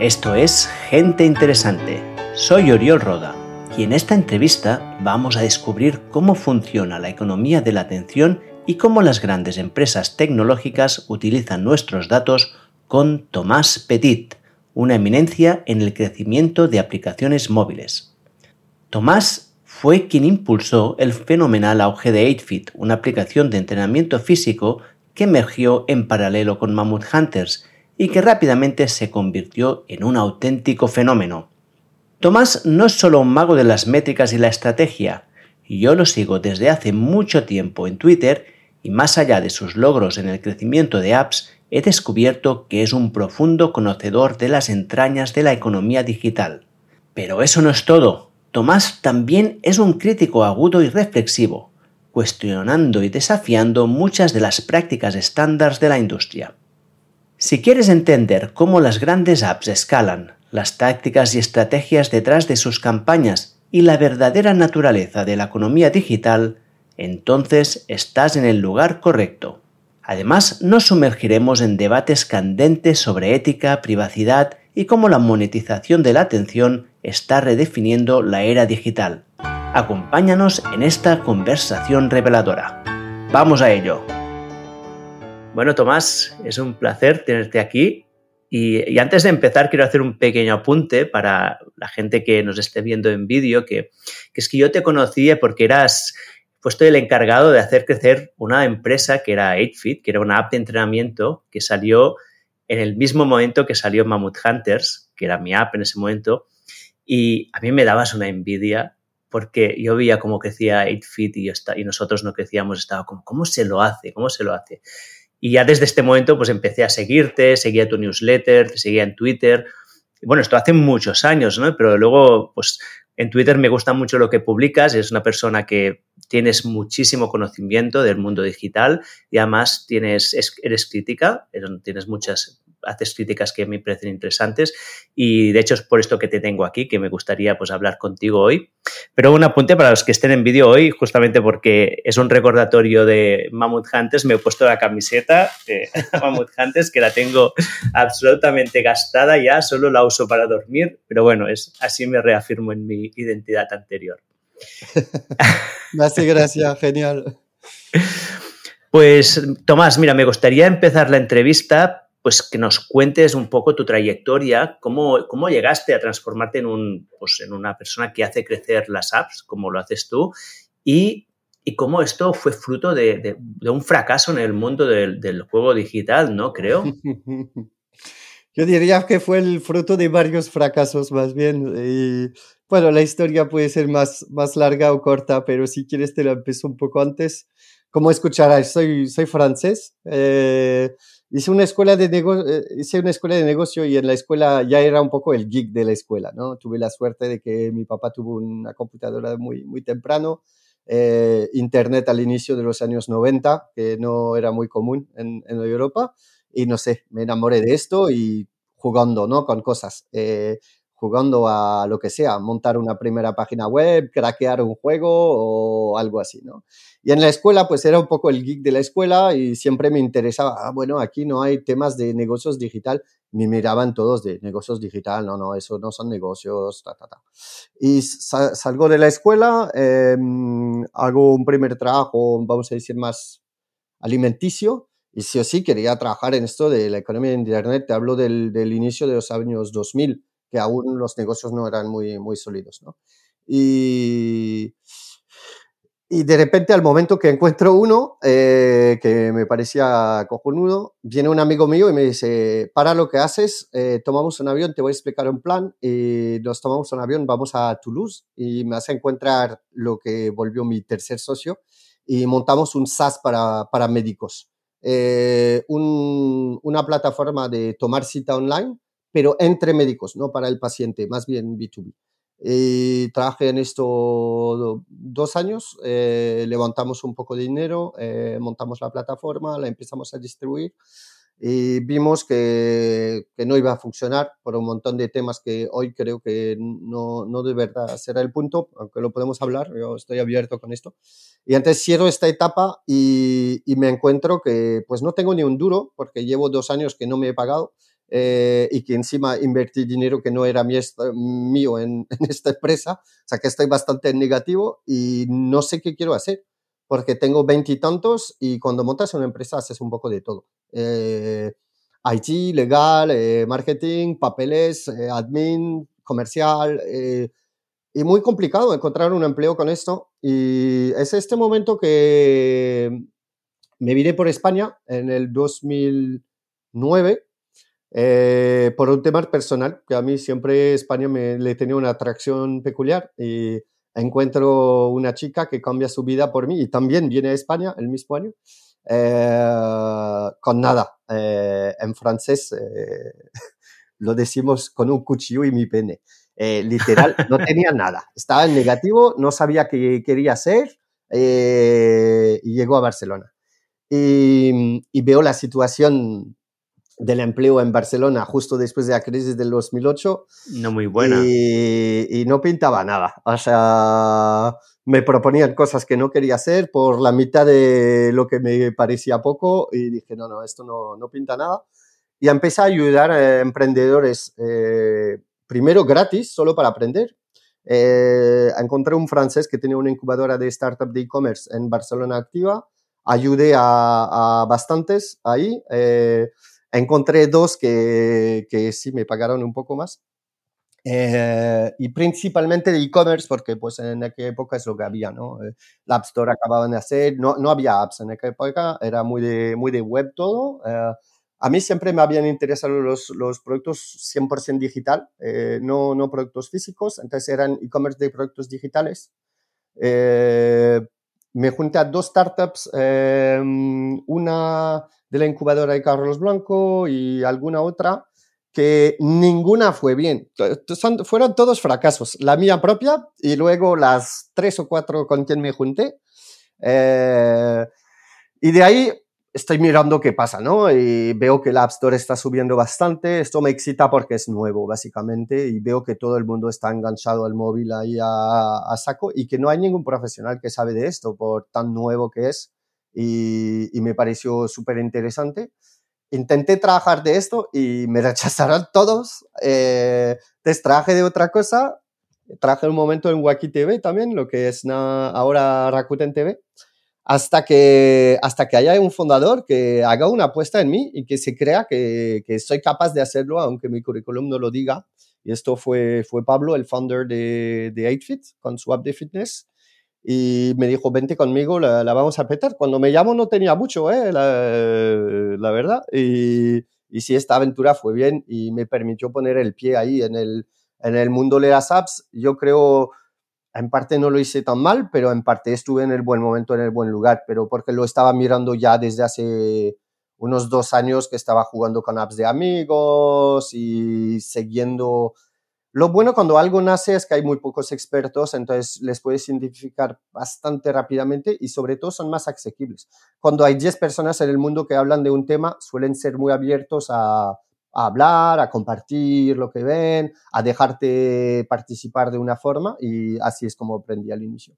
Esto es Gente Interesante. Soy Oriol Roda y en esta entrevista vamos a descubrir cómo funciona la economía de la atención y cómo las grandes empresas tecnológicas utilizan nuestros datos con Tomás Petit, una eminencia en el crecimiento de aplicaciones móviles. Tomás fue quien impulsó el fenomenal auge de 8Fit, una aplicación de entrenamiento físico que emergió en paralelo con Mammoth Hunters y que rápidamente se convirtió en un auténtico fenómeno. Tomás no es solo un mago de las métricas y la estrategia, yo lo sigo desde hace mucho tiempo en Twitter y más allá de sus logros en el crecimiento de apps, he descubierto que es un profundo conocedor de las entrañas de la economía digital. Pero eso no es todo. Tomás también es un crítico agudo y reflexivo, cuestionando y desafiando muchas de las prácticas estándares de la industria. Si quieres entender cómo las grandes apps escalan, las tácticas y estrategias detrás de sus campañas y la verdadera naturaleza de la economía digital, entonces estás en el lugar correcto. Además, nos sumergiremos en debates candentes sobre ética, privacidad y cómo la monetización de la atención está redefiniendo la era digital. Acompáñanos en esta conversación reveladora. ¡Vamos a ello! Bueno, Tomás, es un placer tenerte aquí. Y, antes de empezar, quiero hacer un pequeño apunte para la gente que nos esté viendo en vídeo, que, es que yo te conocí porque eras puesto el encargado de hacer crecer una empresa que era 8Fit, que era una app de entrenamiento que salió en el mismo momento que salió Mammoth Hunters, que era mi app en ese momento, y a mí me dabas una envidia porque yo veía cómo crecía 8Fit y, y nosotros no crecíamos, estaba como, ¿cómo se lo hace? ¿Cómo se lo hace? Y ya desde este momento pues empecé a seguirte, seguía tu newsletter, te seguía en Twitter. Bueno, esto hace muchos años, ¿no? Pero luego, pues en Twitter me gusta mucho lo que publicas, eres una persona que tienes muchísimo conocimiento del mundo digital y además tienes, eres crítica, tienes muchas haces críticas que me parecen interesantes y de hecho es por esto que te tengo aquí, que me gustaría pues hablar contigo hoy. Pero un apunte para los que estén en vídeo hoy, justamente porque es un recordatorio de Mammoth Hunters, me he puesto la camiseta de Mammoth Hunters que la tengo absolutamente gastada ya, solo la uso para dormir, pero bueno, es así me reafirmo en mi identidad anterior. me hace gracia, genial. Pues Tomás, mira, me gustaría empezar la entrevista pues que nos cuentes un poco tu trayectoria, cómo, cómo llegaste a transformarte en, un, pues, en una persona que hace crecer las apps, como lo haces tú, y, y cómo esto fue fruto de, de, un fracaso en el mundo del, del juego digital, ¿no? Creo. Yo diría que fue el fruto de varios fracasos más bien. Y, bueno, la historia puede ser más, más larga o corta, pero si quieres te la empiezo un poco antes. Como escucharás, soy, soy francés. Eh, hice una escuela de negocio, eh, hice una escuela de negocio y en la escuela ya era un poco el geek de la escuela, ¿no? Tuve la suerte de que mi papá tuvo una computadora muy, muy temprano, eh, internet al inicio de los años 90, que no era muy común en, en, Europa, y no sé, me enamoré de esto y jugando, ¿no? Con cosas. Eh, jugando a lo que sea, montar una primera página web, craquear un juego o algo así, ¿no? Y en la escuela, pues era un poco el geek de la escuela y siempre me interesaba, ah, bueno, aquí no hay temas de negocios digital, me miraban todos de negocios digital, no, no, eso no son negocios, ta, ta, ta. Y salgo de la escuela, em, hago un primer trabajo, vamos a decir, más alimenticio, y sí o sí quería trabajar en esto de la economía de Internet, te hablo del, del inicio de los años 2000 que aún los negocios no eran muy, muy sólidos, ¿no? Y, y de repente al momento que encuentro uno eh, que me parecía cojonudo, viene un amigo mío y me dice, para lo que haces, eh, tomamos un avión, te voy a explicar un plan y nos tomamos un avión, vamos a Toulouse y me hace encontrar lo que volvió mi tercer socio y montamos un SaaS para, para médicos. Eh, un, una plataforma de tomar cita online pero entre médicos, no para el paciente, más bien B2B. Y trabajé en esto dos años, eh, levantamos un poco de dinero, eh, montamos la plataforma, la empezamos a distribuir y vimos que, que, no iba a funcionar por un montón de temas que hoy creo que no, no de verdad será el punto, aunque lo podemos hablar, yo estoy abierto con esto. Y antes cierro esta etapa y, y me encuentro que pues no tengo ni un duro porque llevo dos años que no me he pagado eh, y que encima invertí dinero que no era mío en, esta empresa, o sea que estoy bastante negativo y no sé qué quiero hacer, porque tengo veintitantos y, cuando montas una empresa haces un poco de todo. Eh, IT, legal, eh, marketing, papeles, admin, comercial, y muy complicado encontrar un empleo con esto. Y es este momento que me vine por España en el 2009 eh, por un tema personal, que a mí siempre España me le tenía una atracción peculiar y encuentro una chica que cambia su vida por mí y también viene a España el mismo año, eh, con nada, eh, en francés lo decimos con un cuchillo y mi pene. literal, no tenía nada, estaba en negativo, no sabía qué quería hacer y llegó a Barcelona. Y, y veo la situación del empleo en Barcelona justo después de la crisis del 2008. No muy buena. Y, no pintaba nada. O sea, me proponían cosas que no quería hacer por la mitad de lo que me parecía poco y dije, no, no, esto no, no pinta nada. Y empecé a ayudar a emprendedores, eh, primero gratis, solo para aprender. Eh, encontré un francés que tenía una incubadora de startup de e-commerce en Barcelona activa. Ayudé a, a bastantes ahí. Eh, encontré dos que, que sí me pagaron un poco más. Eh, y principalmente de e-commerce, porque pues en aquella época es lo que había, ¿no? Eh, la App Store acababan de hacer, no, no había apps en aquella época, era muy de, muy de web todo. Eh, a mí siempre me habían interesado los, los productos 100% digital, no, no productos físicos, entonces eran e-commerce de productos digitales. Me junté a dos startups, una de la incubadora de Carlos Blanco y alguna otra, que ninguna fue bien. fueron todos fracasos. La mía propia y luego las tres o cuatro con quien me junté. Eh, y de ahí estoy mirando qué pasa, ¿no? Y veo que la App Store está subiendo bastante. Esto me excita porque es nuevo, básicamente, y veo que todo el mundo está enganchado al móvil ahí a, saco y que no hay ningún profesional que sabe de esto por tan nuevo que es y, me pareció súper interesante. Intenté trabajar de esto y me rechazaron todos. Eh, traje de otra cosa. Traje un momento en Waki TV también, lo que es ahora Rakuten TV, hasta que, hasta que haya un fundador que haga una apuesta en mí y que se crea que, que soy capaz de hacerlo, aunque mi currículum no lo diga. Y esto fue, fue Pablo, el founder de, de 8fit, con su app de fitness y me dijo, vente conmigo, la, vamos a petar. Cuando me llamó no tenía mucho, ¿eh? la, verdad. Y, y, sí, esta aventura fue bien y me permitió poner el pie ahí en el, en el mundo de las apps. Yo creo, en parte no lo hice tan mal, pero en parte estuve en el buen momento, en el buen lugar, pero porque lo estaba mirando ya desde hace unos dos años que estaba jugando con apps de amigos y siguiendo lo bueno cuando algo nace es que hay muy pocos expertos, entonces les puedes identificar bastante rápidamente y sobre todo son más asequibles. Cuando hay 10 personas en el mundo que hablan de un tema, suelen ser muy abiertos a, a hablar, a compartir lo que ven, a dejarte participar de una forma y así es como aprendí al inicio.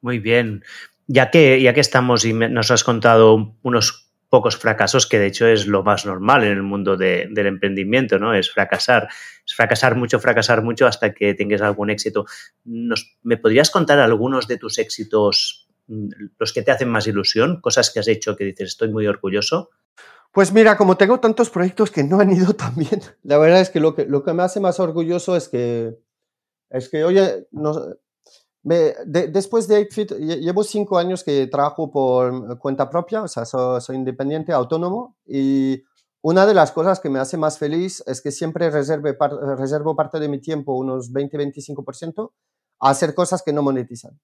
Muy bien. Ya que, ya que estamos y nos has contado unos pocos fracasos, que de hecho es lo más normal en el mundo del emprendimiento, ¿no? Es fracasar, es fracasar mucho, fracasar mucho hasta que tengas algún éxito. ¿Me podrías contar algunos de tus éxitos, mm, los que te hacen más ilusión, cosas que has hecho que dices, estoy muy orgulloso? Pues mira, como tengo tantos proyectos que no han ido tan bien, la verdad es que lo que, lo que me hace más orgulloso es que, es que oye, no, después de 8fit, llevo cinco años que trabajo por cuenta propia, o sea, soy, independiente, autónomo, y una de las cosas que me hace más feliz es que siempre reserve reservo parte de mi tiempo, unos 20-25%, a hacer cosas que no monetizan.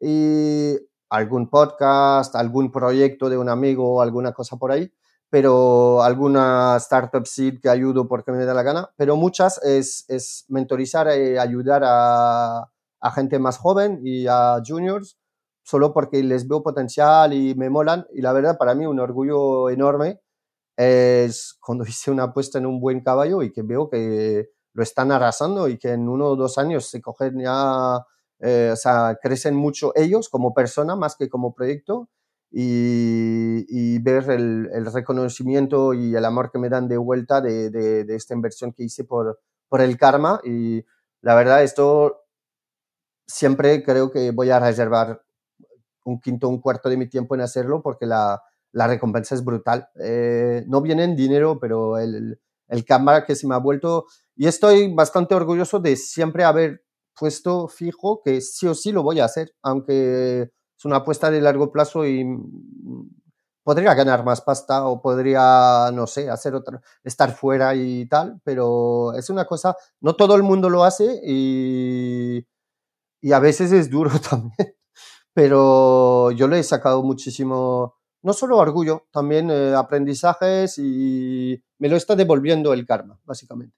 Y algún podcast, algún proyecto de un amigo, alguna cosa por ahí, pero alguna startup seed que ayudo porque me da la gana, pero muchas es, es mentorizar y ayudar a a gente más joven y a juniors solo porque les veo potencial y me molan. Y la verdad, para mí, un orgullo enorme es cuando hice una apuesta en un buen caballo y que veo que lo están arrasando y que en uno o dos años se cogen ya, eh, o sea, crecen mucho ellos como persona más que como proyecto. Y, ver el, reconocimiento y el amor que me dan de vuelta de, de, esta inversión que hice por, por el karma. Y la verdad, esto siempre creo que voy a reservar un quinto, un cuarto de mi tiempo en hacerlo porque la, la recompensa es brutal. Eh, no viene en dinero, pero el, el cámara que se me ha vuelto, y estoy bastante orgulloso de siempre haber puesto fijo que sí o sí lo voy a hacer, aunque es una apuesta de largo plazo y mm, podría ganar más pasta o podría, no sé, hacer otra, estar fuera y tal, pero es una cosa, no todo el mundo lo hace y, y a veces es duro también, pero yo le he sacado muchísimo, no solo orgullo, también eh, aprendizajes y me lo está devolviendo el karma, básicamente.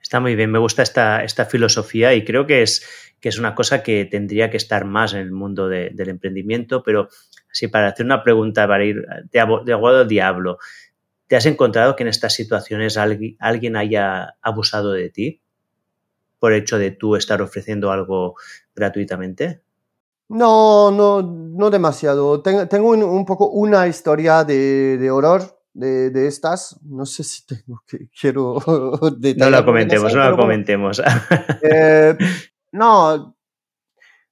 Está muy bien, me gusta esta, esta filosofía y creo que es, que es una cosa que tendría que estar más en el mundo del emprendimiento, pero así para hacer una pregunta, para ir de, de aguado al diablo, ¿te has encontrado que en estas situaciones alguien, alguien haya abusado de ti por el hecho de tú estar ofreciendo algo gratuitamente? No, no, no demasiado. Tengo, un, poco una historia de, de horror de, estas. No sé si tengo que quiero No lo comentemos, no lo comentemos. Eh, no,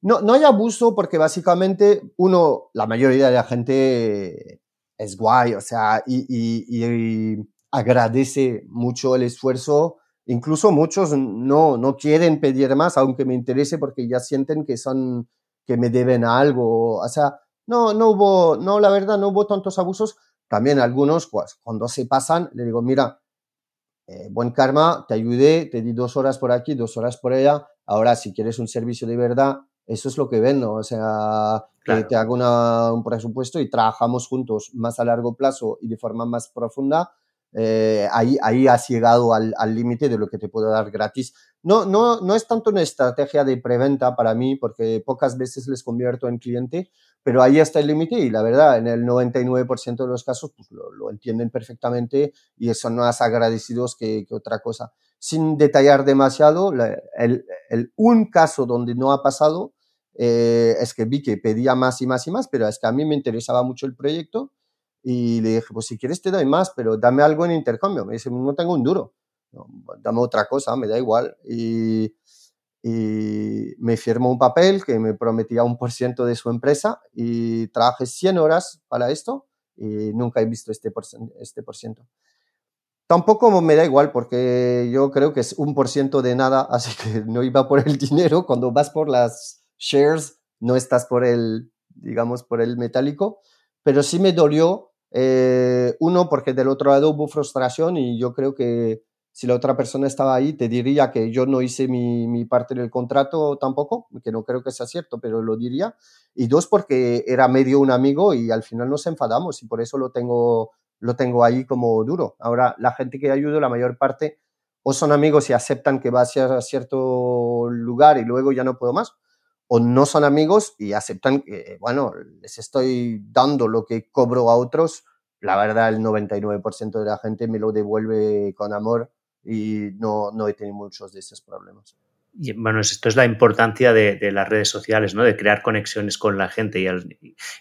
no, no hay abuso porque básicamente uno, la mayoría de la gente es guay, o sea, y, agradece mucho el esfuerzo. Incluso muchos no, no quieren pedir más, aunque me interese, porque ya sienten que son, que me deben algo. O sea, no, no hubo, no, la verdad, no hubo tantos abusos también algunos, pues, cuando se pasan, le digo, mira, eh, buen karma, te ayudé, te di dos horas por aquí, dos horas por allá, ahora si quieres un servicio de verdad, eso es lo que vendo, o sea, que te hago un presupuesto y trabajamos juntos más a largo plazo y de forma más profunda, eh, ahí, ahí has llegado al límite de lo que te puedo dar gratis. No, no, no es tanto una estrategia de preventa para mí, porque pocas veces les convierto en cliente, pero ahí está el límite y la verdad, en el 99% de los casos pues, lo, entienden perfectamente y son más agradecidos que, otra cosa. Sin detallar demasiado, el, el, un caso donde no ha pasado eh, es que vi que pedía más y más y más, pero es que a mí me interesaba mucho el proyecto y le dije, pues si quieres te doy más, pero dame algo en intercambio. Me dice, no tengo un duro, dame otra cosa, me da igual. Y y me firmó un papel que me prometía un por ciento de su empresa y trabajé 100 horas para esto y nunca he visto este por, este por ciento. Tampoco me da igual porque yo creo que es un por ciento de nada, así que no iba por el dinero. Cuando vas por las shares, no estás por el, digamos, por el metálico, pero sí me dolió. Eh, uno, porque del otro lado hubo frustración y yo creo que si la otra persona estaba ahí, te diría que yo no hice mi, mi, parte del contrato tampoco, que no creo que sea cierto, pero lo diría. Y dos, porque era medio un amigo y al final nos enfadamos y por eso lo tengo, lo tengo ahí como duro. Ahora, la gente que ayudo, la mayor parte, o son amigos y aceptan que va hacia cierto lugar y luego ya no puedo más, o no son amigos y aceptan que, bueno, les estoy dando lo que cobro a otros. La verdad, el 99% de la gente me lo devuelve con amor y no, no he tenido muchos de esos problemas. Y, bueno, esto es la importancia de, las redes sociales, ¿no? De crear conexiones con la gente. Y,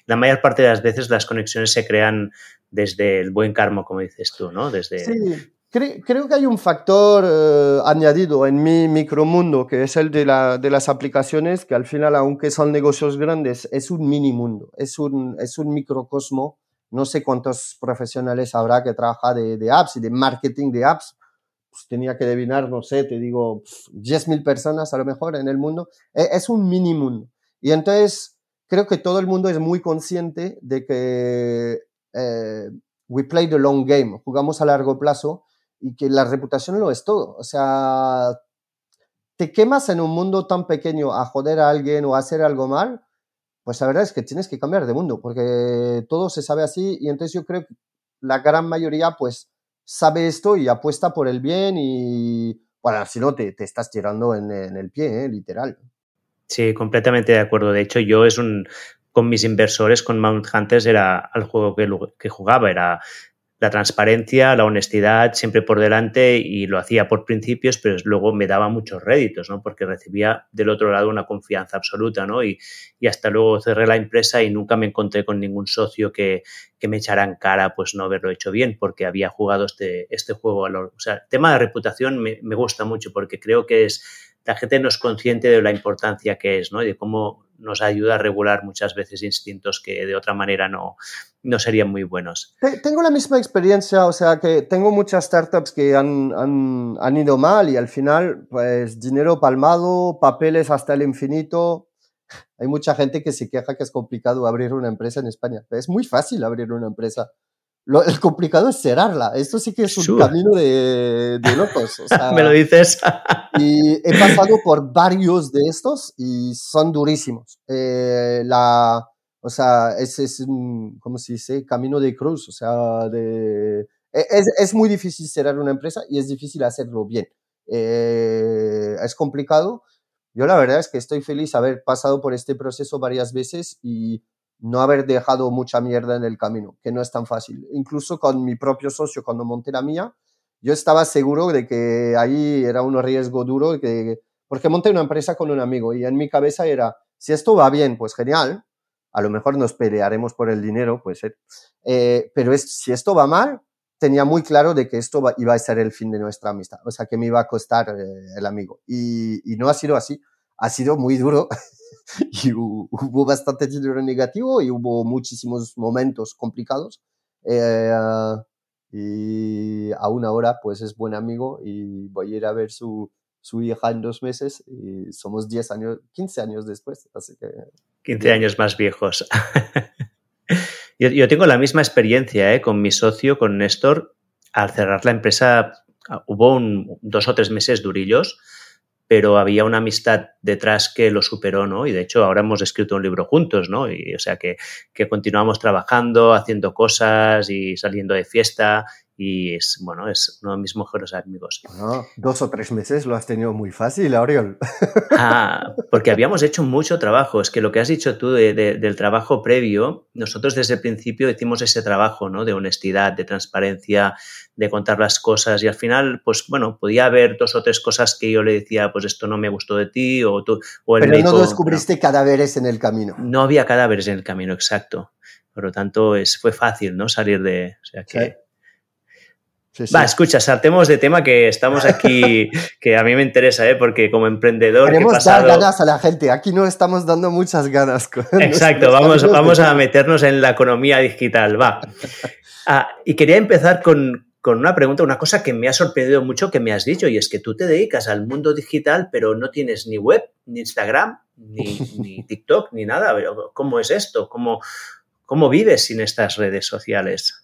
la mayor parte de las veces las conexiones se crean desde el buen karma, como dices tú, ¿no? Desde... Sí, creo que hay un factor eh, añadido en mi micromundo, que es el de, la, de, las aplicaciones, que al final, aunque son negocios grandes, es un mini mundo, es un, microcosmo. No sé cuántos profesionales habrá que trabaja de apps y de marketing de apps, pues, tenía que adivinar, no sé, te digo, 10.000 personas a lo mejor en el mundo. E, es un mini mundo. Y entonces creo que todo el mundo es muy consciente de que eh, we play the long game, jugamos a largo plazo y que la reputación lo es todo. O sea, te quemas en un mundo tan pequeño a joder a alguien o a hacer algo mal, pues la verdad es que tienes que cambiar de mundo, porque todo se sabe así y entonces yo creo que la gran mayoría pues sabe esto y apuesta por el bien y, bueno, si no, te, te estás tirando en, el pie, ¿eh? literal. Sí, completamente de acuerdo. De hecho, yo es un, con mis inversores, con Mount Hunters, era el juego que, que jugaba, era la transparencia, la honestidad siempre por delante y lo hacía por principios, pero luego me daba muchos réditos, ¿no? Porque recibía del otro lado una confianza absoluta, ¿no? Y, y hasta luego cerré la empresa y nunca me encontré con ningún socio que, que, me echara en cara pues no haberlo hecho bien porque había jugado este, este juego. O sea, el tema de reputación me, me gusta mucho porque creo que es la gente no es consciente de la importancia que es, ¿no? Y de cómo nos ayuda a regular muchas veces instintos que de otra manera no, no serían muy buenos. Tengo la misma experiencia, o sea que tengo muchas startups que han, han, han ido mal y al final, pues dinero palmado, papeles hasta el infinito. Hay mucha gente que se queja que es complicado abrir una empresa en España. Es muy fácil abrir una empresa. Lo, el complicado es cerrarla. Esto sí que es un camino de, de locos. O sea, Me lo dices. y he pasado por varios de estos y son durísimos. Eh, la, o sea, es, es un, ¿cómo se dice? Camino de cruz. O sea, de, e, es, es muy difícil cerrar una empresa y es difícil hacerlo bien. Eh, es complicado. Yo la verdad es que estoy feliz haber pasado por este proceso varias veces y no haber dejado mucha mierda en el camino, que no es tan fácil. Incluso con mi propio socio, cuando monté la mía, yo estaba seguro de que ahí era un riesgo duro, que, porque monté una empresa con un amigo y en mi cabeza era, si esto va bien, pues genial, a lo mejor nos pelearemos por el dinero, puede ser. Eh, pero si esto va mal, tenía muy claro de que esto iba a ser el fin de nuestra amistad, o sea, que me iba a costar eh, el amigo. Y, y, no ha sido así, ha sido muy duro y hubo bastante dinero negativo y hubo muchísimos momentos complicados. Eh, y aún ahora, pues es buen amigo y voy a ir a ver su, su hija en dos meses y somos 10 años, 15 años después, así que... 15 años más viejos. yo, yo, tengo la misma experiencia ¿eh? con mi socio, con Néstor. Al cerrar la empresa hubo un, dos o tres meses durillos, pero había una amistad detrás que lo superó, ¿no? Y de hecho ahora hemos escrito un libro juntos, ¿no? Y o sea que, que continuamos trabajando, haciendo cosas y saliendo de fiesta y es, bueno, es uno de mis mejores amigos. Bueno, dos o tres meses lo has tenido muy fácil, Oriol. Ah, porque habíamos hecho mucho trabajo. Es que lo que has dicho tú de, de, del trabajo previo, nosotros desde el principio hicimos ese trabajo, ¿no? De honestidad, de transparencia, de contar las cosas y al final, pues bueno, podía haber dos o tres cosas que yo le decía, pues esto no me gustó de ti o tú... O el Pero médico, no descubriste no, cadáveres en el camino. No había cadáveres en el camino, exacto. Por lo tanto, es, fue fácil, ¿no? Salir de... O sea que... Sí. Sí, sí. Va, escucha, saltemos de tema que estamos aquí, que a mí me interesa, ¿eh? porque como emprendedor. Queremos pasado... dar ganas a la gente, aquí no estamos dando muchas ganas. Exacto, vamos, vamos a meternos en la economía digital, va. Ah, y quería empezar con, con una pregunta, una cosa que me ha sorprendido mucho que me has dicho, y es que tú te dedicas al mundo digital, pero no tienes ni web, ni Instagram, ni, ni TikTok, ni nada. ¿Cómo es esto? ¿Cómo, ¿Cómo vives sin estas redes sociales?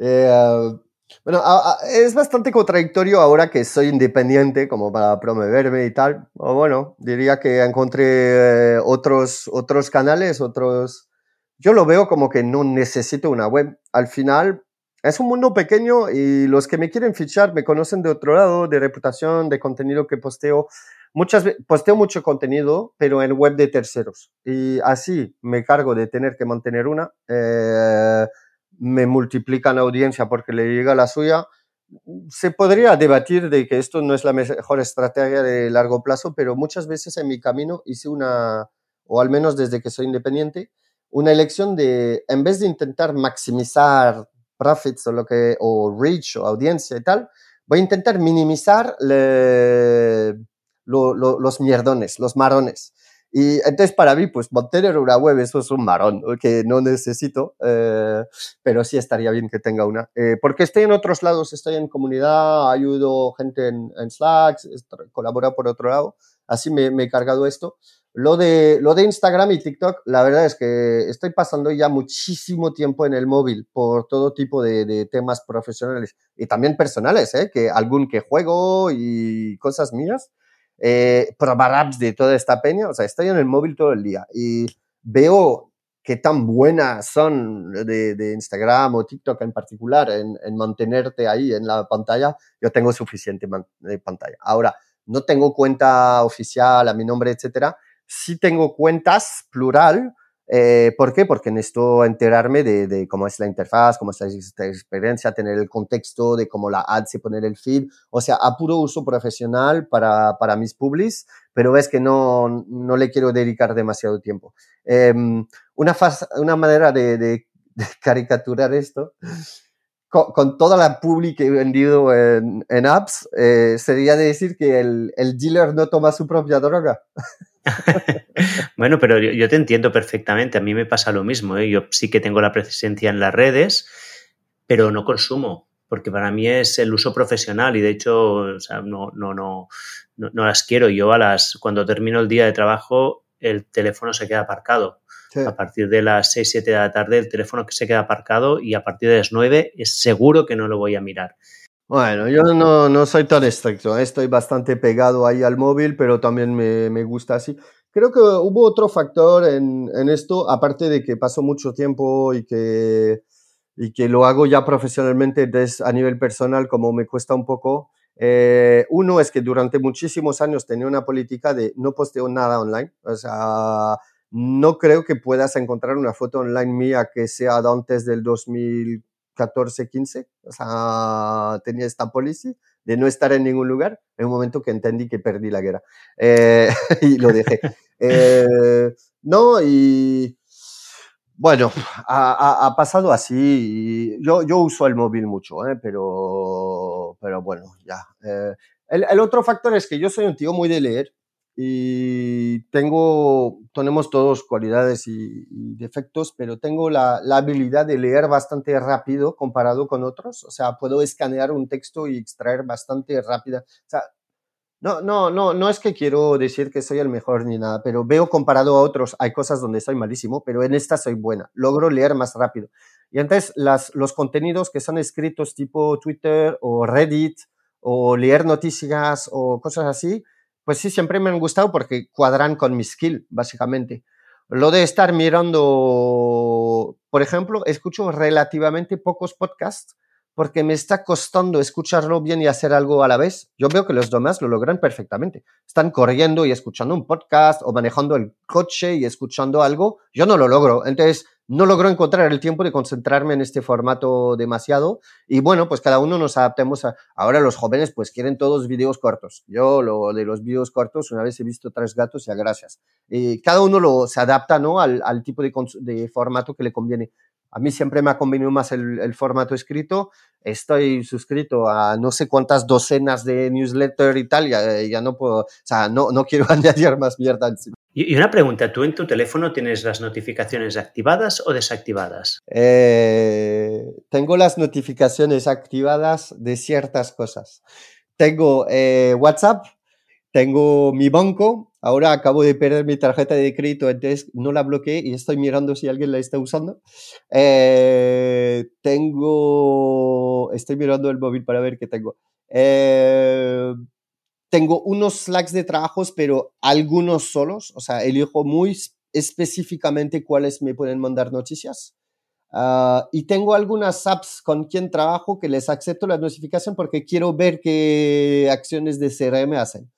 Eh, uh, bueno, es bastante contradictorio ahora que soy independiente como para promoverme y tal. O bueno, diría que encontré eh, otros, otros canales, otros... Yo lo veo como que no necesito una web. Al final es un mundo pequeño y los que me quieren fichar me conocen de otro lado, de reputación, de contenido que posteo. Muchas veces posteo mucho contenido, pero en web de terceros. Y así me cargo de tener que mantener una. Eh, me multiplican audiencia porque le llega la suya. Se podría debatir de que esto no es la mejor estrategia de largo plazo, pero muchas veces en mi camino hice una, o al menos desde que soy independiente, una elección de, en vez de intentar maximizar profits o lo que, o reach o audiencia y tal, voy a intentar minimizar los mierdones, los marones. Y entonces para mí, pues mantener una web, eso es un marón que no necesito, eh, pero sí estaría bien que tenga una. Eh, porque estoy en otros lados, estoy en comunidad, ayudo gente en, en Slack, colaboro por otro lado, así me, me, he cargado esto. Lo de, lo de Instagram y TikTok, la verdad es que estoy pasando ya muchísimo tiempo en el móvil por todo tipo de, de temas profesionales y también personales, ¿eh? que algún que juego y cosas mías eh, probar apps de toda esta peña. O sea, estoy en el móvil todo el día y veo qué tan buenas son de, Instagram o TikTok en particular en, en, mantenerte ahí en la pantalla. Yo tengo suficiente de pantalla. Ahora, no tengo cuenta oficial a mi nombre, etcétera. Sí tengo cuentas, plural, Eh, ¿Por qué? Porque necesito enterarme de, cómo es la interfaz, cómo es la experiencia, tener el contexto de cómo la ad se pone el feed. O sea, a puro uso profesional para, para mis publis, pero es que no, no le quiero dedicar demasiado tiempo. Em, una, una manera de, de, caricaturar esto con, toda la publi que he vendido en, en apps, eh, sería decir que el, el, dealer no toma su propia droga. bueno, pero yo, te entiendo perfectamente. A mí me pasa lo mismo. ¿eh? Yo sí que tengo la presencia en las redes, pero no consumo, porque para mí es el uso profesional y de hecho no, no, no, no, las quiero. Yo a las, cuando termino el día de trabajo, el teléfono se queda aparcado. A partir de las 6, 7 de la tarde el teléfono se queda aparcado y a partir de las 9 es seguro que no lo voy a mirar. Bueno, yo no, no soy tan estricto, ¿eh? estoy bastante pegado ahí al móvil, pero también me, me gusta así. Creo que hubo otro factor en, en, esto, aparte de que paso mucho tiempo y que, y que lo hago ya profesionalmente entonces, a nivel personal, como me cuesta un poco. Eh, uno es que durante muchísimos años tenía una política de no posteo nada online. O sea, no creo que puedas encontrar una foto online mía que sea antes del 2000 14, 15, o sea, tenía esta policy de no estar en ningún lugar, en un momento que entendí que perdí la guerra eh, y lo dejé. Eh, no, y bueno, ha, ha, pasado así. Yo, yo uso el móvil mucho, ¿eh? pero, pero bueno, ya. Eh, el, el, otro factor es que yo soy un tío muy de leer y tengo, tenemos todos cualidades y, defectos, pero tengo la, la, habilidad de leer bastante rápido comparado con otros. O sea, puedo escanear un texto y extraer bastante rápida. O sea, no, no, no, no es que quiero decir que soy el mejor ni nada, pero veo comparado a otros, hay cosas donde soy malísimo, pero en esta soy buena. Logro leer más rápido. Y entonces las, los contenidos que son escritos tipo Twitter o Reddit o leer noticias o cosas así, pues sí, siempre me han gustado porque cuadran con mi skill, básicamente. Lo de estar mirando, por ejemplo, escucho relativamente pocos podcasts porque me está costando escucharlo bien y hacer algo a la vez. Yo veo que los demás lo logran perfectamente. Están corriendo y escuchando un podcast o manejando el coche y escuchando algo. Yo no lo logro. Entonces, no logro encontrar el tiempo de concentrarme en este formato demasiado. Y bueno, pues cada uno nos adaptemos a... Ahora los jóvenes pues quieren todos vídeos cortos. Yo lo de los vídeos cortos, una vez he visto tres gatos, ya gracias. Y cada uno lo, se adapta ¿no? al, tipo de formato que le conviene. A mí siempre me ha convenido más el, formato escrito. Estoy suscrito a no sé cuántas docenas de newsletter y tal, ya, ya no puedo, o sea, no, no quiero añadir más mierda encima. Y una pregunta, ¿tú en tu teléfono tienes las notificaciones activadas o desactivadas? Eh, tengo las notificaciones activadas de ciertas cosas. Tengo eh, WhatsApp, tengo mi banco, ahora acabo de perder mi tarjeta de crédito, entonces no la bloqueé y estoy mirando si alguien la está usando. Eh, tengo, estoy mirando el móvil para ver qué tengo. Eh, tengo unos slacks de trabajos, pero algunos solos, o sea, elijo muy específicamente cuáles me pueden mandar noticias. Ah, y tengo algunas apps con quien trabajo que les acepto la notificación porque quiero ver qué acciones de CRM hacen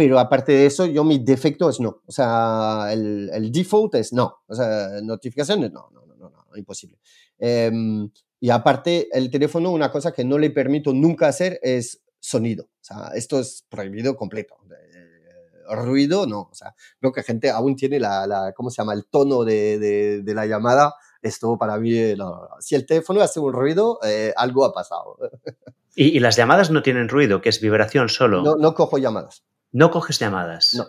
pero aparte de eso, yo mi defecto es no. O sea, el, el default es no. O sea, notificaciones, no, no, no, no, no imposible. Em, y aparte, el teléfono, una cosa que no le permito nunca hacer es sonido. O sea, esto es prohibido completo. Eh, ruido, no. O sea, creo que gente aún tiene la, la ¿cómo se llama? El tono de, de, de la llamada. Esto para mí, no. si el teléfono hace un ruido, eh, algo ha pasado. ¿Y, ¿Y, las llamadas no tienen ruido, que es vibración solo? No, no cojo llamadas. No coges llamadas. No.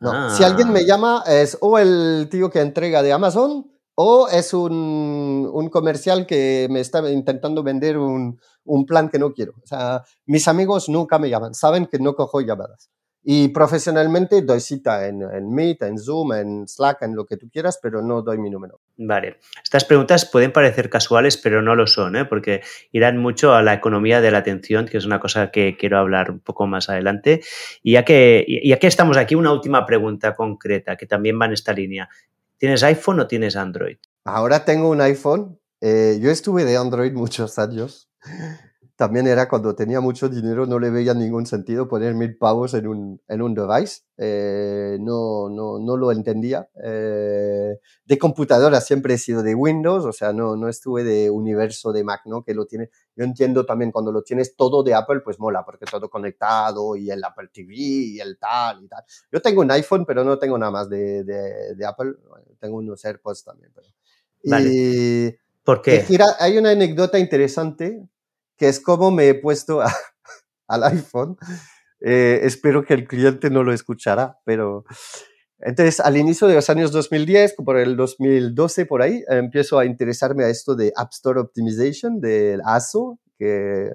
no. Si alguien me ah. llama, es o el tío que entrega de Amazon o es un, un comercial que me está intentando vender un, un, plan que no quiero. O sea, mis amigos nunca me llaman, saben que no cojo llamadas. Y profesionalmente doy cita en, en, Meet, en Zoom, en Slack, en lo que tú quieras, pero no doy mi número. Vale. Estas preguntas pueden parecer casuales, pero no lo son, ¿eh? porque irán mucho a la economía de la atención, que es una cosa que quiero hablar un poco más adelante. Y ya que, ya que estamos aquí, una última pregunta concreta que también va en esta línea. ¿Tienes iPhone o tienes Android? Ahora tengo un iPhone. Eh, yo estuve de Android muchos años también era cuando tenía mucho dinero, no le veía ningún sentido poner mil pavos en un, en un device. Eh, no, no, no lo entendía. Eh, de computadora siempre he sido de Windows, o sea, no, no estuve de universo de Mac, ¿no? Que lo tiene. Yo entiendo también cuando lo tienes todo de Apple, pues mola, porque todo conectado y el Apple TV y el tal y tal. Yo tengo un iPhone, pero no tengo nada más de, de, de Apple. Tengo unos AirPods también. Pero... Y, ¿Por qué? hay una anécdota interesante que es como me he puesto al iPhone. Eh, espero que el cliente no lo escuchará, pero entonces al inicio de los años 2010, por el 2012 por ahí, empiezo a interesarme a esto de App Store Optimization del ASO, que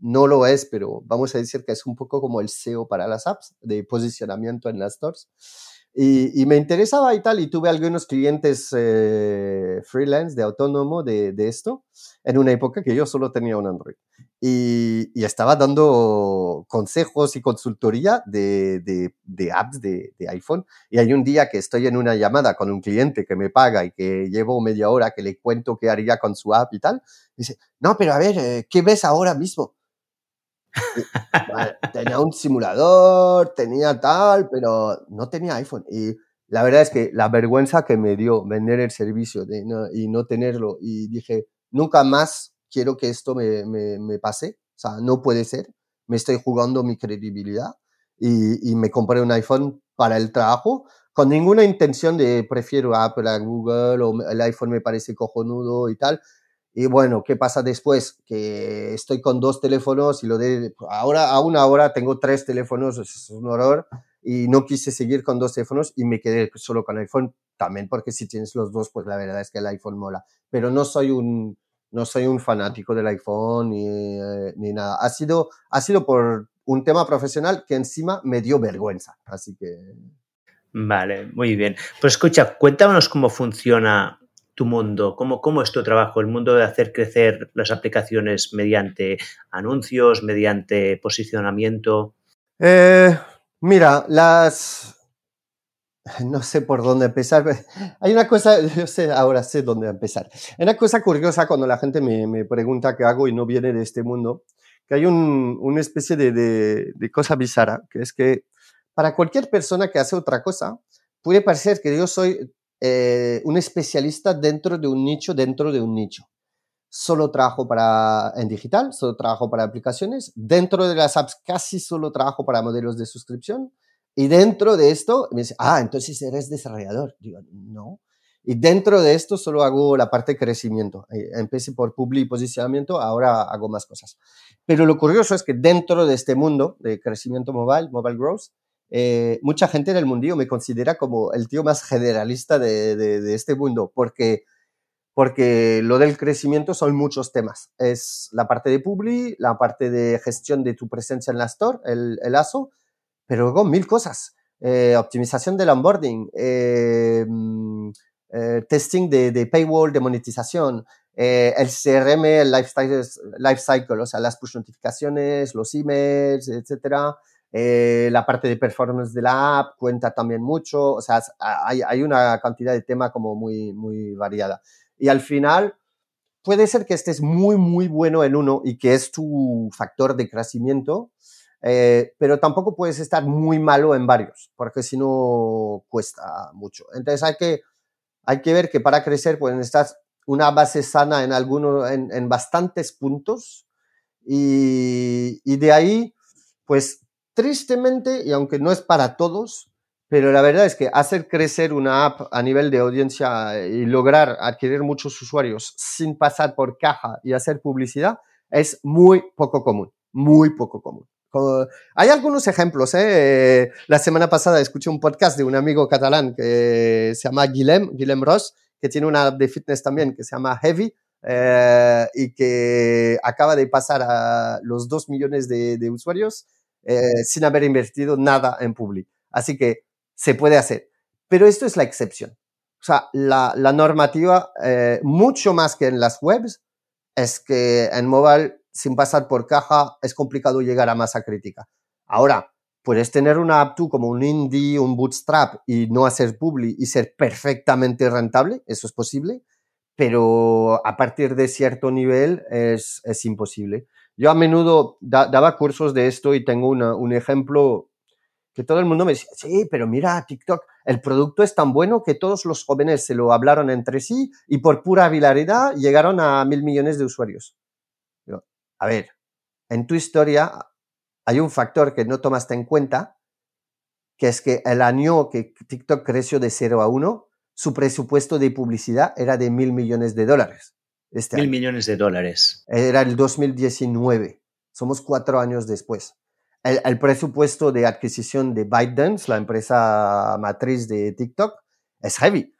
no lo es, pero vamos a decir que es un poco como el SEO para las apps, de posicionamiento en las stores. Y, me interesaba y tal, y tuve algunos clientes eh, freelance de autónomo de, esto, en una época que yo solo tenía un Android. Y, estaba dando consejos y consultoría de apps de, iPhone. Y hay un día que estoy en una llamada con un cliente que me paga y que llevo media hora que le cuento qué haría con su app y tal. dice, no, pero a ver, eh, ¿qué ves ahora mismo? tenía un simulador, tenía tal, pero no tenía iPhone. Y la verdad es que la vergüenza que me dio vender el servicio de, y no tenerlo, y dije, nunca más quiero que esto me, pase, o sea, no puede ser, me estoy jugando mi credibilidad y, y me compré un iPhone para el trabajo con ninguna intención de prefiero Apple a Google o el iPhone me parece cojonudo y tal, y bueno, ¿qué pasa después? Que estoy con dos teléfonos y lo de ahora a una hora tengo tres teléfonos, es un horror y no quise seguir con dos teléfonos y me quedé solo con iPhone también porque si tienes los dos pues la verdad es que el iPhone mola, pero no soy un no soy un fanático del iPhone ni, eh, ni nada. Ha sido ha sido por un tema profesional que encima me dio vergüenza, así que Vale, muy bien. Pues escucha, cuéntanos cómo funciona tu mundo? ¿Cómo, ¿Cómo es tu trabajo? El mundo de hacer crecer las aplicaciones mediante anuncios, mediante posicionamiento. Eh, mira, las... No sé por dónde empezar. Hay una cosa, yo sé, ahora sé dónde empezar. Hay una cosa curiosa cuando la gente me, me pregunta qué hago y no viene de este mundo, que hay un, una especie de, de cosa bizarra, que es que para cualquier persona que hace otra cosa, puede parecer que yo soy eh, un especialista dentro de un nicho, dentro de un nicho. Solo trabajo para, en digital, solo trabajo para aplicaciones. Dentro de las apps casi solo trabajo para modelos de suscripción. Y dentro de esto, me dice, ah, entonces eres desarrollador. Digo, no. Y dentro de esto solo hago la parte de crecimiento. Eh, empecé por public y posicionamiento, ahora hago más cosas. Pero lo curioso es que dentro de este mundo de crecimiento mobile, mobile growth, eh, mucha gente en el mundillo me considera como el tío más generalista de, de, este mundo, porque, porque lo del crecimiento son muchos temas. Es la parte de Publi, la parte de gestión de tu presencia en la store, el, el ASO, pero luego mil cosas. Eh, optimización del onboarding, eh, mm, eh testing de, de, paywall, de monetización, eh, el CRM, el lifestyle, life cycle, o sea, las push notificaciones, los emails, etcétera. Eh, la parte de performance de la app cuenta también mucho, o sea, hay, hay una cantidad de tema como muy, muy variada. Y al final, puede ser que estés muy, muy bueno en uno y que es tu factor de crecimiento, eh, pero tampoco puedes estar muy malo en varios, porque si no cuesta mucho. Entonces hay que, hay que ver que para crecer pueden estar una base sana en, algunos, en, en bastantes puntos y, y de ahí, pues tristemente, y aunque no es para todos, pero la verdad es que hacer crecer una app a nivel de audiencia y lograr adquirir muchos usuarios sin pasar por caja y hacer publicidad es muy poco común, muy poco común. Hay algunos ejemplos. ¿eh? La semana pasada escuché un podcast de un amigo catalán que se llama Guillem, Guillem Ross, que tiene una app de fitness también que se llama Heavy eh, y que acaba de pasar a los dos millones de, de usuarios eh, sin haber invertido nada en Publi. Así que se puede hacer. Pero esto es la excepción. O sea, la, normativa, eh, mucho más que en las webs, es que en mobile, sin pasar por caja, es complicado llegar a masa crítica. Ahora, puedes tener una app tú como un indie, un bootstrap y no hacer publi y ser perfectamente rentable, eso es posible, pero a partir de cierto nivel es imposible. Yo a menudo daba cursos de esto y tengo un ejemplo que todo el mundo me decía, sí, pero mira, TikTok, el producto es tan bueno que todos los jóvenes se lo hablaron entre sí y por pura viralidad llegaron a mil millones de usuarios. a ver, en tu historia hay un factor que no tomaste en cuenta, que es que el año que TikTok creció de 0 a 1, su presupuesto de publicidad era de mil millones de dólares. Este mil millones de dólares. Era el 2019. Somos cuatro años después el, presupuesto de adquisición de ByteDance, la empresa matriz de TikTok, es heavy.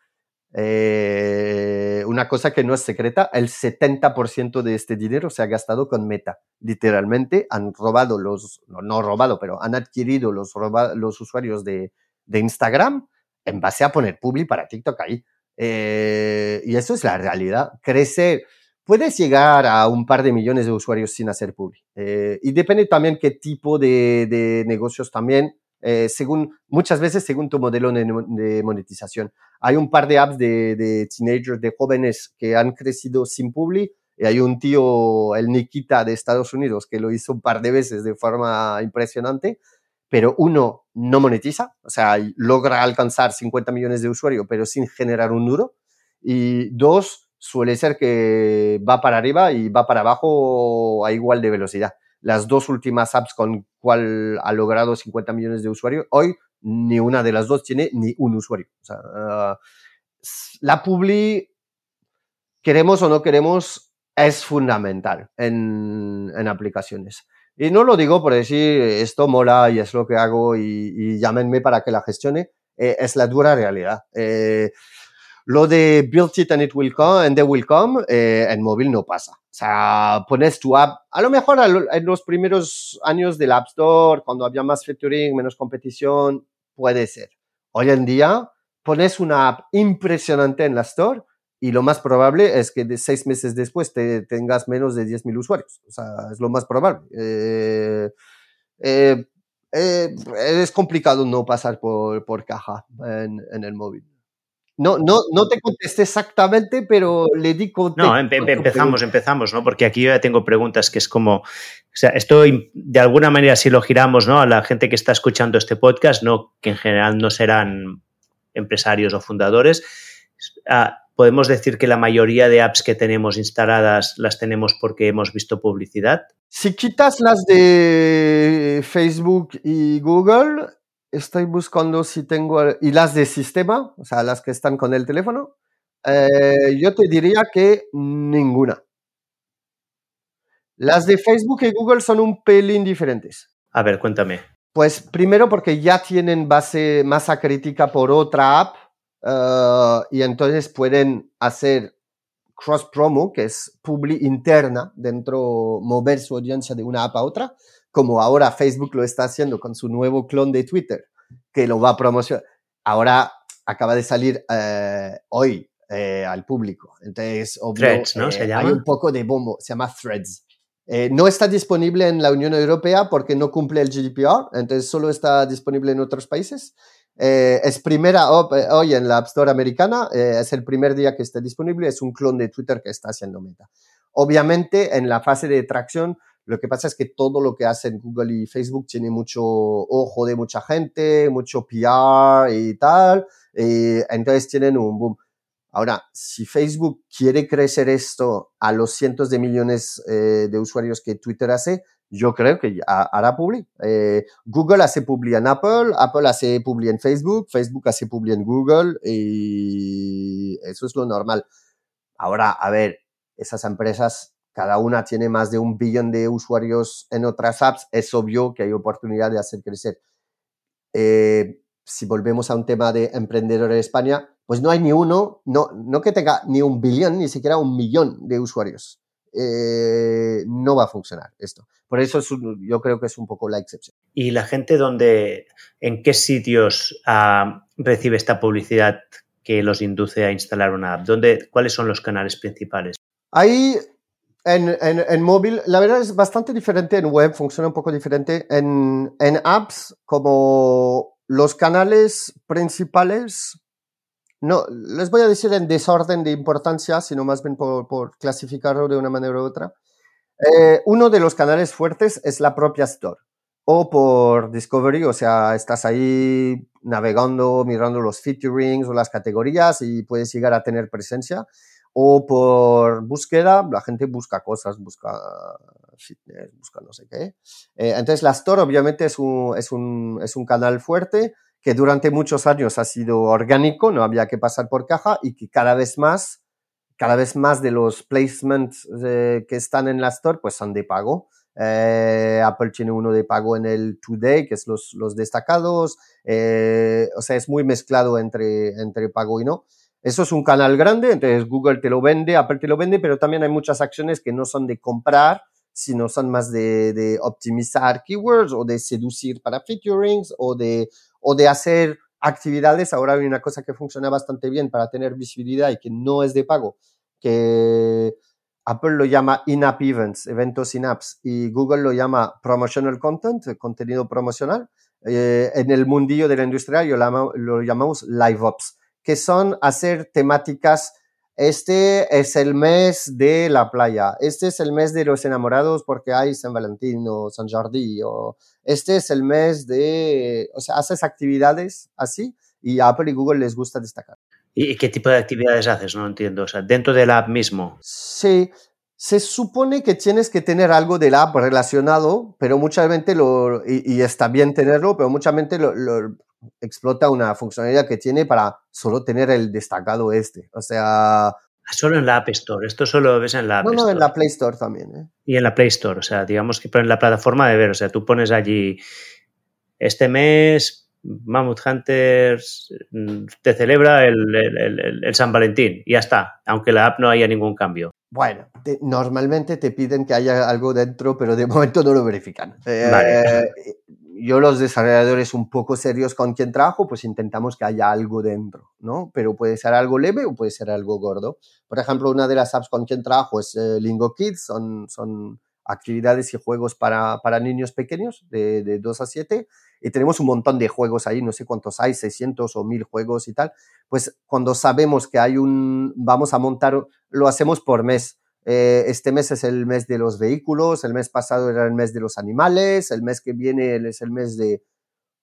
Eh, una cosa que no es secreta, el 70% de este dinero se ha gastado con Meta. Literalmente han robado los, no, robado, pero han adquirido los, los usuarios de, de, Instagram en base a poner publi para TikTok ahí. Eh, y eso es la realidad. Crecer puedes llegar a un par de millones de usuarios sin hacer publi. Eh, y depende también qué tipo de, negocios también, eh, según, muchas veces según tu modelo de, monetización. Hay un par de apps de, teenagers, de jóvenes que han crecido sin publi. Y hay un tío, el Nikita de Estados Unidos, que lo hizo un par de veces de forma impresionante, pero uno no monetiza, o sea, logra alcanzar 50 millones de usuarios, pero sin generar un duro. Y dos, suele ser que va para arriba y va para abajo a igual de velocidad. Las dos últimas apps con cual ha logrado 50 millones de usuarios, hoy ni una de las dos tiene ni un usuario. Ah, la publi, queremos o no queremos, es fundamental en, en, aplicaciones. Y no lo digo por decir esto mola y es lo que hago y, llámenme para que la gestione, eh, es la dura realidad. Eh, lo de build it and it will come, and they will come, eh, en móvil no pasa. O sea, pones tu app, a lo mejor en los primeros años del App Store, cuando había más featuring, menos competición, puede ser. Hoy en día, pones una app impresionante en la Store y lo más probable es que de seis meses después te tengas menos de 10.000 usuarios. O sea, es lo más probable. Eh, eh, es complicado no pasar por, por caja en el móvil. No, no, no te contesté exactamente, pero le di No, empezamos, empezamos, ¿no? Porque aquí yo ya tengo preguntas que es como, o sea, esto de alguna manera si lo giramos, ¿no? A la gente que está escuchando este podcast, no, que en general no serán empresarios o fundadores, ah, podemos decir que la mayoría de apps que tenemos instaladas las tenemos porque hemos visto publicidad. Si quitas las de Facebook y Google, estoy buscando si tengo, y las de sistema, o sea, las que están con el teléfono, eh, yo te diría que ninguna. Las de Facebook y Google son un pelín diferentes. A ver, cuéntame. Pues primero porque ya tienen base masa crítica por otra app eh, y entonces pueden hacer cross promo, que es publi interna dentro, mover su audiencia de una app a otra como ahora Facebook lo está haciendo con su nuevo clon de Twitter, que lo va a promocionar. Ahora acaba de salir eh, hoy eh, al público. Entonces, Threads, ¿no? ¿Se eh, llama? Hay un poco de bombo, se llama Threads. no está disponible en la Unión Europea porque no cumple el GDPR, entonces solo está disponible en otros países. Es primera hoy en la App Store americana, es el primer día que está disponible, es un clon de Twitter que está haciendo meta. Obviamente, en la fase de tracción, lo que pasa es que todo lo que hacen Google y Facebook tiene mucho ojo de mucha gente, mucho PR y tal, y entonces tienen un boom. Ahora, si Facebook quiere crecer esto a los cientos de millones eh, de usuarios que Twitter hace, yo creo que hará publi. Eh, Google hace publi en Apple, Apple hace publi en Facebook, Facebook hace publi en Google y eso es lo normal. Ahora, a ver, esas empresas cada una tiene más de un billón de usuarios en otras apps, es obvio que hay oportunidad de hacer crecer. Eh, si volvemos a un tema de emprendedores en España, pues no hay ni uno, no, no que tenga ni un billón, ni siquiera un millón de usuarios. Eh, no va a funcionar esto. Por eso yo creo que es un poco la excepción. ¿Y la gente dónde, en qué sitios ah, recibe esta publicidad que los induce a instalar una app? ¿Dónde, ¿Cuáles son los canales principales? Hay en, en, móvil, la verdad es bastante diferente en web, funciona un poco diferente. En, en apps, como los canales principales no, les voy a decir en desorden de importancia, sino más bien por, clasificarlo de una manera u otra. Eh, uno de los canales fuertes es la propia Store o por Discovery, o sea, estás ahí navegando, mirando los featurings o las categorías y puedes llegar a tener presencia. O por búsqueda, la gente busca cosas, busca fitness, busca no sé qué. Eh, entonces, la Store obviamente es un, es, un, es un canal fuerte que durante muchos años ha sido orgánico, no había que pasar por caja y que cada vez más, cada vez más de los placements eh, que están en la Store pues son de pago. Eh, Apple tiene uno de pago en el Today, que es los, los destacados. Eh, o sea, es muy mezclado entre, entre pago y no. Eso es un canal grande, entonces Google te lo vende, Apple te lo vende, pero también hay muchas acciones que no son de comprar, sino son más de, de optimizar keywords o de seducir para featurings o de, o de hacer actividades. Ahora hay una cosa que funciona bastante bien para tener visibilidad y que no es de pago, que Apple lo llama in-app events, eventos in-apps, y Google lo llama promotional content, contenido promocional. Eh, en el mundillo de la industria lo, llamamos live ops, que son hacer temáticas. Este es el mes de la playa, este es el mes de los enamorados porque hay San Valentín o San Jordi, o este es el mes de, o sea, haces actividades así y a Apple y Google les gusta destacar. ¿Y qué tipo de actividades haces? No entiendo. O sea, dentro del app mismo. Sí, se supone que tienes que tener algo del app relacionado, pero mucha gente lo, y, está bien tenerlo, pero mucha gente lo, explota una funcionalidad que tiene para solo tener el destacado este. O sea... Ah, solo en la App Store. Esto solo ves en la App no, No, en la Play Store también. ¿eh? Y en la Play Store. O sea, digamos que en la plataforma de ver. O sea, tú pones allí este mes Mammoth Hunters mm, te celebra el, San Valentín y ya está, aunque la app no haya ningún cambio. Bueno, normalmente te piden que haya algo dentro, pero de momento no lo verifican. Eh, yo los desarrolladores un poco serios con quien trabajo, pues intentamos que haya algo dentro, ¿no? Pero puede ser algo leve o puede ser algo gordo. Por ejemplo, una de las apps con quien trabajo es eh, Lingo Kids, son, son actividades y juegos para, para niños pequeños de, de 2 a 7 y tenemos un montón de juegos ahí, no sé cuántos hay, 600 o 1000 juegos y tal, pues cuando sabemos que hay un, vamos a montar, lo hacemos por mes. Eh, este mes es el mes de los vehículos, el mes pasado era el mes de los animales, el mes que viene es el mes de,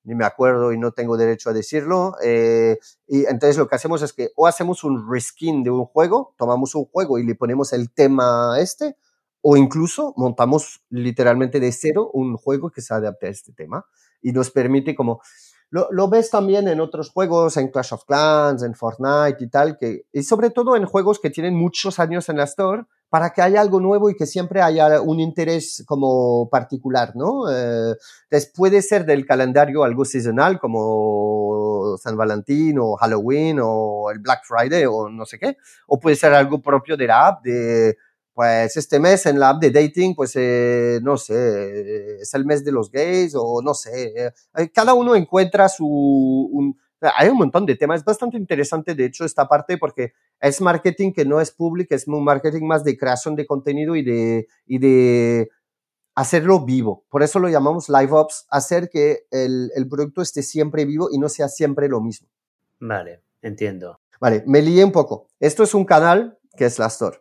ni me acuerdo y no tengo derecho a decirlo. Eh, y entonces lo que hacemos es que o hacemos un reskin de un juego, tomamos un juego y le ponemos el tema este, o incluso montamos literalmente de cero un juego que se adapte a este tema y nos permite como... Lo, lo, ves también en otros juegos, en Clash of Clans, en Fortnite y tal, que, y sobre todo en juegos que tienen muchos años en la Store, para que haya algo nuevo y que siempre haya un interés como particular, ¿no? Eh, puede ser del calendario algo seasonal como San Valentín o Halloween o el Black Friday o no sé qué, o puede ser algo propio de la app de pues este mes en la app de dating, pues eh, no sé, es el mes de los gays o no sé, eh, cada uno encuentra su... hay un montón de temas, es bastante interesante de hecho esta parte porque es marketing que no es público, es un marketing más de creación de contenido y de, y de hacerlo vivo. Por eso lo llamamos live ops, hacer que el, el producto esté siempre vivo y no sea siempre lo mismo. Vale, entiendo. Vale, me lié un poco. Esto es un canal que es la Store.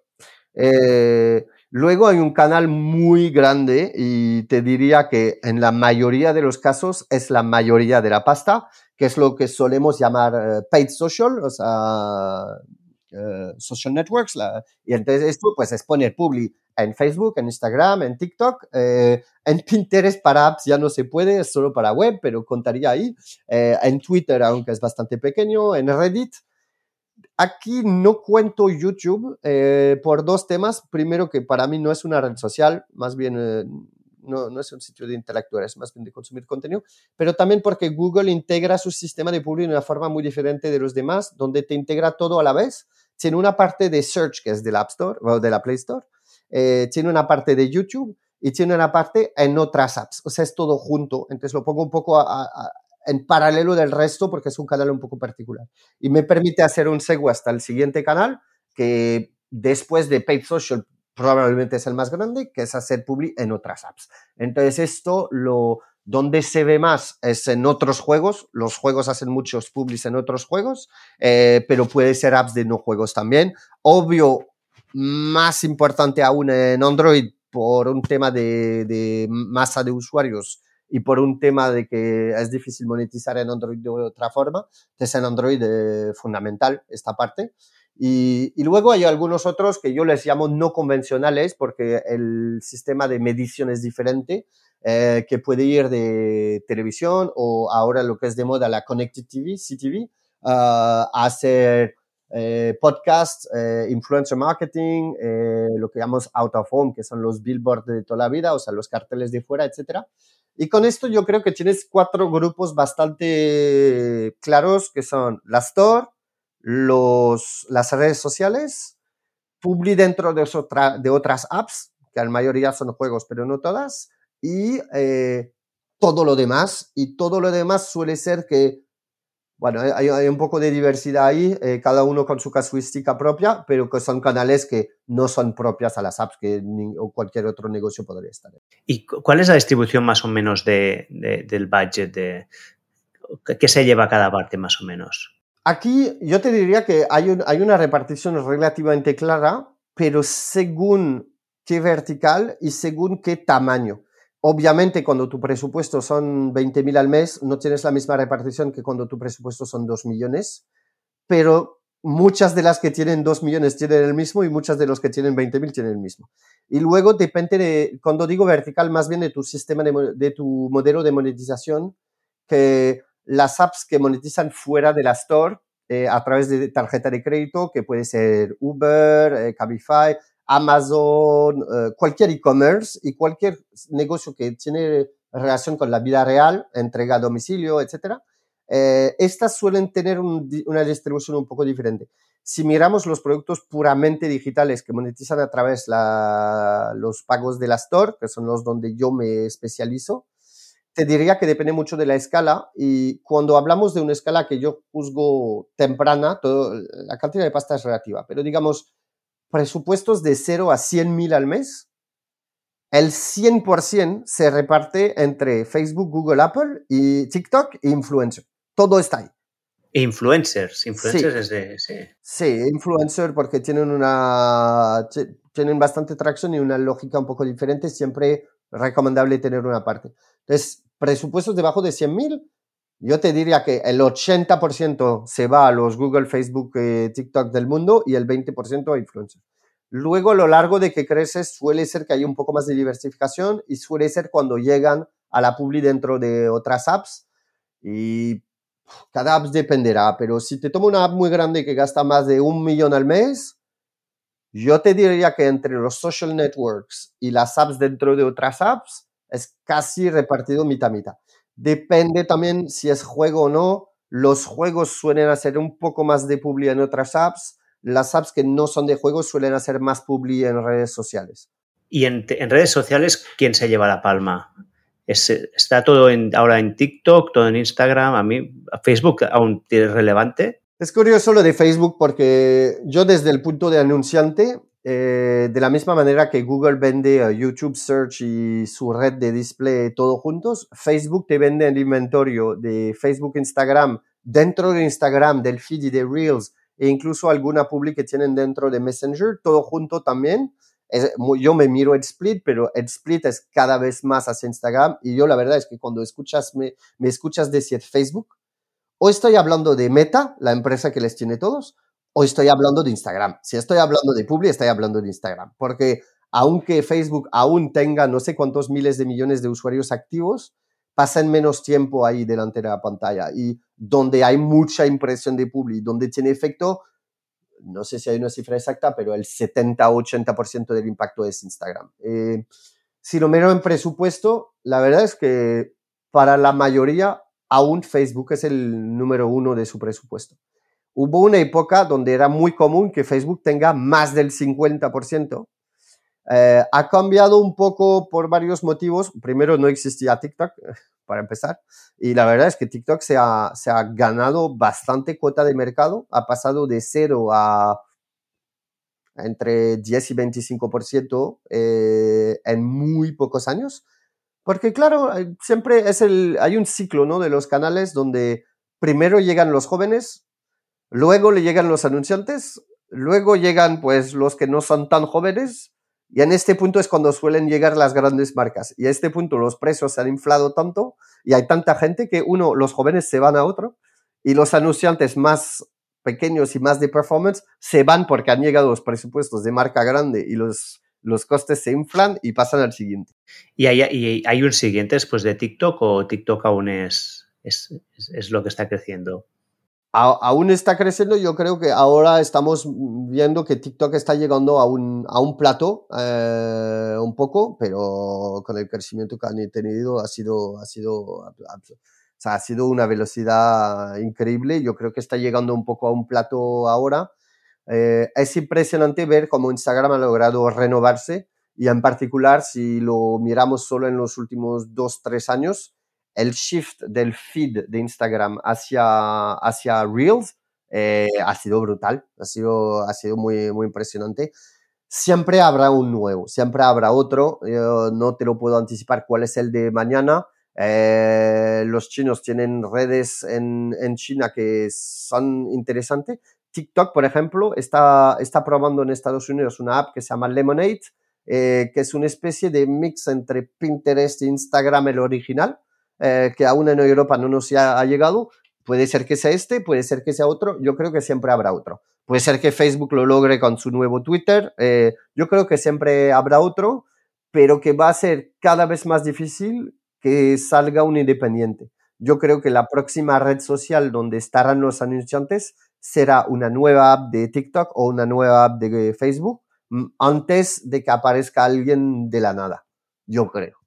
Eh, luego hay un canal muy grande y te diría que en la mayoría de los casos es la mayoría de la pasta, que es lo que solemos llamar eh, paid social, o sea, eh, social networks. y entonces esto pues es poner publi en Facebook, en Instagram, en TikTok, en Pinterest para apps ya no se puede, es solo para web, pero contaría ahí, en Twitter, aunque es bastante pequeño, en Reddit. Aquí no cuento YouTube eh, por dos temas. Primero, que para mí no es una red social, más bien eh, no, no, es un sitio de intelectual, es más bien de consumir contenido, pero también porque Google integra su sistema de publicidad de una forma muy diferente de los demás, donde te integra todo a la vez. Tiene una parte de search que es del App Store o de la Play Store, eh, tiene una parte de YouTube y tiene una parte en otras apps. O sea, es todo junto. Entonces lo pongo un poco en paralelo del resto porque es un canal un poco particular. Y me permite hacer un segue hasta el siguiente canal, que después de Paid Social probablemente es el más grande, que es hacer public en otras apps. Entonces esto lo, Donde se ve más es en otros juegos. Los juegos hacen muchos publis en otros juegos, eh, pero puede ser apps de no juegos también. Obvio, más importante aún en Android por un tema de, masa de usuarios y por un tema de que es difícil monetizar en Android de otra forma. Entonces en Android es fundamental esta parte. Y, y, luego hay algunos otros que yo les llamo no convencionales porque el sistema de medición es diferente, eh, que puede ir de televisión o ahora lo que es de moda la Connected TV, CTV, a hacer eh, podcast, eh, influencer marketing, eh, lo que llamamos out of home, que son los billboards de toda la vida, o sea, los carteles de fuera, etcétera. Y con esto yo creo que tienes cuatro grupos bastante claros, que son la store, los, las redes sociales, Publi dentro de, otra, de otras apps, que la mayoría son juegos, pero no todas, y eh, todo lo demás. Y todo lo demás suele ser que bueno, hay, hay, un poco de diversidad ahí, eh, cada uno con su casuística propia, pero que son canales que no son propias a las apps que ni, o cualquier otro negocio podría estar. ¿Y cuál es la distribución más o menos de, de, del budget? De, ¿Qué se lleva cada parte más o menos? Aquí yo te diría que hay, un, hay una repartición relativamente clara, pero según qué vertical y según qué tamaño. Obviamente, cuando tu presupuesto son 20.000 al mes, no tienes la misma repartición que cuando tu presupuesto son 2 millones, pero muchas de las que tienen 2 millones tienen el mismo y muchas de los que tienen 20.000 tienen el mismo. Y luego depende de, cuando digo vertical, más bien de tu sistema, de tu modelo de monetización, que las apps que monetizan fuera de la store, eh, a través de tarjeta de crédito, que puede ser Uber, eh, Cabify, Amazon, eh, cualquier e-commerce y cualquier negocio que tiene relación con la vida real, entrega a domicilio, etcétera, estas suelen tener un, una distribución un poco diferente. Si miramos los productos puramente digitales que monetizan a través la, los pagos de la store, que son los donde yo me especializo, te diría que depende mucho de la escala y cuando hablamos de una escala que yo juzgo temprana, todo, la cantidad de pasta es relativa, pero digamos presupuestos de 0 a 100 mil al mes, el 100% se reparte entre Facebook, Google, Apple y TikTok e influencer. Todo está ahí. Influencers, influencers sí. es de... Sí. sí, influencer porque tienen una... tienen bastante tracción y una lógica un poco diferente, siempre recomendable tener una parte. Entonces, presupuestos debajo de 100 mil, yo te diría que el 80% se va a los Google, Facebook, eh, TikTok del mundo y el 20% a influencers. Luego, a lo largo de que creces, suele ser que hay un poco más de diversificación y suele ser cuando llegan a la publi dentro de otras apps. Y cada app dependerá, pero si te tomo una app muy grande que gasta más de un millón al mes, yo te diría que entre los social networks y las apps dentro de otras apps es casi repartido mitad-mitad. Depende también si es juego o no. Los juegos suelen hacer un poco más de publi en otras apps. Las apps que no son de juegos suelen hacer más publi en redes sociales. ¿Y en, en redes sociales quién se lleva la palma? Es, ¿Está todo en, ahora en TikTok, todo en Instagram? A mí, ¿Facebook aún es relevante? Es curioso lo de Facebook porque yo desde el punto de anunciante eh, de la misma manera que Google vende a YouTube Search y su red de display todo juntos, Facebook te vende el inventario de Facebook, Instagram, dentro de Instagram, del feed y de Reels, e incluso alguna public que tienen dentro de Messenger, todo junto también. Es, yo me miro el split, pero el split es cada vez más hacia Instagram y yo la verdad es que cuando escuchas, me, me escuchas decir Facebook, o estoy hablando de Meta, la empresa que les tiene todos, o estoy hablando de Instagram. Si estoy hablando de Publi, estoy hablando de Instagram. Porque aunque Facebook aún tenga no sé cuántos miles de millones de usuarios activos, pasan menos tiempo ahí delante de la pantalla. Y donde hay mucha impresión de Publi, donde tiene efecto, no sé si hay una cifra exacta, pero el 70-80% del impacto es Instagram. Eh, si lo miro en presupuesto, la verdad es que para la mayoría aún Facebook es el número uno de su presupuesto hubo una época donde era muy común que Facebook tenga más del 50%. Eh, ha cambiado un poco por varios motivos. Primero, no existía TikTok, para empezar. Y la verdad es que TikTok se ha, se ha ganado bastante cuota de mercado. Ha pasado de cero a entre 10 y 25% eh, en muy pocos años. Porque claro, siempre es el, hay un ciclo, ¿no? De los canales donde primero llegan los jóvenes, luego le llegan los anunciantes, luego llegan pues los que no son tan jóvenes y en este punto es cuando suelen llegar las grandes marcas. Y a este punto los precios se han inflado tanto y hay tanta gente que uno, los jóvenes se van a otro y los anunciantes más pequeños y más de performance se van porque han llegado los presupuestos de marca grande y los los costes se inflan y pasan al siguiente. ¿Y hay, hay un siguiente después de TikTok o TikTok aún es, es, lo que está creciendo? Aún está creciendo, yo creo que ahora estamos viendo que TikTok está llegando a un, a un plato eh, un poco, pero con el crecimiento que han tenido ha sido, ha sido, ha sido una velocidad increíble. Yo creo que está llegando un poco a un plato ahora eh, es impresionante ver cómo Instagram ha logrado renovarse y en particular si lo miramos solo en los últimos dos, tres años, el shift del feed de Instagram hacia, hacia Reels eh, ha sido brutal, ha sido, ha sido muy, muy impresionante. Siempre habrá un nuevo, siempre habrá otro, Yo no te lo puedo anticipar cuál es el de mañana. Eh, los chinos tienen redes en, en China que son interesantes, TikTok, por ejemplo, está, está probando en Estados Unidos una app que se llama Lemonade, eh, que es una especie de mix entre Pinterest e Instagram, el original, eh, que aún en Europa no nos ha, llegado. Puede ser que sea este, puede ser que sea otro, yo creo que siempre habrá otro. Puede ser que Facebook lo logre con su nuevo Twitter, eh, yo creo que siempre habrá otro, pero que va a ser cada vez más difícil que salga un independiente. Yo creo que la próxima red social donde estarán los anunciantes será una nueva app de TikTok o una nueva app de Facebook mm, antes de que aparezca alguien de la nada, yo creo.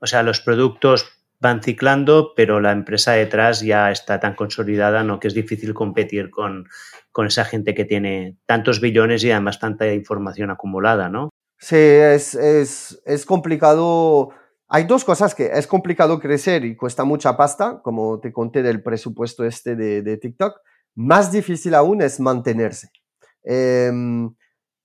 O sea, los productos van ciclando, pero la empresa detrás ya está tan consolidada, ¿no? Que es difícil competir con, con esa gente que tiene tantos billones y además tanta información acumulada, ¿no? Sí, es, es, es complicado. Hay dos cosas que es complicado crecer y cuesta mucha pasta, como te conté del presupuesto este de, de TikTok, más difícil aún es mantenerse. Em,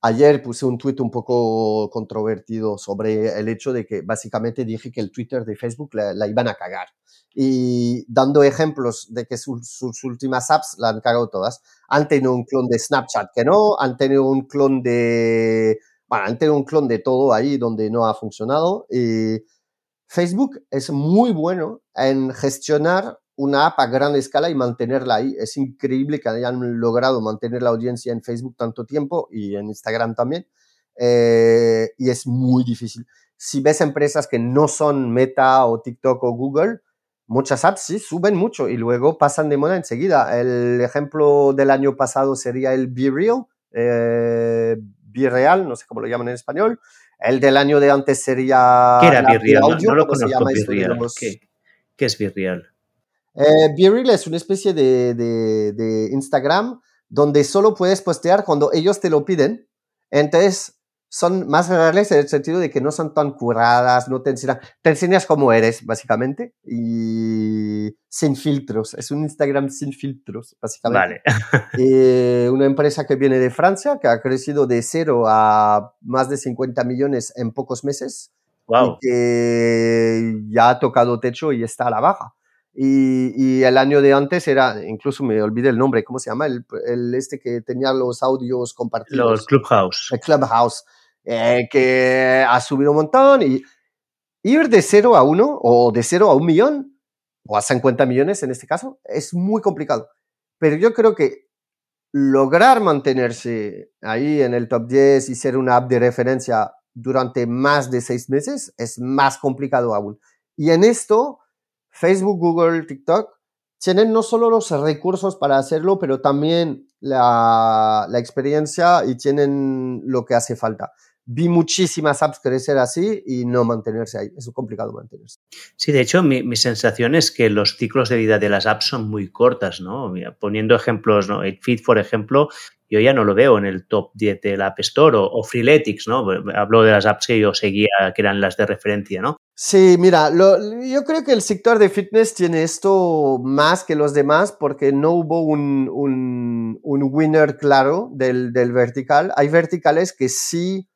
ayer puse un tweet un poco controvertido sobre el hecho de que básicamente dije que el Twitter de Facebook la, iban a cagar. Y dando ejemplos de que sus, últimas apps la han cagado todas. Han tenido un clon de Snapchat que no, han tenido un clon de... Bueno, han tenido un clon de todo ahí donde no ha funcionado. Y Facebook es muy bueno en gestionar una app a gran escala y mantenerla ahí. Es increíble que hayan logrado mantener la audiencia en Facebook tanto tiempo y en Instagram también. Eh, y es muy difícil. Si ves empresas que no son Meta o TikTok o Google, muchas apps sí suben mucho y luego pasan de moda enseguida. El ejemplo del año pasado sería el Be Real, eh, Be Real, no sé cómo lo llaman en español. El del año de antes sería. ¿Qué era Be Real? no, lo conozco. ¿Qué, ¿Qué es Be Real? Eh, es una especie de, de, Instagram donde solo puedes postear cuando ellos te lo piden. Entonces, son más reales en el sentido de que no son tan curadas, no te enseñan, te enseñas cómo eres, básicamente, y sin filtros. Es un Instagram sin filtros, básicamente. Vale. Eh, una empresa que viene de Francia, que ha crecido de cero a más de 50 millones en pocos meses. Wow. Y que ya ha tocado techo y está a la baja. Y, el año de antes era, incluso me olvidé el nombre, ¿cómo se llama? El, este que tenía los audios compartidos. Los Clubhouse. El Clubhouse, eh, que ha subido un montón y ir de cero a uno o de cero a un millón o a 50 millones en este caso es muy complicado. Pero yo creo que lograr mantenerse ahí en el top 10 y ser una app de referencia durante más de seis meses es más complicado aún. Y en esto Facebook, Google, TikTok tienen no solo los recursos para hacerlo, pero también la, experiencia y tienen lo que hace falta vi muchísimas apps crecer así y no mantenerse ahí. Es complicado mantenerse. Sí, de hecho, mi, mi, sensación es que los ciclos de vida de las apps son muy cortas, ¿no? Poniendo ejemplos, ¿no? Feed, por ejemplo, yo ya no lo veo en el top 10 del App Store o, Freeletics, ¿no? Hablo de las apps que yo seguía, que eran las de referencia, ¿no? Sí, mira, yo creo que el sector de fitness tiene esto más que los demás porque no hubo un, un, un winner claro del, del vertical. Hay verticales que sí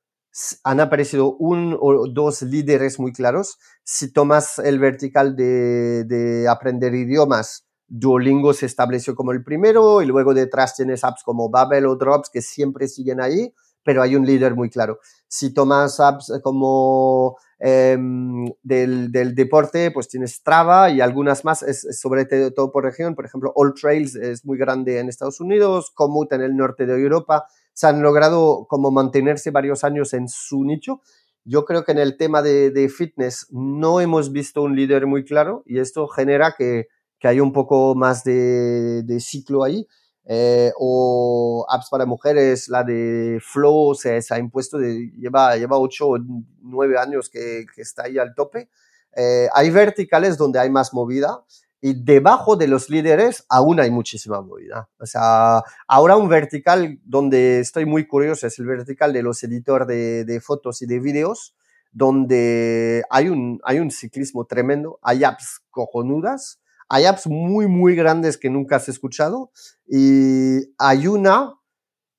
han aparecido un o dos líderes muy claros. Si tomas el vertical de, de aprender idiomas, Duolingo se estableció como el primero y luego detrás tienes apps como Babel o Drops que siempre siguen ahí, pero hay un líder muy claro. Si tomas apps como em, del, del, deporte, pues tienes Strava y algunas más, es, sobre todo por región, por ejemplo, All Trails es muy grande en Estados Unidos, Komoot en el norte de Europa, se han logrado como mantenerse varios años en su nicho. Yo creo que en el tema de, fitness no hemos visto un líder muy claro y esto genera que que hay un poco más de, ciclo ahí. Eh, o apps para mujeres, la de Flow se, se ha impuesto, de, lleva, lleva 8 o 9 años que, que, está ahí al tope. Eh, hay verticales donde hay más movida y debajo de los líderes aún hay muchísima movida. O sea, ahora un vertical donde estoy muy curioso es el vertical de los editores de, fotos y de vídeos, donde hay un, hay un ciclismo tremendo, hay apps cojonudas hay apps muy, muy grandes que nunca has escuchado y hay una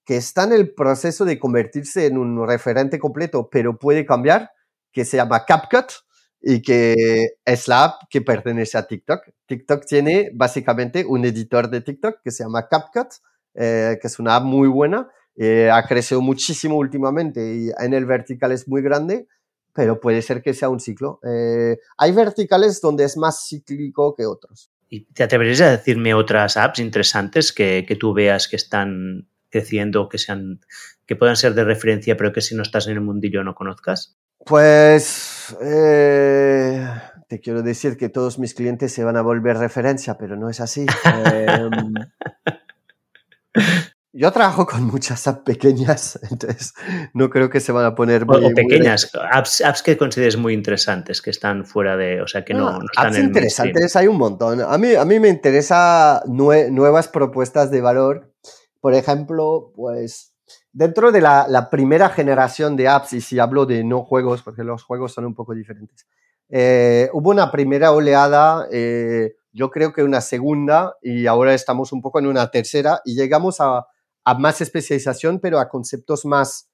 que está en el proceso de convertirse en un referente completo, pero puede cambiar, que se llama CapCut y que es la app que pertenece a TikTok. TikTok tiene básicamente un editor de TikTok que se llama CapCut, eh, que es una app muy buena. Eh, ha crecido muchísimo últimamente y en el vertical es muy grande pero puede ser que sea un ciclo. Eh, hay verticales donde es más cíclico que otros. ¿Y te atreverías a decirme otras apps interesantes que, que tú veas que están creciendo, que, sean, que puedan ser de referencia, pero que si no estás en el mundillo no conozcas? Pues eh, te quiero decir que todos mis clientes se van a volver referencia, pero no es así. eh, yo trabajo con muchas apps pequeñas, entonces no creo que se van a poner muy... O pequeñas, muy... Apps, apps, que consideres muy interesantes, que están fuera de... O sea, que no, ah, no están apps en interesantes hay un montón. A mí, a mí me interesa nue nuevas propuestas de valor. Por ejemplo, pues dentro de la, la, primera generación de apps, y si hablo de no juegos, porque los juegos son un poco diferentes, eh, hubo una primera oleada, eh, yo creo que una segunda, y ahora estamos un poco en una tercera, y llegamos a a más especialización, pero a conceptos más,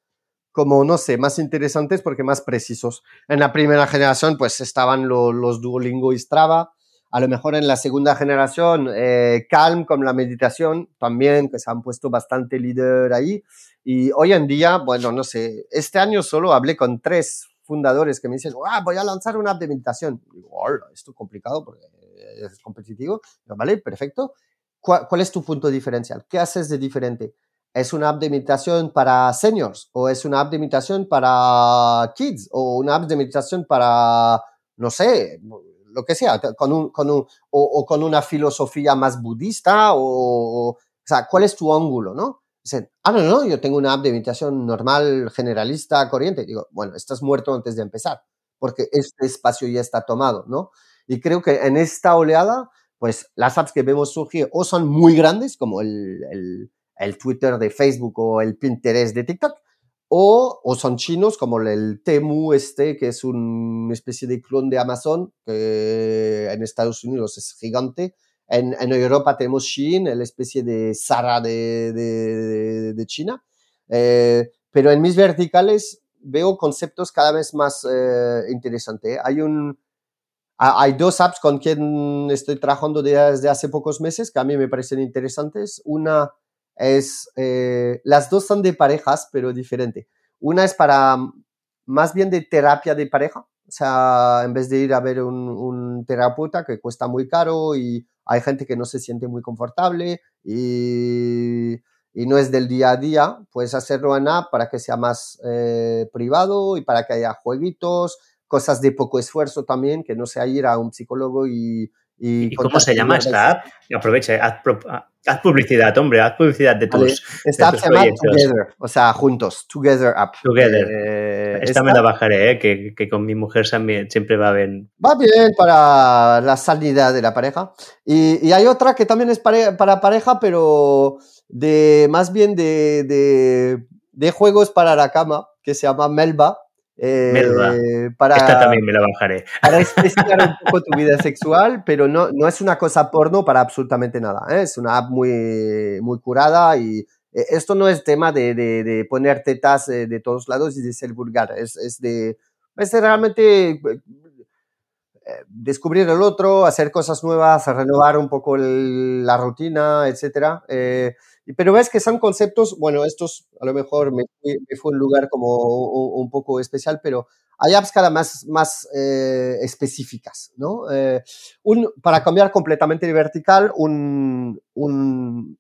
como no sé, más interesantes porque más precisos. En la primera generación, pues estaban lo, los Duolingo y Strava. A lo mejor en la segunda generación, eh, Calm con la meditación también, que se han puesto bastante líder ahí. Y hoy en día, bueno, no sé, este año solo hablé con tres fundadores que me dicen, ah, voy a lanzar una app de meditación. digo, hola, esto es complicado porque es competitivo. Pero, vale, perfecto. ¿Cuál, ¿Cuál, es tu punto diferencial? ¿Qué haces de diferente? ¿Es una app de meditación para seniors? ¿O es una app de meditación para kids? ¿O una app de meditación para, no sé, lo que sea, con un, con un, o, o, con una filosofía más budista? O, o, sea, ¿cuál es tu ángulo, no? Dicen, ah, no, no, yo tengo una app de meditación normal, generalista, corriente. Digo, bueno, estás muerto antes de empezar, porque este espacio ya está tomado, ¿no? Y creo que en esta oleada, pues las apps que vemos surgir o son muy grandes, como el, el el Twitter de Facebook o el Pinterest de TikTok, o, o son chinos como el Temu este, que es una especie de clon de Amazon, que en Estados Unidos es gigante. En, en Europa tenemos Shein, la especie de Zara de, de, de China. Eh, pero en mis verticales veo conceptos cada vez más eh, interesantes. Hay un, hay dos apps con quien estoy trabajando desde hace pocos meses que a mí me parecen interesantes. Una es, eh, las dos son de parejas, pero diferente. Una es para más bien de terapia de pareja, o sea, en vez de ir a ver un, un terapeuta que cuesta muy caro y hay gente que no se siente muy confortable y, y, no es del día a día, puedes hacerlo en app para que sea más eh, privado y para que haya jueguitos, cosas de poco esfuerzo también, que no sea ir a un psicólogo y... ¿Y, ¿Y cómo se llama esta app? Aprovecha, haz, Haz publicidad, hombre, haz publicidad de tus. Esta app se llama Together, o sea, juntos, Together App. Together. Eh, esta, esta, me la bajaré, ¿eh? que, que, con mi mujer siempre va bien. Va bien para la sanidad de la pareja. Y, y hay otra que también es pare, para pareja, pero de más bien de, de, de juegos para la cama, que se llama Melba. Eh, para, Esta también me la bajaré. Para especificar un poco tu vida sexual, pero no, no es una cosa porno para absolutamente nada. ¿eh? Es una app muy, muy curada y, eh, esto no es tema de, de, poner tetas eh, de todos lados y de ser vulgar, es, es de, es realmente eh, descubrir el otro, hacer cosas nuevas, renovar un poco la rutina, etcétera. Pero ves que son conceptos, bueno, estos a lo mejor me, fue un lugar como un, poco especial, pero hay apps cada más, más específicas, ¿no? un, para cambiar completamente de vertical, un, un,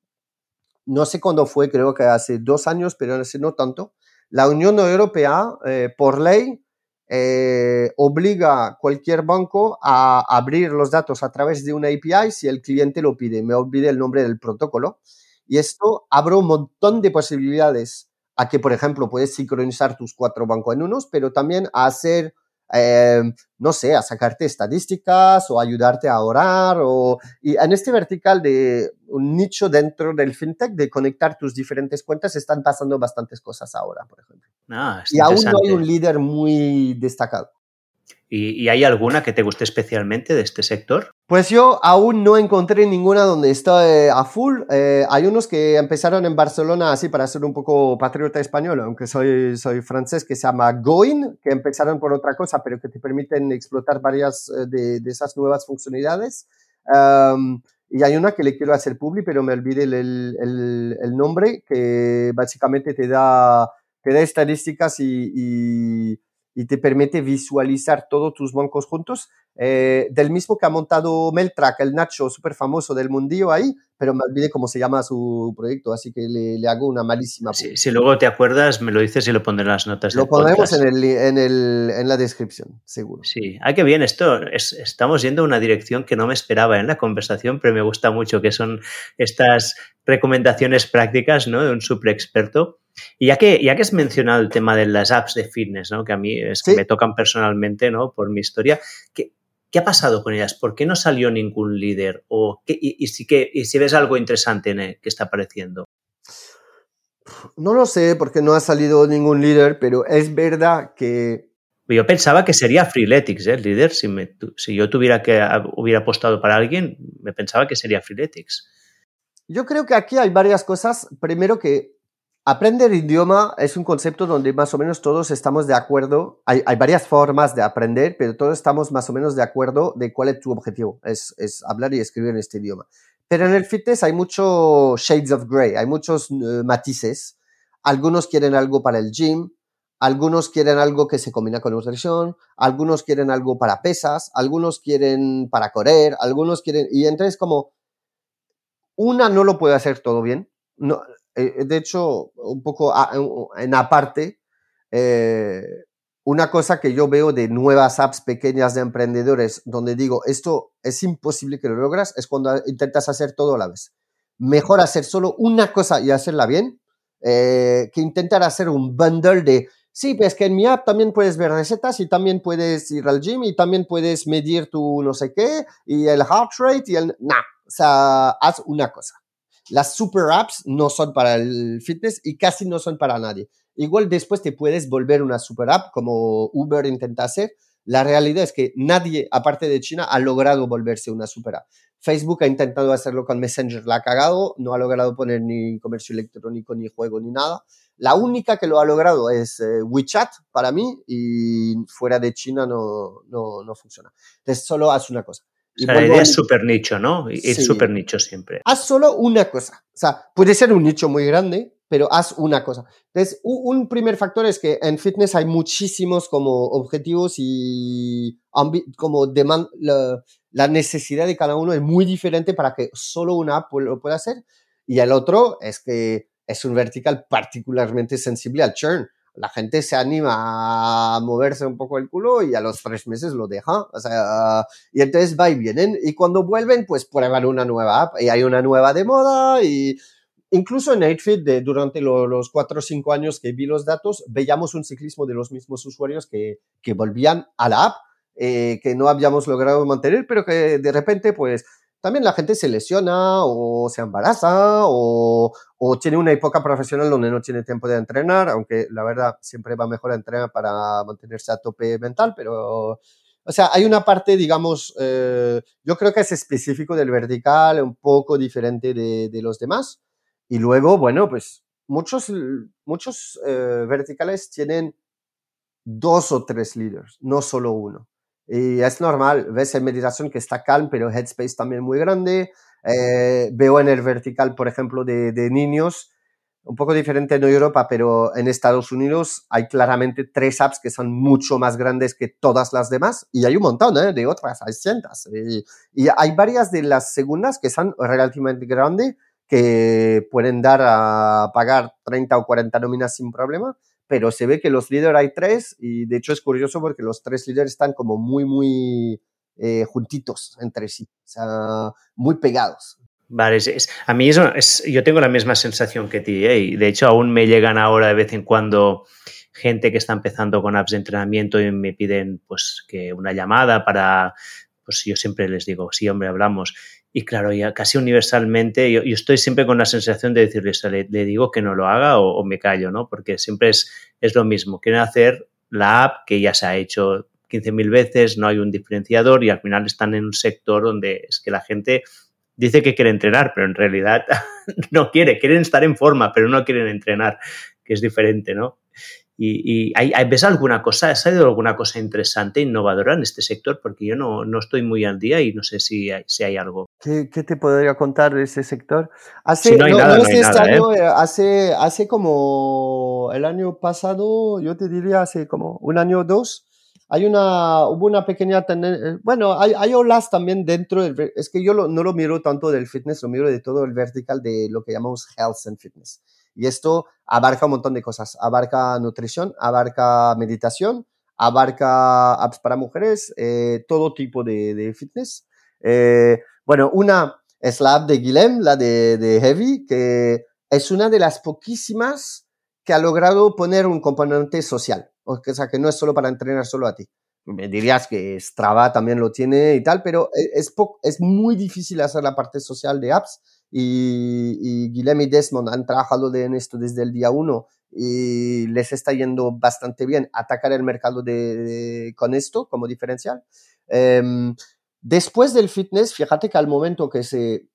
no sé cuándo fue, creo que hace dos años, pero no tanto, la Unión Europea, eh, por ley, eh, obliga a cualquier banco a abrir los datos a través de una API si el cliente lo pide. Me olvidé el nombre del protocolo. Y esto abre un montón de posibilidades a que, por ejemplo, puedes sincronizar tus cuatro bancos en unos, pero también a hacer eh, no sé, a sacarte estadísticas o ayudarte a orar. O, y en este vertical de un nicho dentro del fintech de conectar tus diferentes cuentas están pasando bastantes cosas ahora, por ejemplo. Ah, y aún no hay un líder muy destacado. ¿Y, hay alguna que te guste especialmente de este sector? Pues yo aún no encontré ninguna donde esté a full. Eh, hay unos que empezaron en Barcelona así para ser un poco patriota español, aunque soy, soy francés, que se llama Going, que empezaron por otra cosa, pero que te permiten explotar varias eh, de, de esas nuevas funcionalidades. y hay una que le quiero hacer public, pero me olvidé el, el, el, nombre, que básicamente te da, te da estadísticas y, y y te permite visualizar todos tus bancos juntos, eh, del mismo que ha montado Meltrack, el Nacho súper famoso del mundillo ahí, pero me olvidé cómo se llama su proyecto, así que le, hago una malísima. si luego te acuerdas, me lo dices y lo pondré en las notas. Lo pondremos en, el, en, el, en, la descripción, seguro. Sí, hay que bien esto. estamos yendo a una dirección que no me esperaba en la conversación, pero me gusta mucho, que son estas recomendaciones prácticas ¿no? de un super experto. Y ya que, ya que has mencionado el tema de las apps de fitness, ¿no? que a mí es que me tocan personalmente ¿no? por mi historia, ¿qué, ¿qué, ha pasado con ellas? ¿Por qué no salió ningún líder? ¿O y, si que, y si ves algo interesante en que está apareciendo? No lo sé porque no ha salido ningún líder, pero es verdad que... Yo pensaba que sería Freeletics, ¿eh? el líder. Si, me, si yo tuviera que hubiera apostado para alguien, me pensaba que sería Freeletics. Yo creo que aquí hay varias cosas. Primero que Aprender idioma es un concepto donde más o menos todos estamos de acuerdo. Hay, varias formas de aprender, pero todos estamos más o menos de acuerdo de cuál es tu objetivo. Es, hablar y escribir en este idioma. Pero en el fitness hay muchos shades of gray, hay muchos eh, matices. Algunos quieren algo para el gym, algunos quieren algo que se combina con nutrición, algunos quieren algo para pesas, algunos quieren para correr, algunos quieren... Y entonces como una no lo puede hacer todo bien. No, eh, de hecho, un poco en aparte, eh, una cosa que yo veo de nuevas apps pequeñas de emprendedores, donde digo, esto es imposible que lo logras, es cuando intentas hacer todo a la vez. Mejor hacer solo una cosa y hacerla bien, eh, que intentar hacer un bundle de, sí, pues que en mi app también puedes ver recetas y también puedes ir al gym y también puedes medir tu no sé qué y el heart rate y el... Nah, o sea, haz una cosa. Las super apps no son para el fitness y casi no son para nadie. Igual después te puedes volver una super app como Uber intenta hacer. La realidad es que nadie, aparte de China, ha logrado volverse una super app. Facebook ha intentado hacerlo con Messenger, la ha cagado, no ha logrado poner ni comercio electrónico, ni juego, ni nada. La única que lo ha logrado es eh, WeChat para mí y fuera de China no, no, no funciona. Entonces solo haz una cosa la idea es súper nicho, ¿no? Es súper nicho siempre. Haz solo una cosa. O sea, puede ser un nicho muy grande, pero haz una cosa. Entonces, un, primer factor es que en fitness hay muchísimos como objetivos y como demand, la, necesidad de cada uno es muy diferente para que solo una app lo pueda hacer. Y el otro es que es un vertical particularmente sensible al churn la gente se anima a moverse un poco el culo y a los tres meses lo deja. O sea, y entonces va y vienen. Y cuando vuelven, pues prueban una nueva app y hay una nueva de moda. Y incluso en 8 de, durante los cuatro o cinco años que vi los datos, veíamos un ciclismo de los mismos usuarios que, que volvían a la app, eh, que no habíamos logrado mantener, pero que de repente, pues también la gente se lesiona o se embaraza o, tiene una época profesional donde no tiene tiempo de entrenar, aunque la verdad siempre va mejor a entrenar para mantenerse a tope mental, pero... O sea, hay una parte, digamos, eh, yo creo que es específico del vertical, un poco diferente de, los demás. Y luego, bueno, pues muchos, muchos eh, verticales tienen dos o tres líderes, no solo uno. Y es normal, ves en meditación que está Calm, pero Headspace también muy grande. Eh, veo en el vertical, por ejemplo, de, de, niños, un poco diferente en Europa, pero en Estados Unidos hay claramente tres apps que son mucho más grandes que todas las demás y hay un montón ¿eh? de otras, hay cientos. Y, y, hay varias de las segundas que son relativamente grandes que pueden dar a pagar 30 o 40 nóminas sin problema pero se ve que los líderes hay tres y de hecho es curioso porque los tres líderes están como muy, muy eh, juntitos entre sí, o sea, muy pegados. Vale, es, es, a mí eso es, yo tengo la misma sensación que ti, ¿eh? y de hecho aún me llegan ahora de vez en cuando gente que está empezando con apps de entrenamiento y me piden pues que una llamada para, pues yo siempre les digo, sí, hombre, hablamos. Y claro, ya casi universalmente, yo, yo, estoy siempre con la sensación de decirle, le, le digo que no lo haga o, o, me callo, ¿no? Porque siempre es, es lo mismo. Quieren hacer la app que ya se ha hecho 15.000 veces, no hay un diferenciador y al final están en un sector donde es que la gente dice que quiere entrenar, pero en realidad no quiere, quieren estar en forma, pero no quieren entrenar, que es diferente, ¿no? ¿Y, y hay, ves alguna cosa, ha salido alguna cosa interesante, innovadora en este sector? Porque yo no, no estoy muy al día y no sé si hay, si hay algo. ¿Qué, ¿Qué, te podría contar de ese sector? Hace, si no hay no, nada, no, no hay nada, año, ¿eh? hace, hace como el año pasado, yo te diría hace como un año o dos, hay una, hubo una pequeña tendencia, bueno, hay, hay olas también dentro del, es que yo lo, no lo miro tanto del fitness, lo miro de todo el vertical de lo que llamamos health and fitness. Y esto abarca un montón de cosas. Abarca nutrición, abarca meditación, abarca apps para mujeres, eh, todo tipo de, de fitness. Eh, bueno, una es la app de Guilhem, la de, de Heavy, que es una de las poquísimas que ha logrado poner un componente social. O sea, que no es solo para entrenar solo a ti. Me dirías que Strava también lo tiene y tal, pero e, es, es muy difícil hacer la parte social de apps y, y Guilhem y Desmond han trabajado de, en esto desde el día uno y les está yendo bastante bien atacar el mercado de, de, con esto como diferencial. Um, después del fitness, fíjate que al momento que se,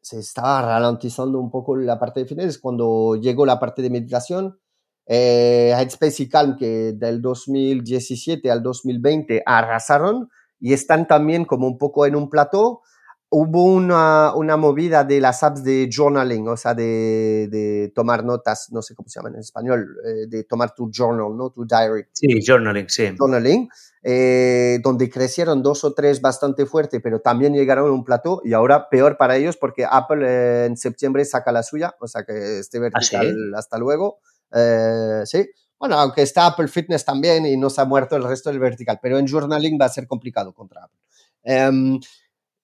se estaba ralentizando un poco la parte de fitness, es cuando llegó la parte de meditación, eh, Headspace y Calm, que del 2017 al 2020 arrasaron y están también como un poco en un plató. Hubo una, una movida de las apps de journaling, o sea, de, de tomar notas, no sé cómo se llama en español, eh, de tomar tu journal, ¿no? Tu diary. Sí, journaling, sí. Journaling, eh, donde crecieron dos o tres bastante fuerte, pero también llegaron a un plató y ahora peor para ellos porque Apple eh, en septiembre saca la suya, o sea que este vertical, ¿Ah, sí? hasta luego. Eh, sí, bueno, aunque está Apple Fitness también y no se ha muerto el resto del vertical, pero en journaling va a ser complicado contra Apple.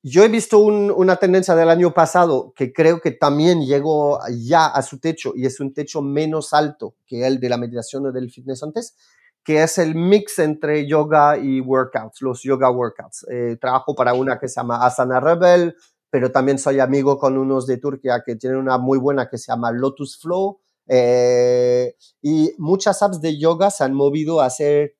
Yo he visto un, una tendencia del año pasado que creo que también llegó ya a su techo y es un techo menos alto que el de la meditación o del fitness antes, que es el mix entre yoga y workouts, los yoga workouts. Eh, trabajo para una que se llama Asana Rebel, pero también soy amigo con unos de Turquía que tienen una muy buena que se llama Lotus Flow eh, y muchas apps de yoga se han movido a hacer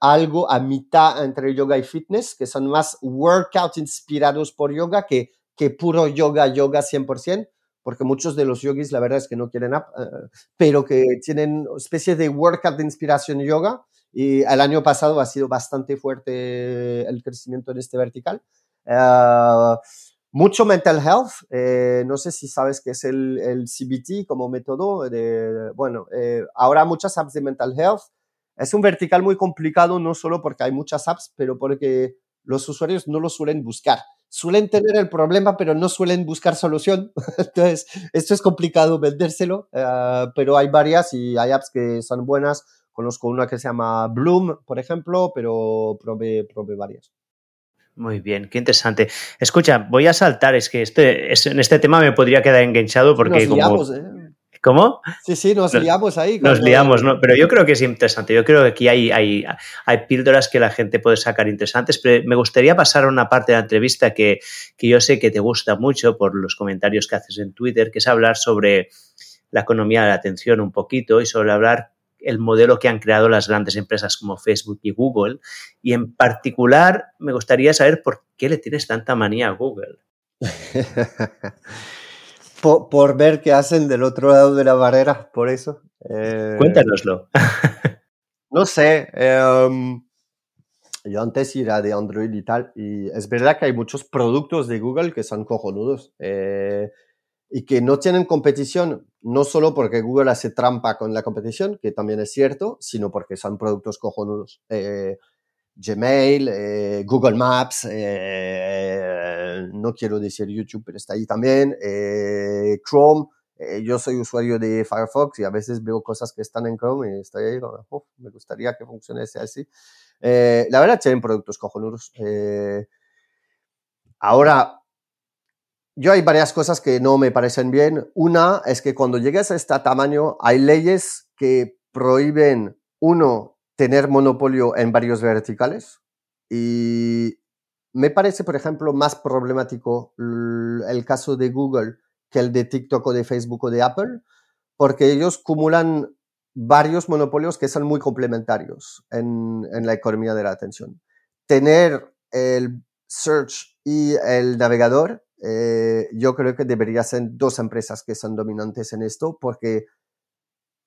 algo a mitad entre yoga y fitness, que son más workouts inspirados por yoga que, que puro yoga, yoga 100%, porque muchos de los yogis la verdad es que no quieren app, uh, pero que tienen especie de workout de inspiración yoga. Y el año pasado ha sido bastante fuerte el crecimiento en este vertical. Uh, mucho mental health, eh, no sé si sabes qué es el, el CBT como método. De, bueno, eh, ahora muchas apps de mental health. Es un vertical muy complicado, no solo porque hay muchas apps, pero porque los usuarios no lo suelen buscar. Suelen tener el problema, pero no suelen buscar solución. Entonces, esto es complicado vendérselo, uh, pero hay varias y hay apps que son buenas. Conozco una que se llama Bloom, por ejemplo, pero probé, probé varias. Muy bien, qué interesante. Escucha, voy a saltar, es que este, es, en este tema me podría quedar enganchado porque nos liamos, como... ¿eh? ¿Cómo? Sí, sí, nos, nos liamos ahí. Nos liamos, ¿no? Pero yo creo que es interesante. Yo creo que aquí hay, hay, hay píldoras que la gente puede sacar interesantes, pero me gustaría pasar a una parte de la entrevista que, que yo sé que te gusta mucho por los comentarios que haces en Twitter, que es hablar sobre la economía de la atención un poquito y sobre hablar el modelo que han creado las grandes empresas como Facebook y Google. Y en particular, me gustaría saber por qué le tienes tanta manía a Google. por, ver qué hacen del otro lado de la barrera, por eso. Eh, Cuéntanoslo. no sé. Em, yo antes era de Android y tal, y es verdad que hay muchos productos de Google que son cojonudos eh, y que no tienen competición, no solo porque Google hace trampa con la competición, que también es cierto, sino porque son productos cojonudos. Eh, Gmail, eh, Google Maps, no quiero decir YouTube, pero está ahí también, Chrome. yo soy usuario de Firefox y a veces veo cosas que están en Chrome y estoy ahí, me gustaría que funcionase así. Eh, la verdad, tienen productos cojonudos. Eh, ahora, yo hay varias cosas que no me parecen bien. Una es que cuando llegues a este tamaño, hay leyes que prohíben, uno, tener monopolio en varios verticales. Y me parece, por ejemplo, más problemático el caso de Google que el de TikTok o de Facebook o de Apple, porque ellos acumulan varios monopolios que son muy complementarios en, la economía de la atención. Tener el search y el navegador, eh, yo creo que deberían ser dos empresas que son dominantes en esto porque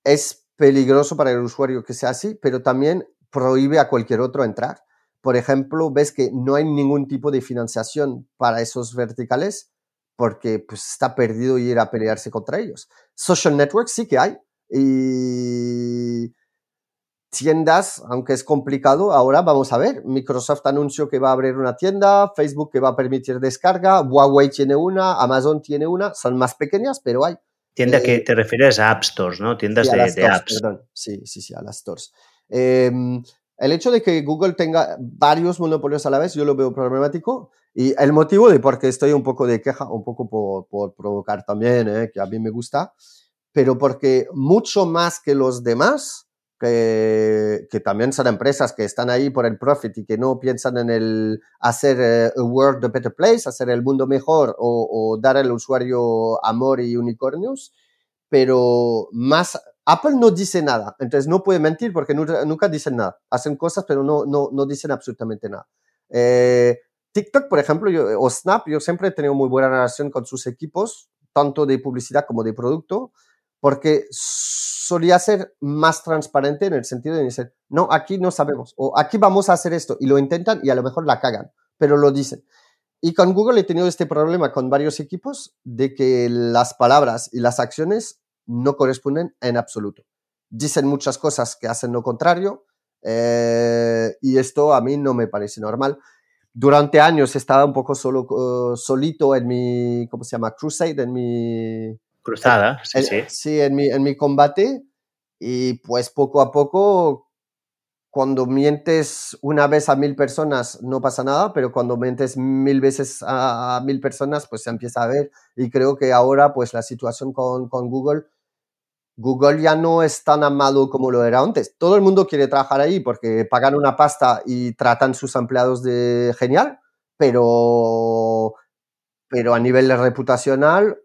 es peligroso para el usuario que sea así, pero también prohíbe a cualquier otro entrar. Por ejemplo, ves que no hay ningún tipo de financiación para esos verticales porque pues, está perdido ir a pelearse contra ellos. Social networks sí que hay, y tiendas, aunque es complicado, ahora vamos a ver. Microsoft anunció que va a abrir una tienda, Facebook que va a permitir descarga, Huawei tiene una, Amazon tiene una, son más pequeñas, pero hay. Tienda que eh, te refieres a App Stores, ¿no? Tiendas de, apps. Perdón. Sí, sí, sí, a las stores. Em, el hecho de que Google tenga varios monopolios a la vez, yo lo veo problemático. Y el motivo de por qué estoy un poco de queja, un poco por, por provocar también, eh, que a mí me gusta, pero porque mucho más que los demás, que, que, también son empresas que están ahí por el profit y que no piensan en el hacer eh, a world a better place, hacer el mundo mejor o, o, dar al usuario amor y unicornios, pero más Apple no dice nada, entonces no puede mentir porque nunca, dicen nada, hacen cosas pero no, no, no dicen absolutamente nada. Eh, TikTok, por ejemplo, yo, o Snap, yo siempre he tenido muy buena relación con sus equipos, tanto de publicidad como de producto porque solía ser más transparente en el sentido de decir, no, aquí no sabemos, o aquí vamos a hacer esto, y lo intentan y a lo mejor la cagan, pero lo dicen. Y con Google he tenido este problema con varios equipos de que las palabras y las acciones no corresponden en absoluto. Dicen muchas cosas que hacen lo contrario, eh, y esto a mí no me parece normal. Durante años estaba un poco solo, uh, solito en mi, ¿cómo se llama? Crusade, en mi Cruzada, sí, sí. Sí, en mi, en mi combate. Y pues poco a poco, cuando mientes una vez a mil personas no pasa nada, pero cuando mientes mil veces a, mil personas, pues se empieza a ver. Y creo que ahora, pues la situación con, con Google, Google ya no es tan amado como lo era antes. Todo el mundo quiere trabajar ahí porque pagan una pasta y tratan sus empleados de genial, pero, pero a nivel reputacional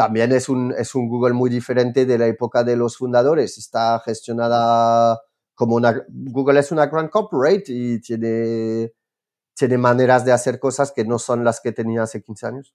también es un, es un Google muy diferente de la época de los fundadores. Está gestionada como una... Google es una gran corporate y tiene, tiene maneras de hacer cosas que no son las que tenía hace 15 años.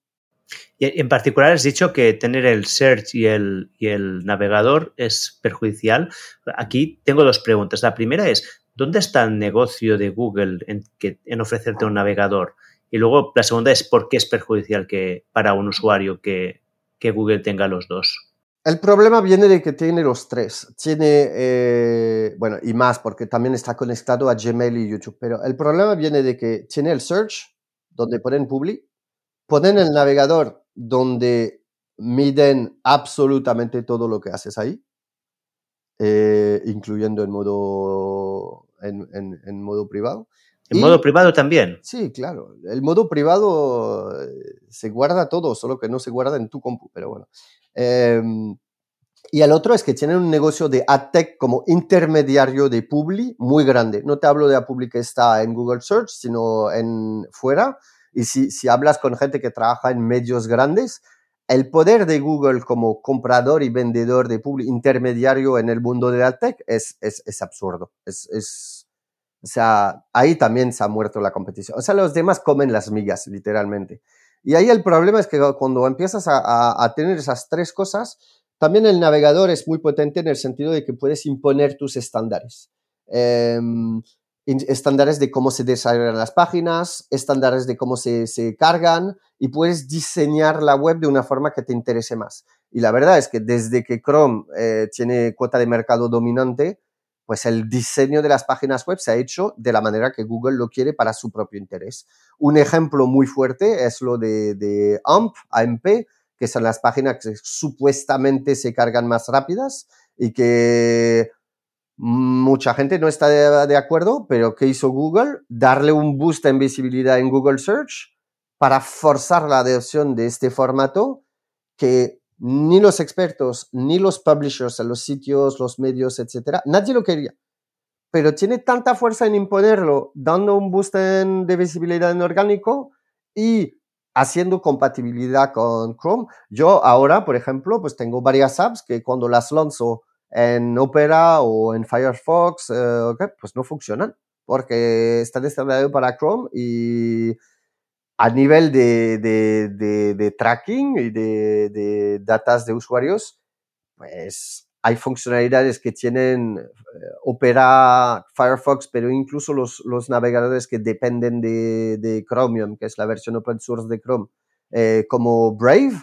Y en particular has dicho que tener el search y el, y el navegador es perjudicial. Aquí tengo dos preguntas. La primera es, ¿dónde está el negocio de Google en, en ofrecerte un navegador? Y luego la segunda es, ¿por qué es perjudicial que, para un usuario que, que Google tenga los dos? El problema viene de que tiene los tres. Tiene, eh, bueno, y más, porque también está conectado a Gmail y YouTube. Pero el problema viene de que tiene el search, donde ponen publi, ponen el navegador, donde miden absolutamente todo lo que haces ahí, eh, incluyendo en modo, en modo privado. ¿En modo privado también? Sí, claro. El modo privado eh, se guarda todo, solo que no se guarda en tu compu, pero bueno. Em, y el otro es que tienen un negocio de AdTech como intermediario de Publi muy grande. No te hablo de la Publi que está en Google Search, sino en fuera. Y si, si hablas con gente que trabaja en medios grandes, el poder de Google como comprador y vendedor de Publi intermediario en el mundo de AdTech es, es, es absurdo. Es, es o sea, ahí también se ha muerto la competición. O sea, los demás comen las migas, literalmente. Y ahí el problema es que cuando empiezas a, tener esas tres cosas, también el navegador es muy potente en el sentido de que puedes imponer tus estándares. Em, estándares de cómo se desarrollan las páginas, estándares de cómo se, se, cargan y puedes diseñar la web de una forma que te interese más. Y la verdad es que desde que Chrome eh, tiene cuota de mercado dominante, pues el diseño de las páginas web se ha hecho de la manera que Google lo quiere para su propio interés. Un ejemplo muy fuerte es lo de, de AMP, AMP, que son las páginas que supuestamente se cargan más rápidas y que Mucha gente no está de, acuerdo, pero ¿qué hizo Google? Darle un boost en visibilidad en Google Search para forzar la adopción de este formato que ni los expertos, ni los publishers en los sitios, los medios, etcétera, nadie lo quería. Pero tiene tanta fuerza en imponerlo, dando un boost de visibilidad en orgánico y haciendo compatibilidad con Chrome. Yo ahora, por ejemplo, pues tengo varias apps que cuando las lanzo en Opera o en Firefox, eh, pues no funcionan porque están desarrollados para Chrome y a nivel de, de, tracking y de, de, datos de usuarios, pues hay funcionalidades que tienen eh, Opera, Firefox, pero incluso los, los navegadores que dependen de, Chromium, que es la versión open source de Chrome, eh, como Brave,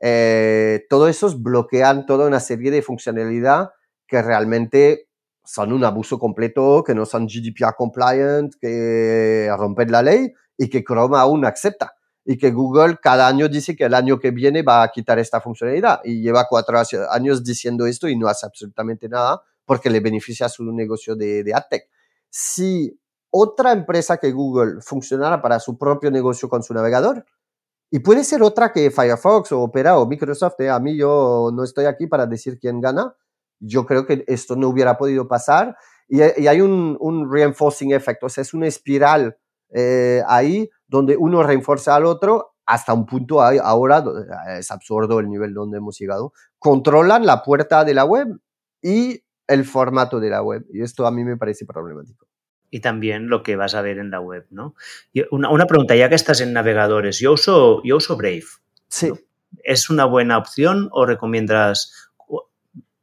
eh, todo eso bloquean toda una serie de funcionalidad que realmente son un abuso completo, que no son GDPR compliant, que rompen la ley y que Chrome aún acepta. Y que Google cada año dice que el año que viene va a quitar esta funcionalidad. Y lleva cuatro años diciendo esto y no hace absolutamente nada porque le beneficia a su negocio de, de AdTech. Si otra empresa que Google funcionara para su propio negocio con su navegador, y puede ser otra que Firefox o Opera o Microsoft. ¿eh? A mí yo no estoy aquí para decir quién gana. Yo creo que esto no hubiera podido pasar. Y, hay un, un, reinforcing effect, o sea, es una espiral eh, ahí donde uno refuerza al otro hasta un punto ahora, es absurdo el nivel donde hemos llegado, controlan la puerta de la web y el formato de la web. Y esto a mí me parece problemático y también lo que vas a ver en la web, ¿no? una, pregunta, ya que estás en navegadores, yo uso, yo uso Brave. Sí. ¿Es una buena opción o recomiendas,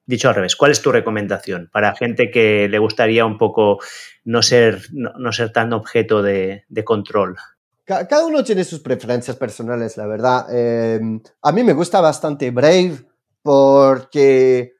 dicho al revés, cuál es tu recomendación para gente que le gustaría un poco no ser, no, ser tan objeto de, control? Cada uno tiene sus preferencias personales, la verdad. Eh, a mí me gusta bastante Brave porque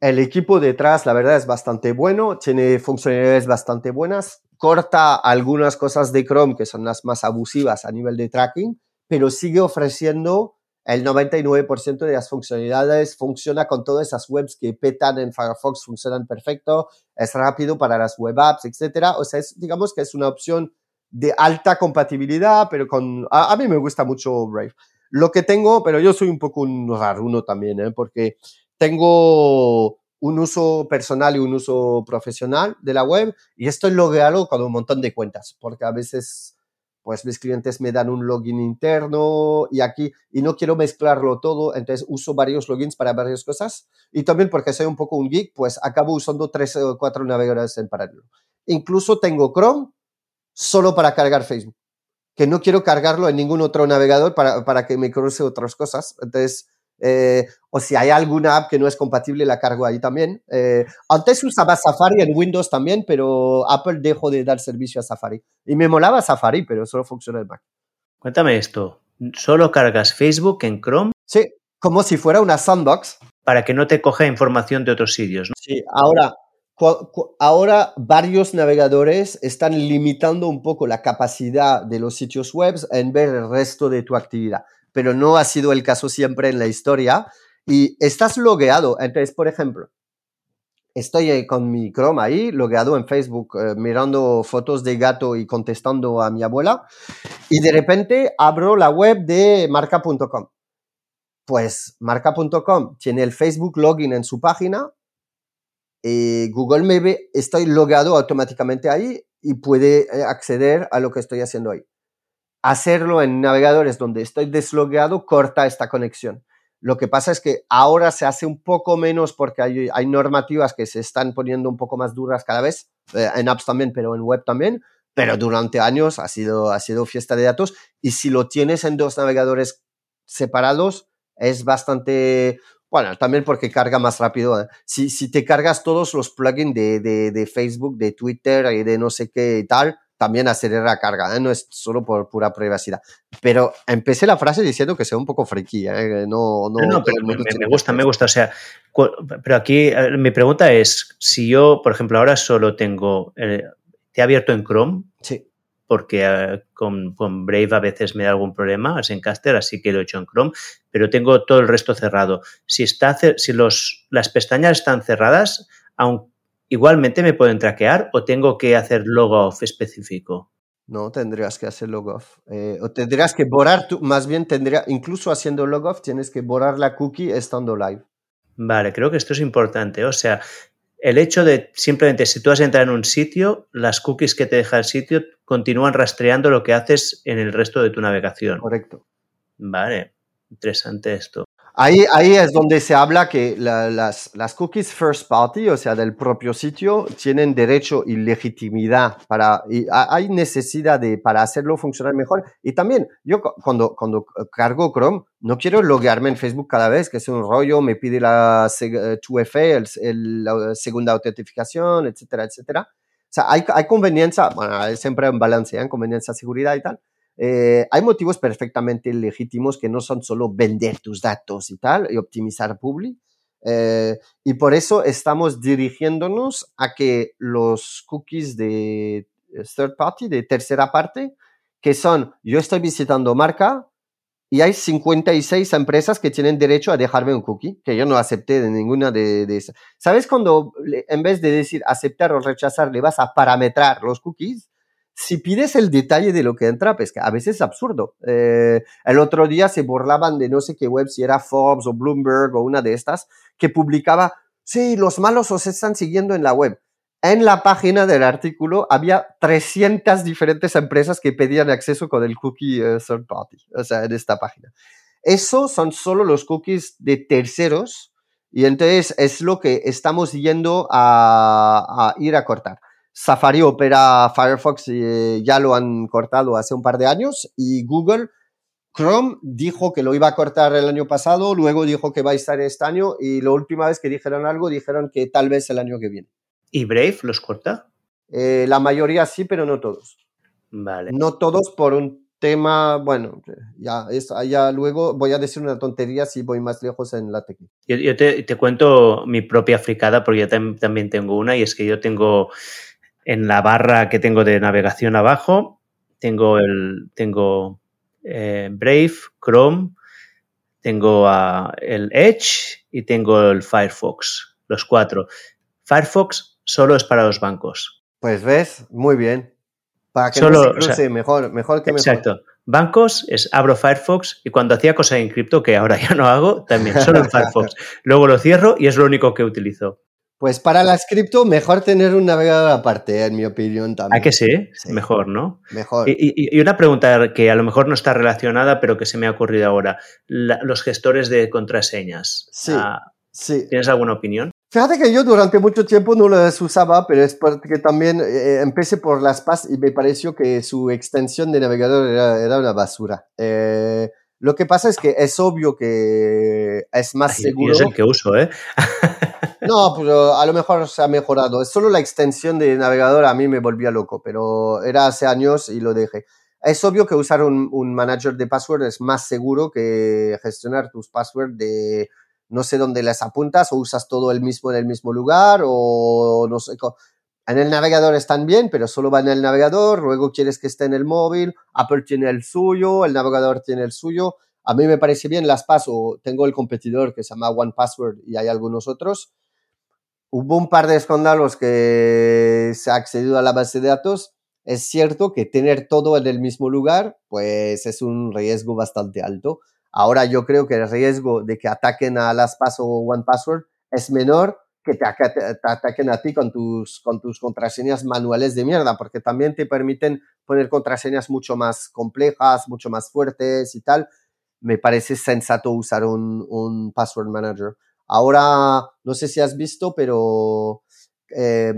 el equipo detrás, la verdad, es bastante bueno, tiene funcionalidades bastante buenas, corta algunas cosas de Chrome que son las más abusivas a nivel de tracking, pero sigue ofreciendo el 99% de las funcionalidades, funciona con todas esas webs que petan en Firefox, funcionan perfecto, es rápido para las web apps, etc. O sea, digamos que es una opción de alta compatibilidad, pero con, a, mí me gusta mucho Brave. Lo que tengo, pero yo soy un poco un uno también, ¿eh? porque tengo un uso personal y un uso profesional de la web y estoy logueado con un montón de cuentas, porque a veces pues mis clientes me dan un login interno y aquí, y no quiero mezclarlo todo, entonces uso varios logins para varias cosas y también porque soy un poco un geek, pues acabo usando tres o cuatro navegadores en paralelo. Incluso tengo Chrome solo para cargar Facebook, que no quiero cargarlo en ningún otro navegador para, para que me cruce otras cosas. Entonces, eh, o si hay alguna app que no es compatible, la cargo ahí también. Eh, antes usaba Safari en Windows también, pero Apple dejó de dar servicio a Safari. Y me molaba Safari, pero solo funciona en Mac. Cuéntame esto. ¿Solo cargas Facebook en Chrome? Sí, como si fuera una sandbox. Para que no te coja información de otros sitios, ¿no? Sí, ahora, ahora varios navegadores están limitando un poco la capacidad de los sitios web en ver el resto de tu actividad pero no ha sido el caso siempre en la historia. Y estás logueado. Entonces, por ejemplo, estoy con mi Chrome ahí, logueado en Facebook, eh, mirando fotos de gato y contestando a mi abuela. Y de repente abro la web de marca.com. Pues marca.com tiene el Facebook login en su página. Y Google me ve, estoy logueado automáticamente ahí y puede eh, acceder a lo que estoy haciendo ahí hacerlo en navegadores donde estoy deslogueado corta esta conexión. Lo que pasa es que ahora se hace un poco menos porque hay, normativas que se están poniendo un poco más duras cada vez, eh, en apps también, pero en web también, pero durante años ha sido, ha sido fiesta de datos y si lo tienes en dos navegadores separados es bastante, bueno, también porque carga más rápido. ¿eh? Si, si, te cargas todos los plugins de, de, de, Facebook, de Twitter y de no sé qué y tal, también acelera la carga, ¿eh? no es solo por pura privacidad. Pero empecé la frase diciendo que sea un poco friki, ¿eh? no, no, no, pero me, me, gusta, me gusta. O sea, pero aquí mi pregunta es, si yo, por ejemplo, ahora solo tengo, eh, te he abierto en Chrome. Sí porque uh, con, con, Brave a veces me da algún problema, en Caster, así que lo he hecho en Chrome, pero tengo todo el resto cerrado. Si, está, si los, las pestañas están cerradas, aun, igualmente me pueden traquear o tengo que hacer logoff específico. No, tendrías que hacer logoff. Eh, o tendrías que borrar, tu, más bien tendría, incluso haciendo logoff, tienes que borrar la cookie estando live. Vale, creo que esto es importante. O sea, el hecho de simplemente si tú has entrado en un sitio, las cookies que te deja el sitio continúan rastreando lo que haces en el resto de tu navegación. Correcto. Vale, interesante esto. Ahí, ahí es donde se habla que la, las, las, cookies first party, o sea, del propio sitio, tienen derecho y legitimidad para, y hay necesidad de, para hacerlo funcionar mejor. Y también, yo cuando, cuando cargo Chrome, no quiero loguearme en Facebook cada vez, que es un rollo, me pide la 2FA, el, el, la segunda autentificación, etcétera, etcétera. O sea, hay, hay conveniencia, bueno, siempre un balance, ¿eh? conveniencia, seguridad y tal eh, hay motivos perfectamente legítimos que no son solo vender tus datos y tal, y optimizar Publi. Eh, y por eso estamos dirigiéndonos a que los cookies de eh, third party, de tercera parte, que son, yo estoy visitando marca y hay 56 empresas que tienen derecho a dejarme un cookie, que yo no acepté de ninguna de, de esas. ¿Sabes cuando en vez de decir aceptar o rechazar, le vas a parametrar los cookies? Si pides el detalle de lo que entra, pues que a veces es absurdo. Eh, el otro día se burlaban de no sé qué web, si era Forbes o Bloomberg o una de estas, que publicaba, sí, los malos os están siguiendo en la web. En la página del artículo había 300 diferentes empresas que pedían acceso con el cookie uh, third party, o sea, en esta página. Eso son solo los cookies de terceros y entonces es lo que estamos yendo a ir a cortar. Safari Opera Firefox eh, ya lo han cortado hace un par de años y Google Chrome dijo que lo iba a cortar el año pasado, luego dijo que va a estar este año y la última vez que dijeron algo dijeron que tal vez el año que viene. ¿Y Brave los corta? Eh, la mayoría sí, pero no todos. Vale. No todos por un tema, bueno, ya, es, ya luego voy a decir una tontería si voy más lejos en la técnica. Yo, yo te, te, cuento mi propia fricada porque yo tam también tengo una y es que yo tengo en la barra que tengo de navegación abajo, tengo el tengo eh, Brave, Chrome, tengo uh, el Edge y tengo el Firefox, los cuatro. Firefox solo es para los bancos. Pues ves, muy bien. Para que solo, no se cruce, o sea, mejor, mejor que mejor. Exacto. Bancos es abro Firefox y cuando hacía cosas en cripto, que ahora ya no hago, también solo en Firefox. Luego lo cierro y es lo único que utilizo. Pues para la cripto, mejor tener un navegador aparte, en mi opinión también. ¿A que sí? sí. Mejor, ¿no? Mejor. Y, y, y, una pregunta que a lo mejor no está relacionada, pero que se me ha ocurrido ahora. La, los gestores de contraseñas. Sí, ah, sí. ¿Tienes alguna opinión? Fíjate que yo durante mucho tiempo no los usaba, pero es porque también eh, empecé por las PAS y me pareció que su extensión de navegador era, era una basura. Eh, lo que pasa es que es obvio que es más Ay, seguro. Es el que uso, ¿eh? no, pero a lo mejor se ha mejorado. Es solo la extensión de navegador a mí me volvía loco, pero era hace años y lo dejé. Es obvio que usar un, un manager de password es más seguro que gestionar tus passwords de no sé dónde las apuntas o usas todo el mismo en el mismo lugar o no sé. En el navegador están bien, pero solo va en el navegador, luego quieres que esté en el móvil, Apple tiene el suyo, el navegador tiene el suyo. A mí me parece bien, las paso. Tengo el competidor que se llama One Password y hay algunos otros. Hubo un par de escándalos que se ha accedido a la base de datos. Es cierto que tener todo en el mismo lugar, pues es un riesgo bastante alto. Ahora yo creo que el riesgo de que ataquen a las paso o One Password es menor que te, ataquen a ti con tus, con tus contraseñas manuales de mierda, porque también te permiten poner contraseñas mucho más complejas, mucho más fuertes y tal. Me parece sensato usar un, un password manager. Ahora, no sé si has visto, pero eh,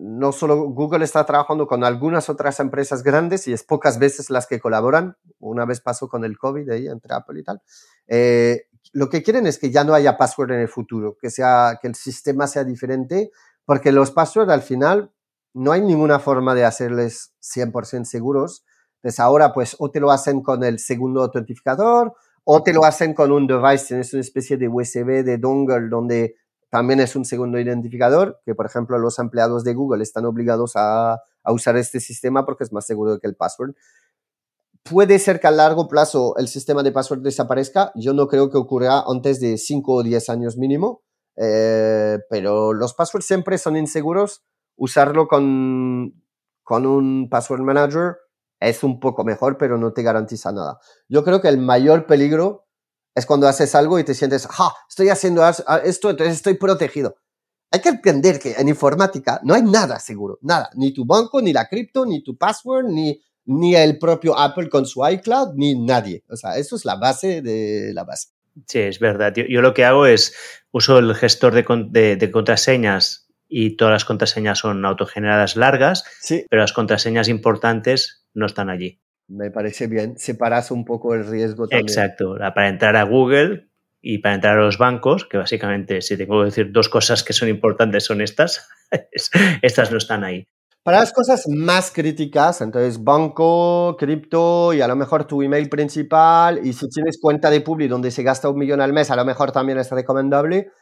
no solo Google está trabajando con algunas otras empresas grandes y es pocas veces las que colaboran. Una vez pasó con el COVID ahí entre Apple y tal. Eh, lo que quieren es que ya no haya password en el futuro, que, sea, que el sistema sea diferente, porque los passwords al final no hay ninguna forma de hacerles 100% seguros. Entonces ahora pues o te lo hacen con el segundo autentificador o te lo hacen con un device, tienes una especie de USB de dongle donde también es un segundo identificador, que por ejemplo los empleados de Google están obligados a, a usar este sistema porque es más seguro que el password. Puede ser que a largo plazo el sistema de password desaparezca. Yo no creo que ocurra antes de 5 o 10 años mínimo, eh, pero los passwords siempre son inseguros. Usarlo con, con un password manager es un poco mejor, pero no te garantiza nada. Yo creo que el mayor peligro es cuando haces algo y te sientes, ¡ja! Estoy haciendo esto, entonces estoy protegido. Hay que entender que en informática no hay nada seguro, nada. Ni tu banco, ni la cripto, ni tu password, ni, ni el propio Apple con su iCloud, ni nadie. O sea, eso es la base de la base. Sí, es verdad. Yo, lo que hago es uso el gestor de, de, contraseñas y todas las contraseñas son autogeneradas largas, sí. pero las contraseñas importantes no están allí. Me parece bien. Separas un poco el riesgo también. Exacto. Para entrar a Google y para entrar a los bancos, que básicamente, si tengo que decir dos cosas que son importantes, son estas, estas no están ahí. Para las cosas más críticas, entonces banco, cripto y a lo mejor tu email principal y si tienes cuenta de Publi donde se gasta un millón al mes, a lo mejor también es recomendable.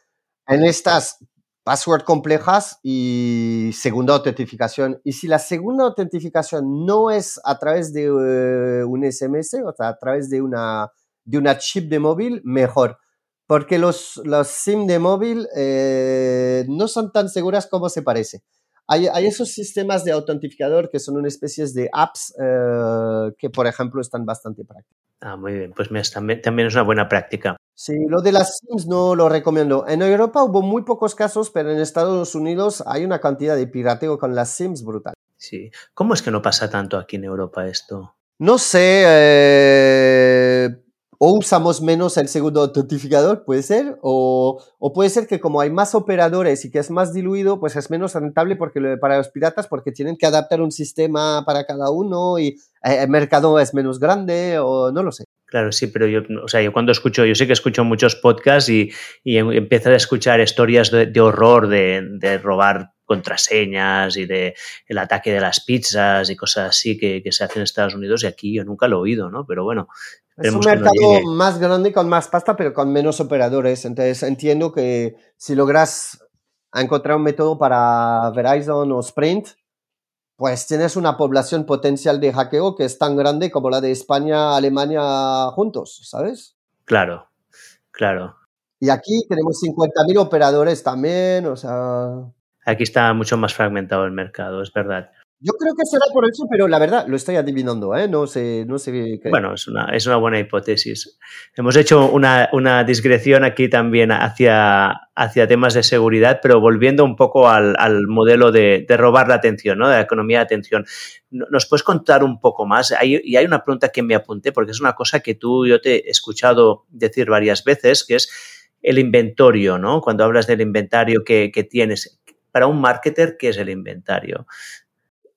En estas password complejas y segunda autentificación. Y si la segunda autentificación no es a través de eh, un SMS, o sea, a través de una, de una chip de móvil, mejor. Porque los, los SIM de móvil eh, no son tan seguras como se parece. Hay, hay, esos sistemas de autentificador que son una especie de apps eh, que, por ejemplo, están bastante prácticos. Ah, muy bien. Pues también, también es una buena práctica. Sí, lo de las SIMs no lo recomiendo. En Europa hubo muy pocos casos, pero en Estados Unidos hay una cantidad de pirateo con las SIMs brutal. Sí. ¿Cómo es que no pasa tanto aquí en Europa esto? No sé. Eh, o usamos menos el segundo autentificador, puede ser, o, o, puede ser que como hay más operadores y que es más diluido, pues es menos rentable porque, para los piratas porque tienen que adaptar un sistema para cada uno y eh, el mercado es menos grande o no lo sé. Claro, sí, pero yo, o sea, yo cuando escucho, yo sé que escucho muchos podcasts y, y em, empiezo a escuchar historias de, horror de, de, robar contraseñas y de el ataque de las pizzas y cosas así que, que, se hacen en Estados Unidos y aquí yo nunca lo he oído, ¿no? Pero bueno. Es un mercado más grande con más pasta, pero con menos operadores. Entonces entiendo que si logras encontrar un método para Verizon o Sprint, pues tienes una población potencial de hackeo que es tan grande como la de España, Alemania juntos, ¿sabes? Claro, claro. Y aquí tenemos 50.000 operadores también, o sea... Aquí está mucho más fragmentado el mercado, es verdad. Yo creo que será por eso, pero la verdad lo estoy adivinando, ¿eh? No sé, no sé qué. Bueno, es una, es una buena hipótesis. Hemos hecho una, una digresión aquí también hacia, hacia temas de seguridad, pero volviendo un poco al, al modelo de, de, robar la atención, ¿no? De la economía de atención. ¿Nos puedes contar un poco más? Hay, y hay una pregunta que me apunté, porque es una cosa que tú, yo te he escuchado decir varias veces, que es el inventario, ¿no? Cuando hablas del inventario que, que tienes. Para un marketer, ¿qué es el inventario?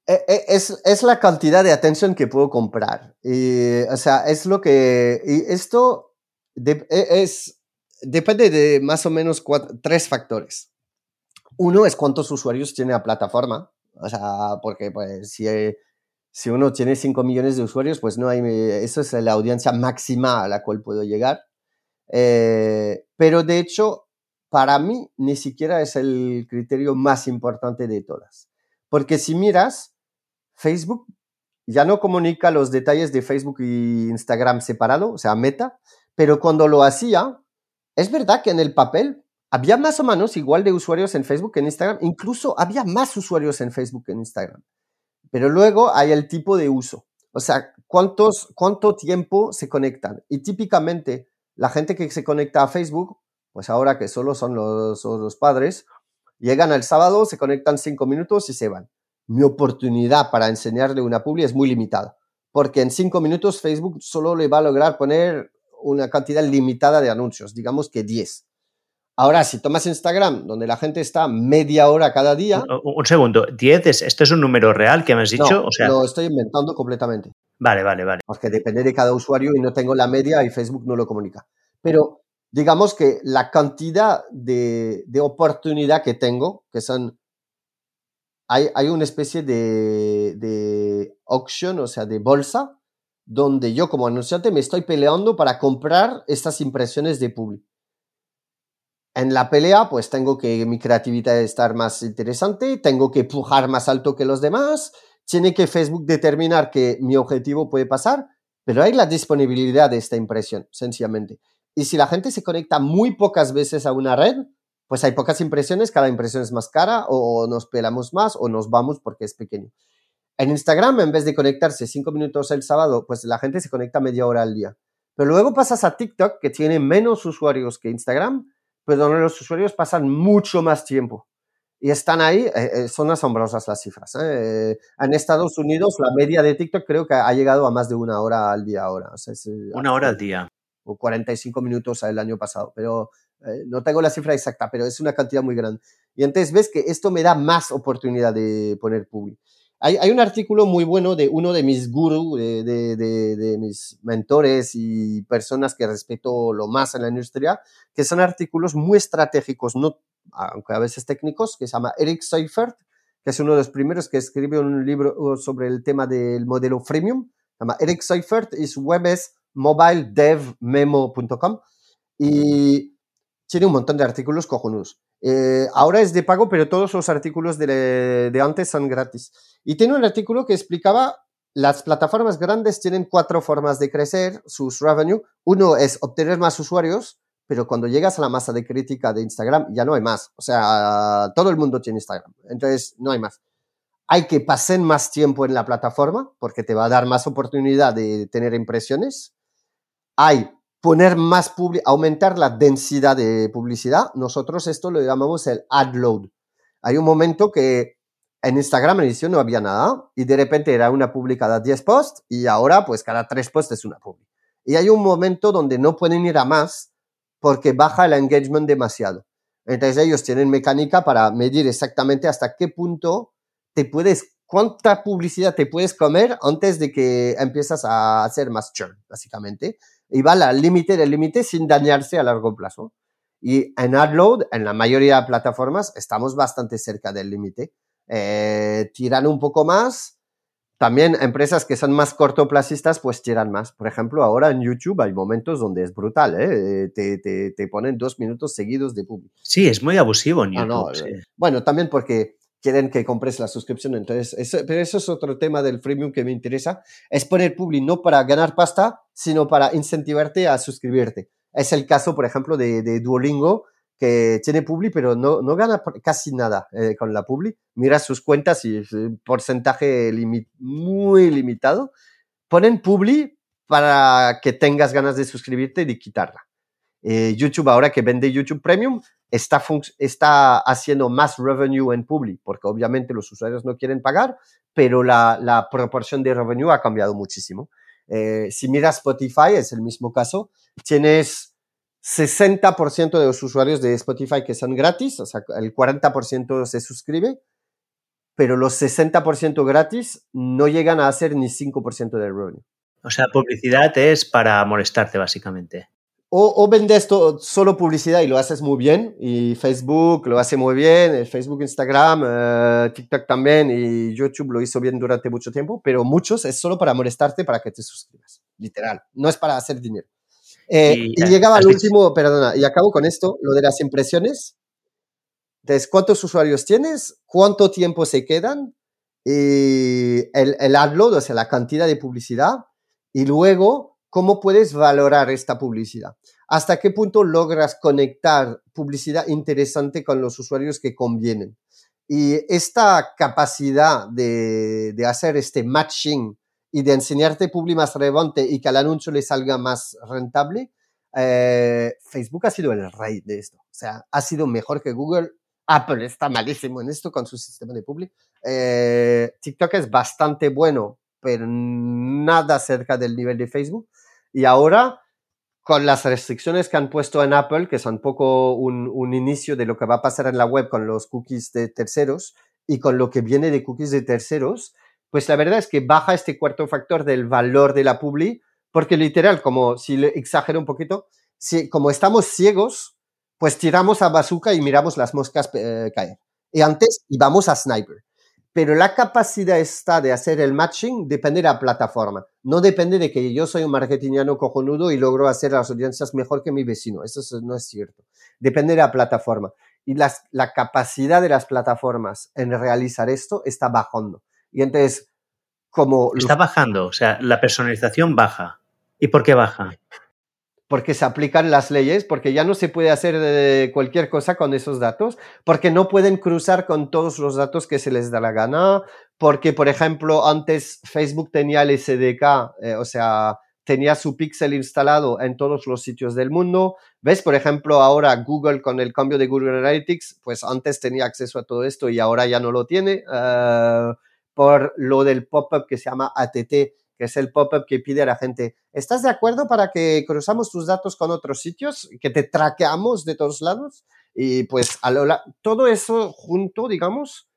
E, e, es, es, la cantidad de atención que puedo comprar. Y, o sea, es lo que... Y esto de, e, es, depende de más o menos cuatro, tres factores. Uno es cuántos usuarios tiene la plataforma. O sea, porque pues si, si uno tiene 5 millones de usuarios, pues no hay... Eso es la audiencia máxima a la cual puedo llegar. Eh, pero de hecho, para mí, ni siquiera es el criterio más importante de todas. Porque si miras, Facebook ya no comunica los detalles de Facebook y Instagram separado, o sea, meta, pero cuando lo hacía, es verdad que en el papel había más o menos igual de usuarios en Facebook que en Instagram, incluso había más usuarios en Facebook que en Instagram. Pero luego hay el tipo de uso, o sea, cuántos, cuánto tiempo se conectan. Y típicamente la gente que se conecta a Facebook, pues ahora que solo son los, los padres, llegan al sábado, se conectan cinco minutos y se van mi oportunidad para enseñarle una publi es muy limitada, porque en cinco minutos Facebook solo le va a lograr poner una cantidad limitada de anuncios, digamos que 10. Ahora, si tomas Instagram, donde la gente está media hora cada día. Un, segundo, 10, es, ¿esto es un número real que me has dicho? No, o sea... lo estoy inventando completamente. Vale, vale, vale. Porque depende de cada usuario y no tengo la media y Facebook no lo comunica. Pero digamos que la cantidad de, de oportunidad que tengo, que son. Hay, hay una especie de, de auction, o sea, de bolsa, donde yo como anunciante me estoy peleando para comprar estas impresiones de public en la pelea, pues tengo que mi creatividad estar más interesante, tengo que pujar más alto que los demás, tiene que Facebook determinar que mi objetivo puede pasar, pero hay la disponibilidad de esta impresión, sencillamente. Y si la gente se conecta muy pocas veces a una red, pues hay pocas impresiones, cada impresión es más cara, o nos pelamos más, o nos vamos porque es pequeño. En Instagram, en vez de conectarse cinco minutos el sábado, pues la gente se conecta media hora al día. Pero luego pasas a TikTok, que tiene menos usuarios que Instagram, pero donde los usuarios pasan mucho más tiempo. Y están ahí, eh, eh, son asombrosas las cifras. ¿eh? En Estados Unidos, la media de TikTok creo que ha llegado a más de una hora al día ahora. una hora al día. O 45 minutos el año pasado. Pero no tengo la cifra exacta, pero es una cantidad muy grande. Y entonces ves que esto me da más oportunidad de poner public. Hay, un artículo muy bueno de uno de mis gurús, de, mis mentores y personas que respeto lo más en la industria, que son artículos muy estratégicos, no, aunque a veces técnicos, que se llama Eric Seifert, que es uno de los primeros que escribe un libro sobre el tema del modelo freemium. Se llama Eric Seifert y su web es mobiledevmemo.com y tiene un montón de artículos cojonudos. Eh, ahora es de pago, pero todos los artículos de, de, antes son gratis. Y tiene un artículo que explicaba, las plataformas grandes tienen cuatro formas de crecer sus revenue. Uno es obtener más usuarios, pero cuando llegas a la masa de crítica de Instagram ya no hay más. O sea, todo el mundo tiene Instagram, entonces no hay más. Hay que pasar más tiempo en la plataforma porque te va a dar más oportunidad de tener impresiones. Hay poner más publicidad, aumentar la densidad de publicidad, nosotros esto lo llamamos el ad load. Hay un momento que en Instagram en no había nada y de repente era una publicada 10 posts y ahora pues cada 3 posts es una publi. Y hay un momento donde no pueden ir a más porque baja el engagement demasiado. Entonces ellos tienen mecánica para medir exactamente hasta qué punto te puedes, cuánta publicidad te puedes comer antes de que empiezas a hacer más churn, básicamente y va al límite del límite sin dañarse a largo plazo. Y en AdLoad, en la mayoría de plataformas, estamos bastante cerca del límite. Eh, tiran un poco más. También empresas que son más cortoplacistas, pues tiran más. Por ejemplo, ahora en YouTube hay momentos donde es brutal, ¿eh? te, te, te, ponen dos minutos seguidos de público. Sí, es muy abusivo en YouTube. Eh, bueno, también porque quieren que compres la suscripción. Entonces, eso, pero eso es otro tema del freemium que me interesa. Es poner Publi no para ganar pasta, sino para incentivarte a suscribirte. Es el caso, por ejemplo, de, de Duolingo, que tiene Publi, pero no, no gana casi nada eh, con la Publi. Mira sus cuentas y porcentaje muy limitado. Ponen Publi para que tengas ganas de suscribirte y de quitarla. Eh, YouTube, ahora que vende YouTube Premium, está, está haciendo más revenue en Publi, porque obviamente los usuarios no quieren pagar, pero la, la proporción de revenue ha cambiado muchísimo. Eh, si miras Spotify, es el mismo caso, tienes 60% de los usuarios de Spotify que son gratis, o sea, el 40% se suscribe, pero los 60% gratis no llegan a hacer ni 5% del revenue. O sea, publicidad es para molestarte, básicamente. O, vendes solo publicidad y lo haces muy bien, y Facebook lo hace muy bien, el Facebook, Instagram, eh, TikTok también, y YouTube lo hizo bien durante mucho tiempo, pero muchos es solo para molestarte para que te suscribas, literal, no es para hacer dinero. Eh, y, llegaba al último, perdona, y acabo con esto, lo de las impresiones. Entonces, ¿cuántos usuarios tienes? ¿Cuánto tiempo se quedan? Y el, el ad load, o sea, la cantidad de publicidad. Y luego, ¿Cómo puedes valorar esta publicidad? ¿Hasta qué punto logras conectar publicidad interesante con los usuarios que convienen? Y esta capacidad de, hacer este matching y de enseñarte publi más relevante y que al anuncio le salga más rentable, eh, Facebook ha sido el rey de esto. O sea, ha sido mejor que Google. Apple está malísimo en esto con su sistema de publi. Eh, TikTok es bastante bueno, pero nada cerca del nivel de Facebook. Y ahora con las restricciones que han puesto en Apple, que son poco un, un, inicio de lo que va a pasar en la web con los cookies de terceros y con lo que viene de cookies de terceros, pues la verdad es que baja este cuarto factor del valor de la publi, porque literal, como si le exagero un poquito, si, como estamos ciegos, pues tiramos a bazooka y miramos las moscas eh, caer. Y antes íbamos a sniper pero la capacidad está de hacer el matching depende de la plataforma. No depende de que yo soy un marketingiano cojonudo y logro hacer las audiencias mejor que mi vecino. Eso no es cierto. Depende de la plataforma. Y las, la capacidad de las plataformas en realizar esto está bajando. Y entonces, como... Está bajando, o sea, la personalización baja. ¿Y por qué baja? Porque se aplican las leyes, porque ya no se puede hacer eh, cualquier cosa con esos datos, porque no pueden cruzar con todos los datos que se les da la gana, porque, por ejemplo, antes Facebook tenía el SDK, eh, o sea, tenía su pixel instalado en todos los sitios del mundo. ¿Ves? Por ejemplo, ahora Google con el cambio de Google Analytics, pues antes tenía acceso a todo esto y ahora ya no lo tiene uh, por lo del pop-up que se llama ATT que es el pop-up que pide a la gente, ¿estás de acuerdo para que cruzamos tus datos con otros sitios, que te traqueamos de todos lados? Y pues a todo eso junto, digamos,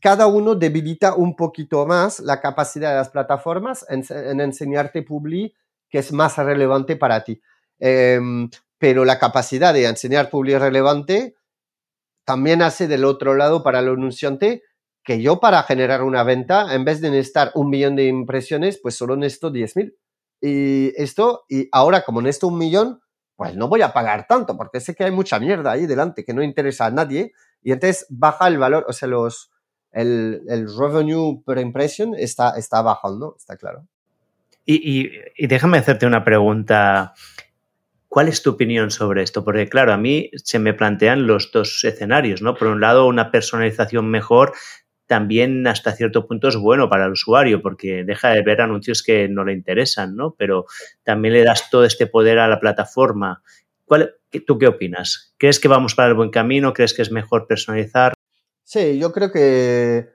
cada uno debilita un poquito más la capacidad de las plataformas en, enseñarte Publi que es más relevante para ti. Em, pero la capacidad de enseñar Publi relevante también hace del otro lado para el anunciante que yo para generar una venta, en vez de necesitar un millón de impresiones, pues solo necesito 10.000. Y esto, y ahora como necesito un millón, pues no voy a pagar tanto, porque sé que hay mucha mierda ahí delante que no interesa a nadie, y entonces baja el valor, o sea, los, el, el revenue per impression está, está bajando, está claro. Y, y, y déjame hacerte una pregunta. ¿Cuál es tu opinión sobre esto? Porque claro, a mí se me plantean los dos escenarios, ¿no? Por un lado, una personalización mejor también hasta cierto punto es bueno para el usuario porque deja de ver anuncios que no le interesan, ¿no? Pero también le das todo este poder a la plataforma. ¿Cuál, ¿Tú qué opinas? ¿Crees que vamos para el buen camino? ¿Crees que es mejor personalizar? Sí, yo creo que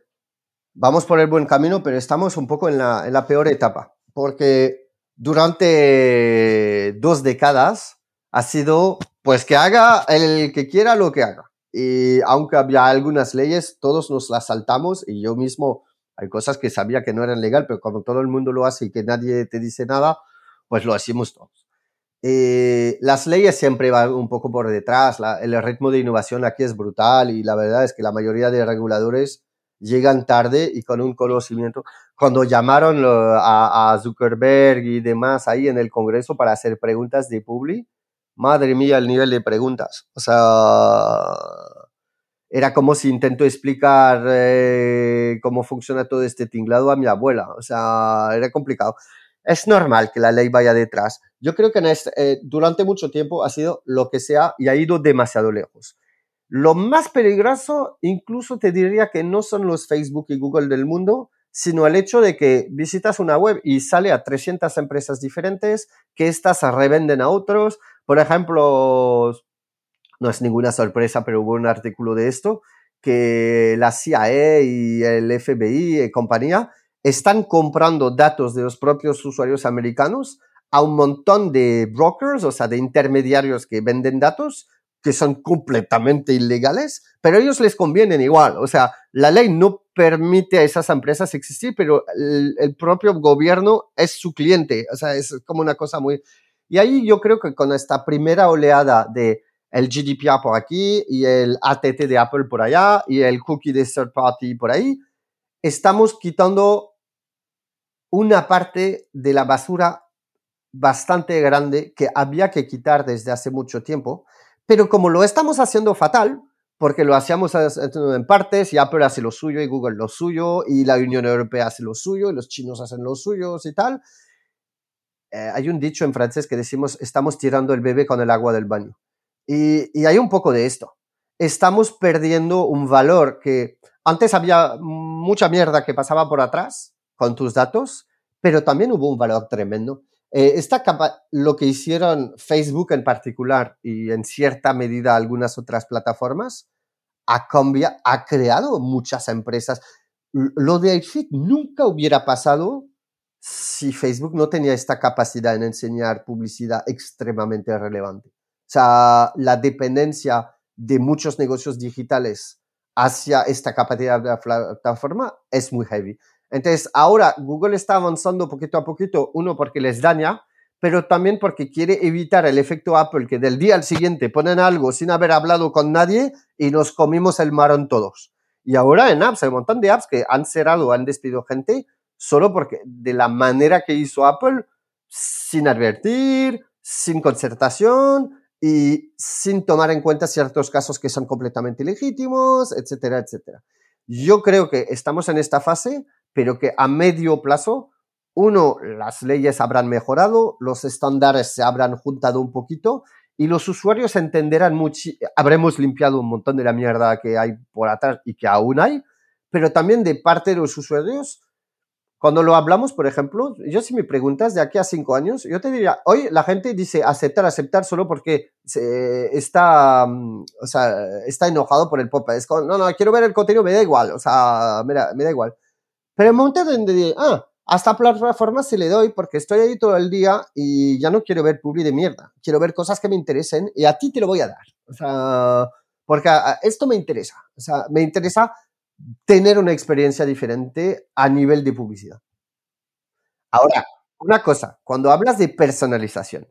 vamos por el buen camino, pero estamos un poco en la, en la peor etapa, porque durante dos décadas ha sido, pues que haga el que quiera lo que haga. Y aunque había algunas leyes, todos nos las saltamos y yo mismo hay cosas que sabía que no eran legal, pero como todo el mundo lo hace y que nadie te dice nada, pues lo hacemos todos. Las leyes siempre van un poco por detrás, el ritmo de innovación aquí es brutal y la verdad es que la mayoría de reguladores llegan tarde y con un conocimiento. Cuando llamaron a, a Zuckerberg y demás ahí en el Congreso para hacer preguntas de Publi, madre mía, el nivel de preguntas. O sea, era como si intento explicar eh, cómo funciona todo este tinglado a mi abuela. O sea, era complicado. Es normal que la ley vaya detrás. Yo creo que este, eh, durante mucho tiempo ha sido lo que sea y ha ido demasiado lejos. Lo más peligroso, incluso te diría que no son los Facebook y Google del mundo, sino el hecho de que visitas una web y sale a 300 empresas diferentes, que estas revenden a otros. Por ejemplo, no es ninguna sorpresa, pero hubo un artículo de esto, que la CIA y el FBI y compañía están comprando datos de los propios usuarios americanos a un montón de brokers, o sea, de intermediarios que venden datos, que son completamente ilegales, pero a ellos les convienen igual. O sea, la ley no permite a esas empresas existir, pero el, propio gobierno es su cliente. O sea, es como una cosa muy... Y ahí yo creo que con esta primera oleada de el GDPR por aquí y el ATT de Apple por allá y el cookie de third party por ahí, estamos quitando una parte de la basura bastante grande que había que quitar desde hace mucho tiempo pero como lo estamos haciendo fatal, porque lo hacíamos en partes y Apple hace lo suyo y Google lo suyo y la Unión Europea hace lo suyo y los chinos hacen lo suyo y tal. Eh, hay un dicho en francés que decimos estamos tirando el bebé con el agua del baño. Y, hay un poco de esto. Estamos perdiendo un valor que antes había mucha mierda que pasaba por atrás con tus datos, pero también hubo un valor tremendo. Eh, esta capa lo que hicieron Facebook en particular y en cierta medida algunas otras plataformas, ha, ha creado muchas empresas. Lo de iFit nunca hubiera pasado si Facebook no tenía esta capacidad en enseñar publicidad extremadamente relevante. O sea, la dependencia de muchos negocios digitales hacia esta capacidad de la plataforma es muy heavy. Entonces, ahora Google está avanzando poquito a poquito, uno porque les daña, pero también porque quiere evitar el efecto Apple, que del día al siguiente ponen algo sin haber hablado con nadie y nos comimos el marón todos. Y ahora en apps, hay un montón de apps que han cerrado, han despedido gente, solo porque de la manera que hizo Apple, sin advertir, sin concertación y sin tomar en cuenta ciertos casos que son completamente legítimos, etcétera, etcétera. Yo creo que estamos en esta fase, pero que a medio plazo, uno, las leyes habrán mejorado, los estándares se habrán juntado un poquito y los usuarios entenderán mucho, habremos limpiado un montón de la mierda que hay por atrás y que aún hay, pero también de parte de los usuarios cuando lo hablamos, por ejemplo, yo si me preguntas de aquí a cinco años, yo te diría, hoy la gente dice aceptar, aceptar solo porque está, mm, o sea, está enojado por el pop. Es como, no, no, quiero ver el contenido, me da igual, o sea, mira, me da igual. Pero el momento donde ah, a esta plataforma se le doy porque estoy ahí todo el día y ya no quiero ver publi de mierda. Quiero ver cosas que me interesen y a ti te lo voy a dar. O sea, porque esto me interesa. O sea, me interesa tener una experiencia diferente a nivel de publicidad. Ahora, una cosa, cuando hablas de personalización,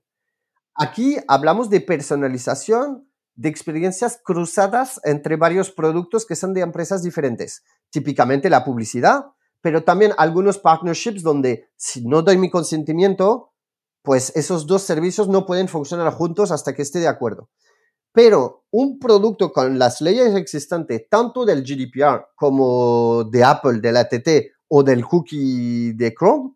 aquí hablamos de personalización de experiencias cruzadas entre varios productos que son de empresas diferentes. Típicamente la publicidad, pero también algunos partnerships donde si no doy mi consentimiento, pues esos dos servicios no pueden funcionar juntos hasta que esté de acuerdo. Pero un producto con las leyes existentes, tanto del GDPR como de Apple, del ATT o del cookie de Chrome,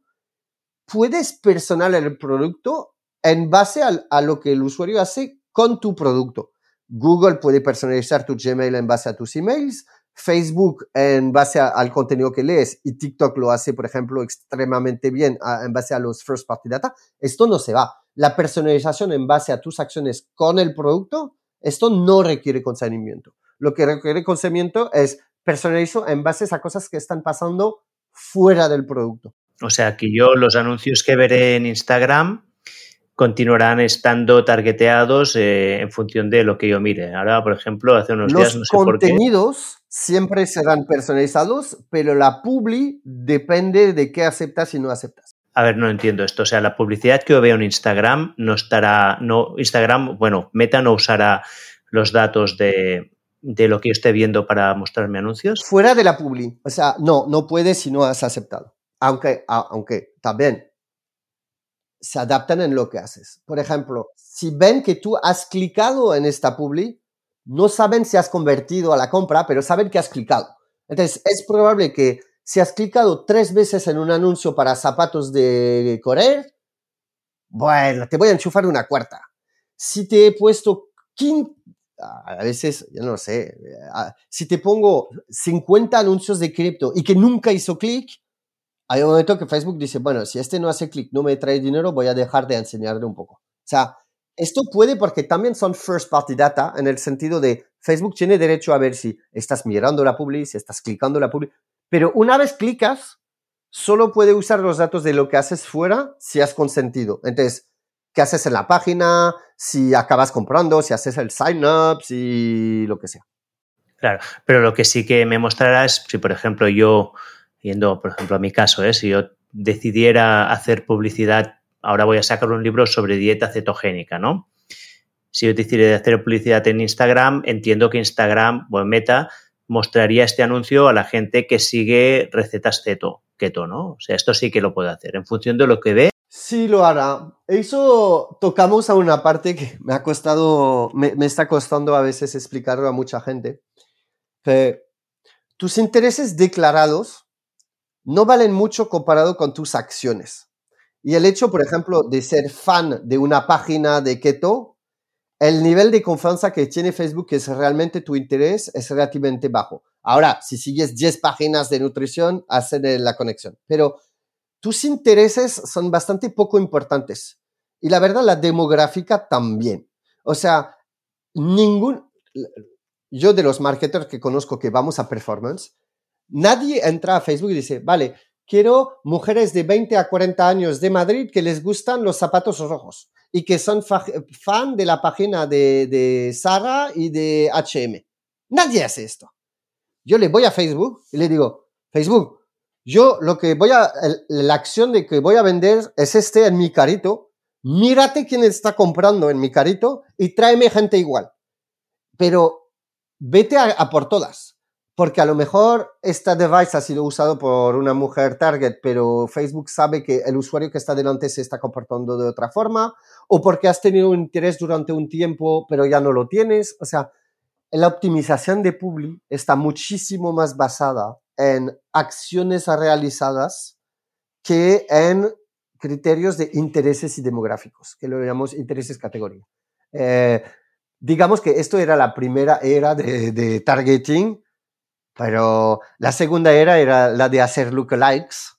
puedes personalizar el producto en base a, lo que el usuario hace con tu producto. Google puede personalizar tu Gmail en base a tus emails, Facebook en base al contenido que lees y TikTok lo hace, por ejemplo, extremadamente bien en base a los first party data. Esto no se va. La personalización en base a tus acciones con el producto esto no requiere consentimiento. Lo que requiere consentimiento es personalizo en base a cosas que están pasando fuera del producto. O sea, que yo los anuncios que veré en Instagram continuarán estando targeteados eh, en función de lo que yo mire. Ahora, por ejemplo, hace unos días no sé por qué. Los contenidos siempre serán personalizados, pero la publi depende de qué aceptas y no aceptas. A ver, no entiendo esto. O sea, la publicidad que yo veo en Instagram no estará, no, Instagram, bueno, Meta no usará los datos de, lo que yo esté viendo para mostrarme anuncios. Fuera de la publi. O sea, no, no puedes si no has aceptado. Aunque, aunque también se adaptan en lo que haces. Por ejemplo, si ven que tú has clicado en esta publi, no saben si has convertido a la compra, pero saben que has clicado. Entonces, es probable que si has clicado tres veces en un anuncio para zapatos de correr, bueno, te voy a enchufar una cuarta. Si te he puesto 15, a veces, yo no sé, si te pongo 50 anuncios de cripto y que nunca hizo clic, hay un momento que Facebook dice, bueno, si este no hace clic, no me trae dinero, voy a dejar de enseñarle un poco. O sea, esto puede porque también son first party data en el sentido de Facebook tiene derecho a ver si estás mirando la publi, si estás clicando la publi. Pero una vez clicas, solo puede usar los datos de lo que haces fuera si has consentido. Entonces, ¿qué haces en la página? Si acabas comprando, si haces el sign up, si lo que sea. Claro, pero lo que sí que me mostrará es si, por ejemplo, yo, yendo, por ejemplo, a mi caso, ¿eh? si yo decidiera hacer publicidad, ahora voy a sacar un libro sobre dieta cetogénica, ¿no? Si yo decidiera hacer publicidad en Instagram, entiendo que Instagram, o Meta, mostraría este anuncio a la gente que sigue recetas keto, keto, ¿no? O sea, esto sí que lo puede hacer en función de lo que ve. Sí, lo hará. Eso tocamos a una parte que me ha costado, me, está costando a veces explicarlo a mucha gente. Tus intereses declarados no valen mucho comparado con tus acciones. Y el hecho, por ejemplo, de ser fan de una página de keto el nivel de confianza que tiene Facebook, que es realmente tu interés, es relativamente bajo. Ahora, si sigues 10 páginas de nutrición, hacen la conexión. Pero tus intereses son bastante poco importantes. Y la verdad, la demográfica también. O sea, ningún... Yo de los marketers que conozco que vamos a performance, nadie entra a Facebook y dice, vale, quiero mujeres de 20 a 40 años de Madrid que les gustan los zapatos rojos y que son fan de la página de, de Sara y de HM. Nadie hace esto. Yo le voy a Facebook y le digo, Facebook, yo lo que voy a, la acción de que voy a vender es este en mi carito. Mírate quién está comprando en mi carito y tráeme gente igual. Pero vete a por todas porque a lo mejor esta device ha sido usado por una mujer target, pero Facebook sabe que el usuario que está delante se está comportando de otra forma, o porque has tenido un interés durante un tiempo, pero ya no lo tienes. O sea, la optimización de Publi está muchísimo más basada en acciones realizadas que en criterios de intereses y demográficos, que lo llamamos intereses categoría. Eh, digamos que esto era la primera era de, de targeting pero la segunda era era la de hacer lookalikes,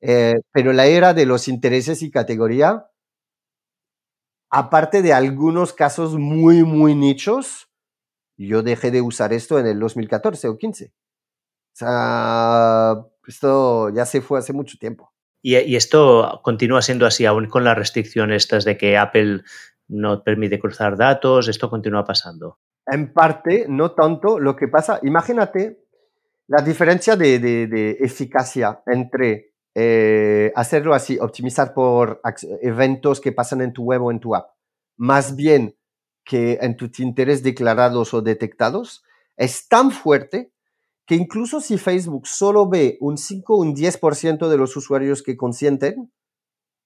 eh, pero la era de los intereses y categoría, aparte de algunos casos muy, muy nichos, yo dejé de usar esto en el 2014 o 15. O sea, esto ya se fue hace mucho tiempo. Y, y, esto continúa siendo así, aún con las restricciones estas de que Apple no permite cruzar datos, esto continúa pasando. En parte, no tanto. Lo que pasa, imagínate la diferencia de, de, eficacia entre eh, hacerlo así, optimizar por eventos que pasan en tu web o en tu app, más bien que en tus intereses declarados o detectados, es tan fuerte que incluso si Facebook solo ve un 5 o un 10% de los usuarios que consienten,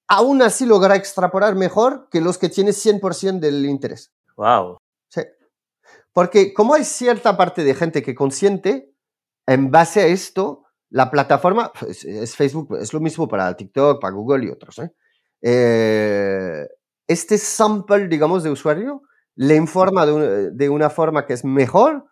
aún así logra extrapolar mejor que los que tienen 100% del interés. Wow. Sí. Porque como hay cierta parte de gente que consiente, en base a esto, la plataforma, pues, es Facebook, es lo mismo para TikTok, para Google y otros. ¿eh? Eh, este sample, digamos, de usuario le informa de, una forma que es mejor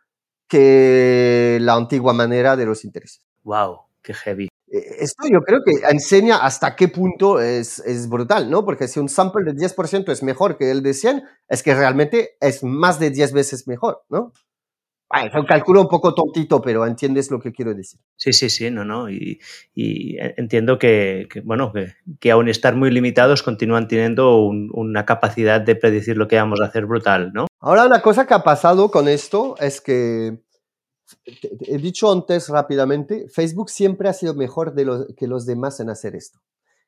que la antigua manera de los intereses. ¡Wow! ¡Qué heavy! E, esto yo creo que enseña hasta qué punto es, es brutal, ¿no? Porque si un sample de 10% es mejor que el de 100, es que realmente es más de 10 veces mejor, ¿no? Es un cálculo un poco tontito, pero entiendes lo que quiero decir. Sí, sí, sí, no, no. Y, entiendo que, bueno, que, aún estar muy limitados continúan teniendo una capacidad de predecir lo que vamos a hacer brutal, ¿no? Ahora, una cosa que ha pasado con esto es que, he dicho antes rápidamente, Facebook siempre ha sido mejor de que los demás en hacer esto.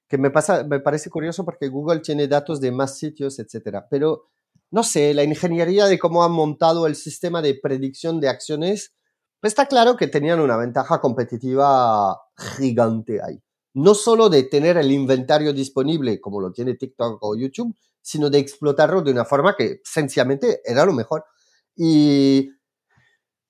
Que me, pasa, me parece curioso porque Google tiene datos de más sitios, etcétera. Pero no sé, la ingeniería de cómo han montado el sistema de predicción de acciones, pues está claro que tenían una ventaja competitiva gigante ahí. No solo de tener el inventario disponible como lo tiene TikTok o YouTube, sino de explotarlo de una forma que sencillamente era lo mejor. Y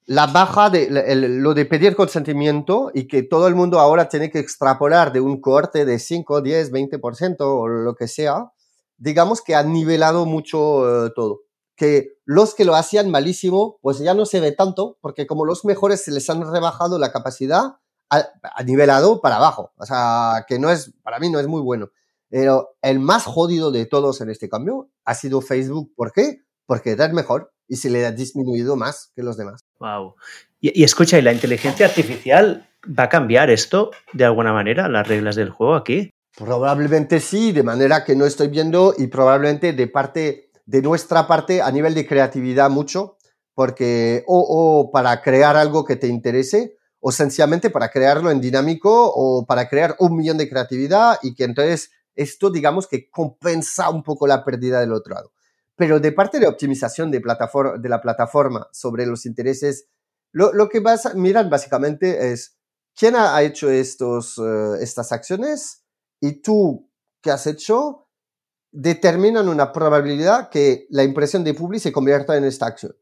la baja de lo de pedir consentimiento y que todo el mundo ahora tiene que extrapolar de un corte de 5, 10, 20% o lo que sea, digamos que ha nivelado mucho eh, todo. Que los que lo hacían malísimo, pues ya no se ve tanto, porque como los mejores se les han rebajado la capacidad, ha, nivelado para abajo. O sea, que no es, para mí no es muy bueno. Pero el más jodido de todos en este cambio ha sido Facebook. ¿Por qué? Porque era el mejor y se le ha disminuido más que los demás. Wow. Y, y, escucha, ¿y la inteligencia artificial va a cambiar esto de alguna manera, las reglas del juego aquí? Probablemente sí, de manera que no estoy viendo y probablemente de parte de nuestra parte a nivel de creatividad mucho, porque o, para crear algo que te interese o sencillamente para crearlo en dinámico o para crear un millón de creatividad y que entonces esto digamos que compensa un poco la pérdida del otro lado. Pero de parte de optimización de, plataforma, de la plataforma sobre los intereses, lo, que vas a mirar básicamente es quién ha hecho estos, eh, estas acciones, y tú, ¿qué has hecho? Determinan una probabilidad que la impresión de Publi se convierta en esta acción.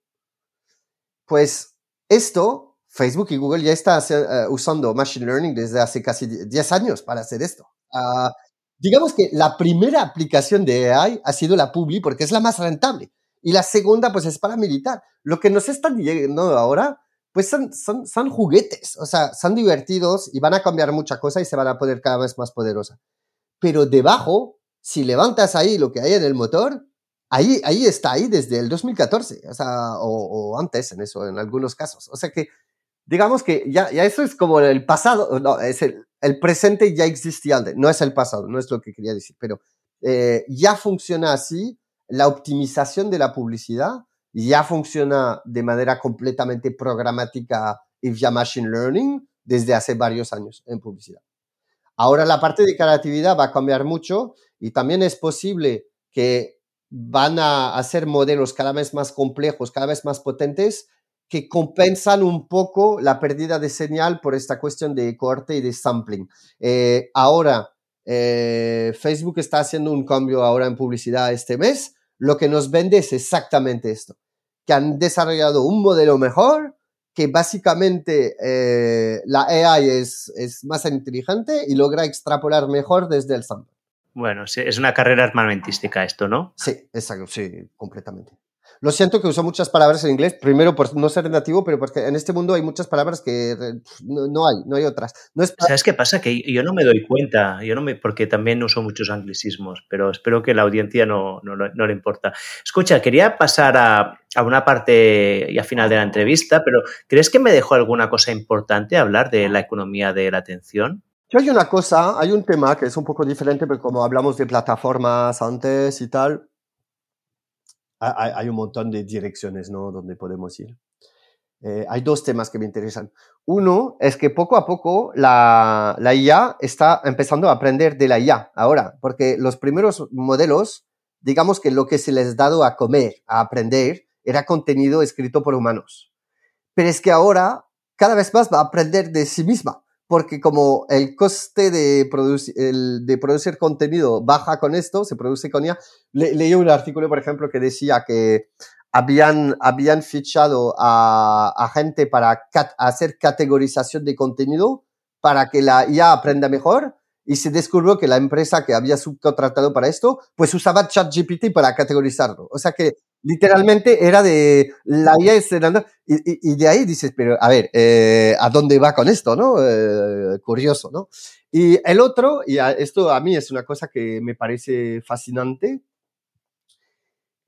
Pues esto, Facebook y Google ya están eh, usando Machine Learning desde hace casi 10 años para hacer esto. Ah, digamos que la primera aplicación de AI ha sido la Publi porque es la más rentable. Y la segunda, pues es para militar. Lo que nos están llegando ahora pues son, son, son, juguetes, o sea, son divertidos y van a cambiar mucha cosa y se van a poner cada vez más poderosa. Pero debajo, si levantas ahí lo que hay en el motor, ahí, ahí está, ahí desde el 2014, o sea, o, antes en eso, en algunos casos. O sea que, digamos que ya, ya eso es como el pasado, no, es el, el presente ya existía antes, no es el pasado, no es lo que quería decir, pero eh, ya funciona así la optimización de la publicidad, ya funciona de manera completamente programática y vía machine learning desde hace varios años en publicidad. Ahora la parte de creatividad va a cambiar mucho y también es posible que van a hacer modelos cada vez más complejos, cada vez más potentes, que compensan un poco la pérdida de señal por esta cuestión de corte y de sampling. Eh, ahora, eh, Facebook está haciendo un cambio ahora en publicidad este mes. Lo que nos vende es exactamente esto, que han desarrollado un modelo mejor, que básicamente eh, la AI es, es más inteligente y logra extrapolar mejor desde el sample. Bueno, es una carrera armamentística esto, ¿no? Sí, exacto, sí, completamente. Lo siento que uso muchas palabras en inglés, primero por no ser nativo, pero porque en este mundo hay muchas palabras que no, hay, no hay otras. No es ¿Sabes qué pasa? Que yo no me doy cuenta, yo no me, porque también uso muchos anglicismos, pero espero que la audiencia no, no, no le importa. Escucha, quería pasar a, a una parte y a final de la entrevista, pero ¿crees que me dejó alguna cosa importante hablar de la economía de la atención? Yo hay una cosa, hay un tema que es un poco diferente, pero como hablamos de plataformas antes y tal, hay, un montón de direcciones, ¿no? Donde podemos ir. Eh, hay dos temas que me interesan. Uno es que poco a poco la, la IA está empezando a aprender de la IA ahora, porque los primeros modelos, digamos que lo que se les ha dado a comer, a aprender, era contenido escrito por humanos. Pero es que ahora cada vez más va a aprender de sí misma porque como el coste de, producir, de producir contenido baja con esto, se produce con ella. leí un artículo, por ejemplo, que decía que habían, habían fichado a, a gente para hacer categorización de contenido para que la IA aprenda mejor y se descubrió que la empresa que había subcontratado para esto, pues usaba ChatGPT para categorizarlo. O sea que literalmente era de la IA estrenando, y, y, de ahí dices, pero a ver, eh, ¿a dónde va con esto, no? Eh, curioso, ¿no? Y el otro, y esto a mí es una cosa que me parece fascinante,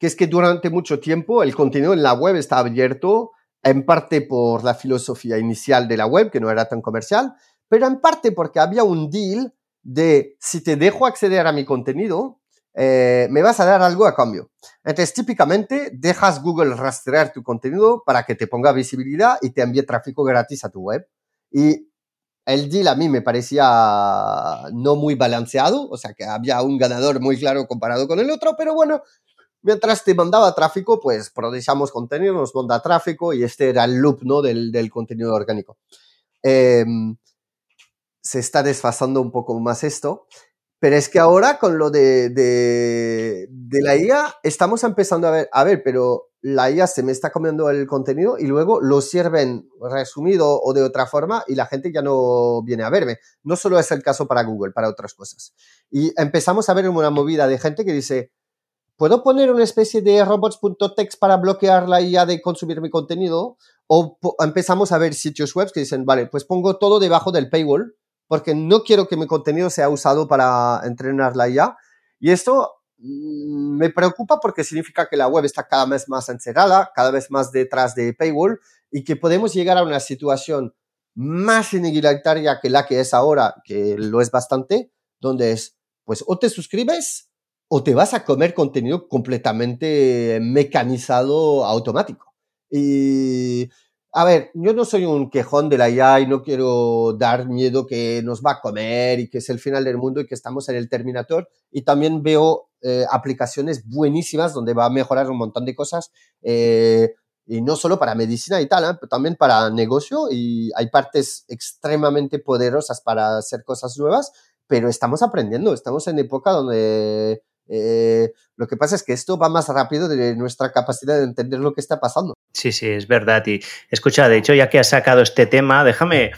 que es que durante mucho tiempo el contenido en la web está abierto, en parte por la filosofía inicial de la web, que no era tan comercial, pero en parte porque había un deal de si te dejo acceder a mi contenido, eh, me vas a dar algo a cambio. Entonces, típicamente, dejas Google rastrear tu contenido para que te ponga visibilidad y te envíe tráfico gratis a tu web. Y el deal a mí me parecía no muy balanceado, o sea que había un ganador muy claro comparado con el otro, pero bueno, mientras te mandaba tráfico, pues producíamos contenido, nos manda tráfico y este era el loop ¿no? del, contenido orgánico. Eh, se está desfasando un poco más esto. Pero es que ahora con lo de, de, la IA estamos empezando a ver, a ver, pero la IA se me está comiendo el contenido y luego lo sirven resumido o de otra forma y la gente ya no viene a verme. No solo es el caso para Google, para otras cosas. Y empezamos a ver una movida de gente que dice, ¿puedo poner una especie de robots.text para bloquear la IA de consumir mi contenido? O empezamos a ver sitios web que dicen, vale, pues pongo todo debajo del paywall porque no quiero que mi contenido sea usado para entrenar la IA. Y esto mm, me preocupa porque significa que la web está cada vez más encerrada, cada vez más detrás de paywall y que podemos llegar a una situación más inigualitaria que la que es ahora, que lo es bastante, donde es, pues o te suscribes o te vas a comer contenido completamente mecanizado automático. Y a ver, yo no soy un quejón de la IA y no quiero dar miedo que nos va a comer y que es el final del mundo y que estamos en el Terminator. Y también veo eh, aplicaciones buenísimas donde va a mejorar un montón de cosas. Eh, y no solo para medicina y tal, ¿eh? pero también para negocio y hay partes extremadamente poderosas para hacer cosas nuevas, pero estamos aprendiendo, estamos en época donde eh, lo que pasa es que esto va más rápido de nuestra capacidad de entender lo que está pasando. Sí, sí, es verdad. Y escucha, de hecho, ya que has sacado este tema, déjame,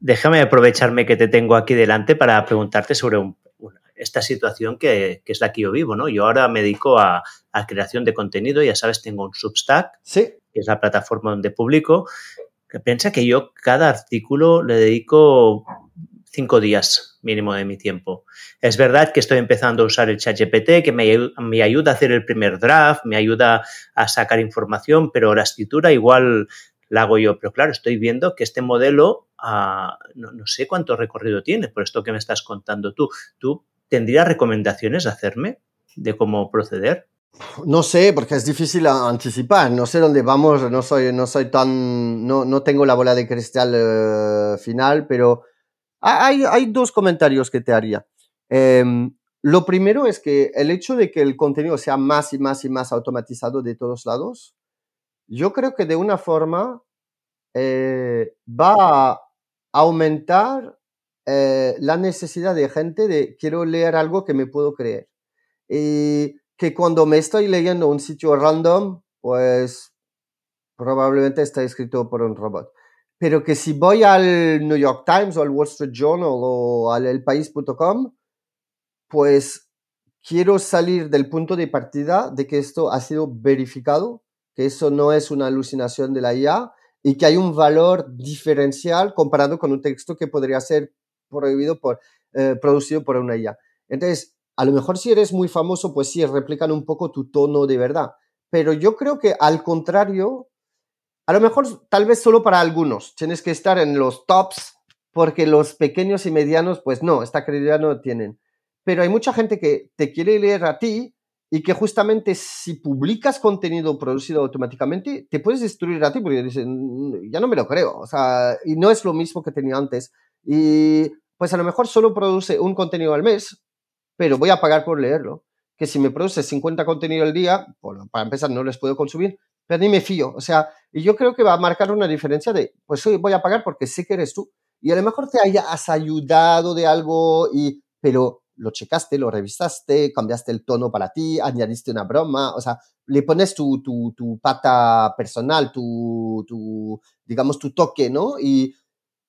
déjame aprovecharme que te tengo aquí delante para preguntarte sobre esta situación que, es la que yo vivo, ¿no? Yo ahora me dedico a, a, creación de contenido, ya sabes, tengo un Substack, sí. que es la plataforma donde publico, que piensa que yo cada artículo le dedico cinco días mínimo de mi tiempo. Es verdad que estoy empezando a usar el ChatGPT, que me, me, ayuda a hacer el primer draft, me ayuda a sacar información, pero la escritura igual la hago yo. Pero claro, estoy viendo que este modelo, ah, no, sé cuánto recorrido tiene, por esto que me estás contando tú. ¿Tú tendrías recomendaciones a hacerme de cómo proceder? No sé, porque es difícil anticipar. No sé dónde vamos. No soy, no soy tan, no, no tengo la bola de cristal eh, final, pero hay, hay, dos comentarios que te haría. Em, lo primero es que el hecho de que el contenido sea más y más y más automatizado de todos lados, yo creo que de una forma eh, va a aumentar eh, la necesidad de gente de quiero leer algo que me puedo creer. Y que cuando me estoy leyendo un sitio random, pues probablemente está escrito por un robot. Pero que si voy al New York Times o al Wall Street Journal o al elpaís.com, pues quiero salir del punto de partida de que esto ha sido verificado, que eso no es una alucinación de la IA y que hay un valor diferencial comparado con un texto que podría ser prohibido por, eh, producido por una IA. Entonces, a lo mejor si eres muy famoso, pues sí, replican un poco tu tono de verdad. Pero yo creo que al contrario, a lo mejor tal vez solo para algunos, tienes que estar en los tops porque los pequeños y medianos, pues no, esta credibilidad no tienen. Pero hay mucha gente que te quiere leer a ti y que justamente si publicas contenido producido automáticamente, te puedes destruir a ti porque dicen, mm, ya no me lo creo. O sea, y no es lo mismo que tenía antes. Y pues a lo mejor solo produce un contenido al mes, pero voy a pagar por leerlo. Que si me produce 50 contenidos al día, bueno, para empezar no les puedo consumir, pero ni me fío. O sea, y yo creo que va a marcar una diferencia de, pues voy a pagar porque sé que eres tú. Y a lo mejor te hayas ayudado de algo, y, pero lo checaste, lo revisaste, cambiaste el tono para ti, añadiste una broma, o sea, le pones tu, tu, tu pata personal, tu, tu, digamos, tu toque, ¿no? Y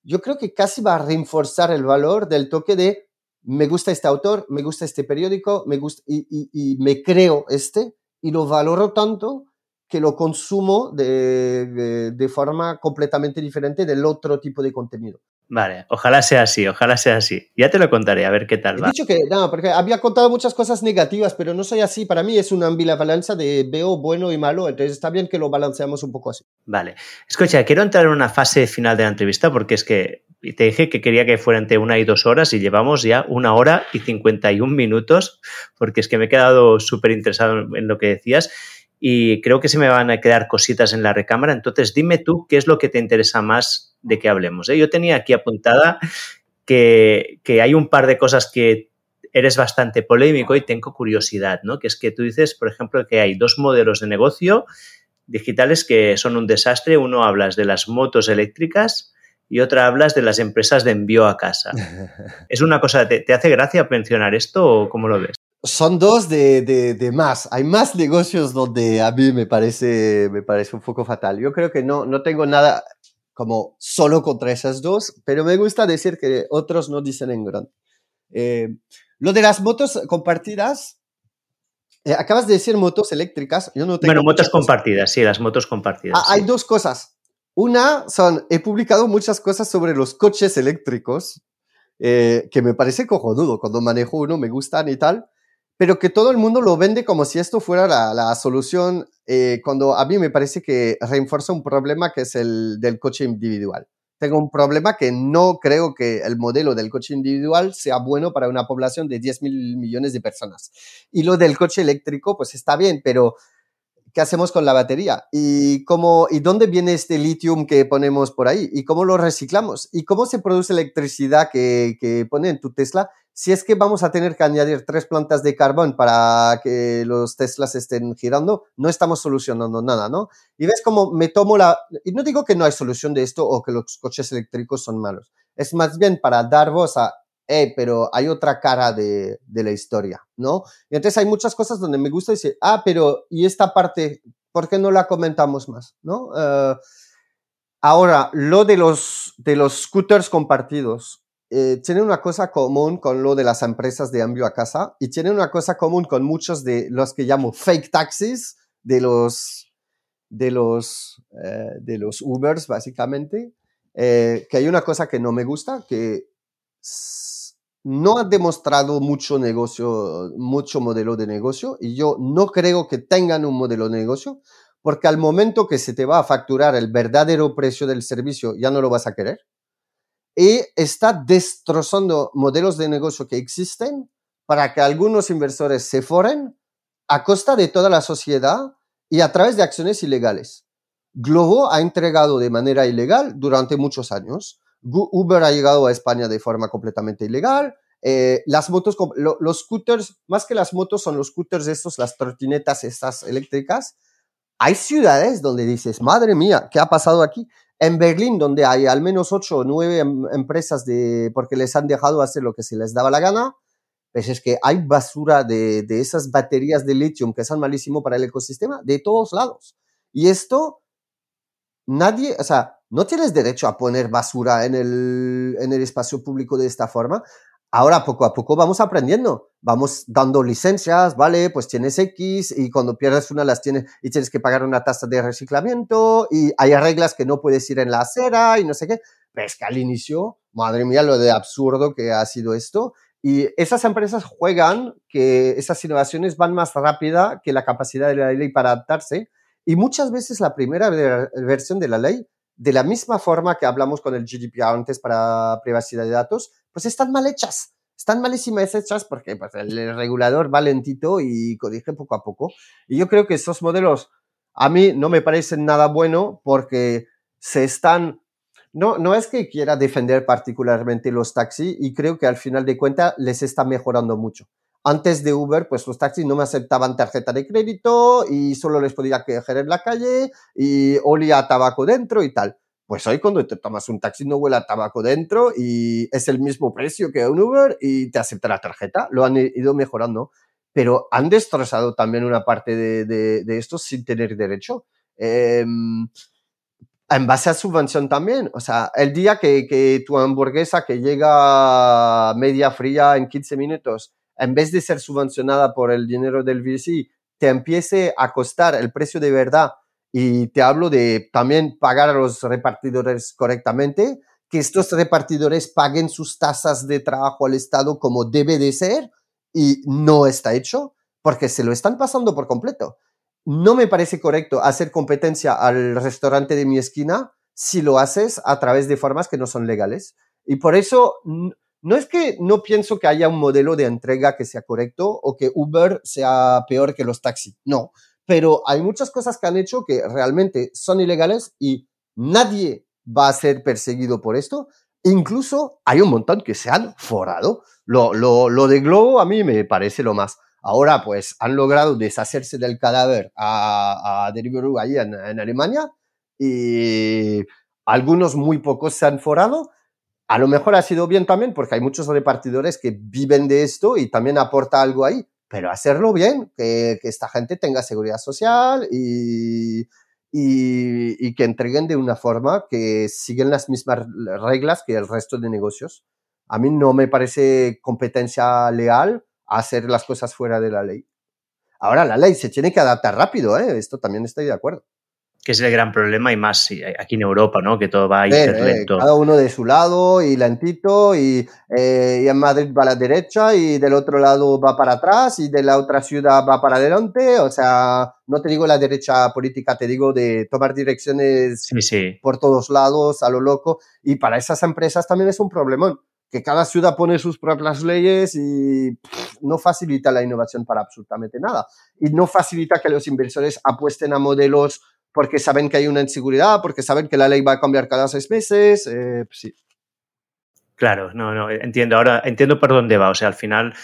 yo creo que casi va a reforzar el valor del toque de me gusta este autor, me gusta este periódico, me gusta y, me creo este y lo valoro tanto que lo consumo de, de, forma completamente diferente del otro tipo de contenido. Vale, ojalá sea así, ojalá sea así. Ya te lo contaré, a ver qué tal He dicho que, no, porque había contado muchas cosas negativas, pero no soy así. Para mí es una ambivalencia de veo bueno y malo, entonces está bien que lo balanceamos un poco así. Vale. Escucha, quiero entrar en una fase final de la entrevista porque es que te dije que quería que fuera entre una y dos horas y llevamos ya una hora y 51 minutos porque es que me he quedado súper interesado en lo que decías y creo que se me van a quedar cositas en la recámara. Entonces, dime tú qué es lo que te interesa más de que hablemos. ¿eh? Yo tenía aquí apuntada que, hay un par de cosas que eres bastante polémico y tengo curiosidad, ¿no? Que es que tú dices, por ejemplo, que hay dos modelos de negocio digitales que son un desastre. Uno hablas de las motos eléctricas y otra hablas de las empresas de envío a casa. ¿Es una cosa, te, te hace gracia mencionar esto o cómo lo ves? Son dos de, de, más. Hay más negocios donde a mí me parece, me parece un poco fatal. Yo creo que no, no tengo nada como solo contra esas dos, pero me gusta decir que otros no dicen en grande. Eh, lo de las motos compartidas, eh, acabas de decir motos eléctricas. Yo no tengo bueno, motos compartidas, sí, las motos compartidas. Ah, hay dos cosas. Una son, he publicado muchas cosas sobre los coches eléctricos, eh, que me parece cojonudo. Cuando manejo uno me gustan y tal pero que todo el mundo lo vende como si esto fuera la, la solución, eh, cuando a mí me parece que refuerza un problema que es el del coche individual. Tengo un problema que no creo que el modelo del coche individual sea bueno para una población de 10 mil millones de personas. Y lo del coche eléctrico, pues está bien, pero ¿qué hacemos con la batería? ¿Y, cómo, ¿Y dónde viene este litio que ponemos por ahí? ¿Y cómo lo reciclamos? ¿Y cómo se produce electricidad que, que pone en tu Tesla? Si es que vamos a tener que añadir tres plantas de carbón para que los Teslas estén girando, no estamos solucionando nada, ¿no? Y ves cómo me tomo la... Y no digo que no hay solución de esto o que los coches eléctricos son malos. Es más bien para dar voz a, eh, pero hay otra cara de, de la historia, ¿no? Y entonces hay muchas cosas donde me gusta decir, ah, pero ¿y esta parte? ¿Por qué no la comentamos más, ¿no? Uh, ahora, lo de los, de los scooters compartidos eh, tienen una cosa común con lo de las empresas de envío a casa y tienen una cosa común con muchos de los que llamo fake taxis, de los, de los, eh, de los Ubers, básicamente, eh, que hay una cosa que no me gusta, que no ha demostrado mucho negocio, mucho modelo de negocio, y yo no creo que tengan un modelo de negocio, porque al momento que se te va a facturar el verdadero precio del servicio, ya no lo vas a querer. Y está destrozando modelos de negocio que existen para que algunos inversores se foren a costa de toda la sociedad y a través de acciones ilegales. Globo ha entregado de manera ilegal durante muchos años. Uber ha llegado a España de forma completamente ilegal. Eh, las motos, los scooters, más que las motos, son los scooters estos, las trotinetas estas eléctricas. Hay ciudades donde dices, madre mía, ¿qué ha pasado aquí? En Berlín, donde hay al menos ocho o nueve em, empresas de, porque les han dejado hacer lo que se les daba la gana, pues es que hay basura de, de esas baterías de litio que son malísimo para el ecosistema de todos lados. Y esto, nadie, o sea, no tienes derecho a poner basura en el, en el espacio público de esta forma. Ahora, poco a poco vamos aprendiendo, vamos dando licencias, ¿vale? Pues tienes X y cuando pierdes una las tienes y tienes que pagar una tasa de reciclamiento y hay reglas que no puedes ir en la acera y no sé qué. Pero es que al inicio, madre mía, lo de absurdo que ha sido esto. Y esas empresas juegan que esas innovaciones van más rápida que la capacidad de la ley para adaptarse. Y muchas veces la primera versión de la ley, de la misma forma que hablamos con el GDPR antes para privacidad de datos, pues están mal hechas. Están malísimas hechas porque pues, el regulador va lentito y corrige poco a poco. Y yo creo que esos modelos a mí no me parecen nada bueno porque se están no, no es que quiera defender particularmente los taxis y creo que al final de cuentas les está mejorando mucho. Antes de Uber, pues los taxis no me aceptaban tarjeta de crédito y solo les podía quejar en la calle y olía tabaco dentro y tal. Pues hoy cuando te tomas un taxi no huele a tabaco dentro y es el mismo precio que un Uber y te acepta la tarjeta. Lo han ido mejorando, pero han destrozado también una parte de, de, de esto sin tener derecho. Eh, en base a subvención también. O sea, el día que, que, tu hamburguesa que llega media fría en 15 minutos, en vez de ser subvencionada por el dinero del VC, te empiece a costar el precio de verdad y te hablo de también pagar a los repartidores correctamente, que estos repartidores paguen sus tasas de trabajo al Estado como debe de ser y no está hecho porque se lo están pasando por completo no me parece correcto hacer competencia al restaurante de mi esquina si lo haces a través de formas que no son legales. Y por eso no es que no pienso que haya un modelo de entrega que sea correcto o que Uber sea peor que los taxis. No, pero hay muchas cosas que han hecho que realmente son ilegales y nadie va a ser perseguido por esto. Incluso hay un montón que se han forado. Lo, lo, lo de Globo a mí me parece lo más. Ahora, pues, han logrado deshacerse del cadáver a, a Deliveroo ahí en, en, Alemania y algunos muy pocos se han forado. A lo mejor ha sido bien también porque hay muchos repartidores que viven de esto y también aporta algo ahí, pero hacerlo bien, que, esta gente tenga seguridad social y, que entreguen de una forma que siguen las mismas reglas que el resto de negocios. A mí no me parece competencia leal hacer las cosas fuera de la ley. Ahora, la ley se tiene que adaptar rápido, ¿eh? esto también estoy de acuerdo. Que es el gran problema y más aquí en Europa, ¿no? Que todo va a ir lento. cada uno de su lado y lentito y, eh, y, en Madrid va a la derecha y del otro lado va para atrás y de la otra ciudad va para adelante. O sea, no te digo la derecha política, te digo de tomar direcciones sí, sí. por todos lados a lo loco. Y para esas empresas también es un problemón que cada ciudad pone sus propias leyes y no facilita la innovación para absolutamente nada. Y no facilita que los inversores apuesten a modelos porque saben que hay una inseguridad, porque saben que la ley va a cambiar cada seis meses. Eh, pues sí. Claro, no, no, entiendo. Ahora entiendo por dónde va. O sea, al final,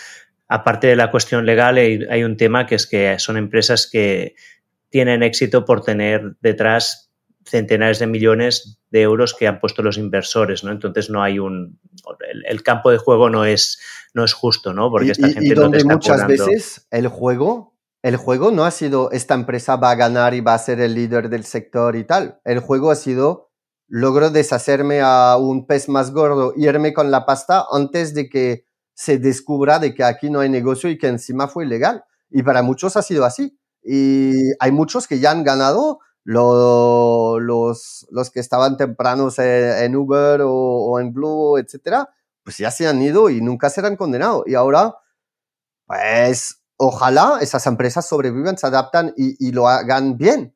aparte de la cuestión legal, hay, hay un tema que es que son empresas que tienen éxito por tener detrás centenares de millones de euros que han puesto los inversores, ¿no? Entonces no hay un el, el campo de juego no es no es justo, ¿no? Porque esta y, gente y donde no te está muchas cobrando. veces el juego el juego no ha sido esta empresa va a ganar y va a ser el líder del sector y tal. El juego ha sido logro deshacerme a un pez más gordo, irme con la pasta antes de que se descubra de que aquí no hay negocio y que encima fue ilegal. Y para muchos ha sido así. Y hay muchos que ya han ganado lo, los, los que estaban tempranos en, en Uber o, o, en Blue, etcétera, pues ya se han ido y nunca serán condenados. Y ahora, pues, ojalá esas empresas sobrevivan, se adaptan y, y lo hagan bien.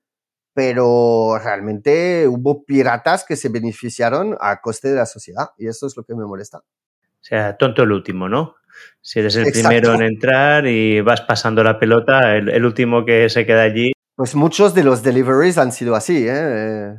pero realmente hubo piratas que se beneficiaron a coste de la sociedad y eso es lo que me molesta. O sea, tonto el último, ¿no? Si eres el primero en entrar y vas pasando la pelota, el, último que se queda allí. Pues muchos de los deliveries han sido así, ¿eh?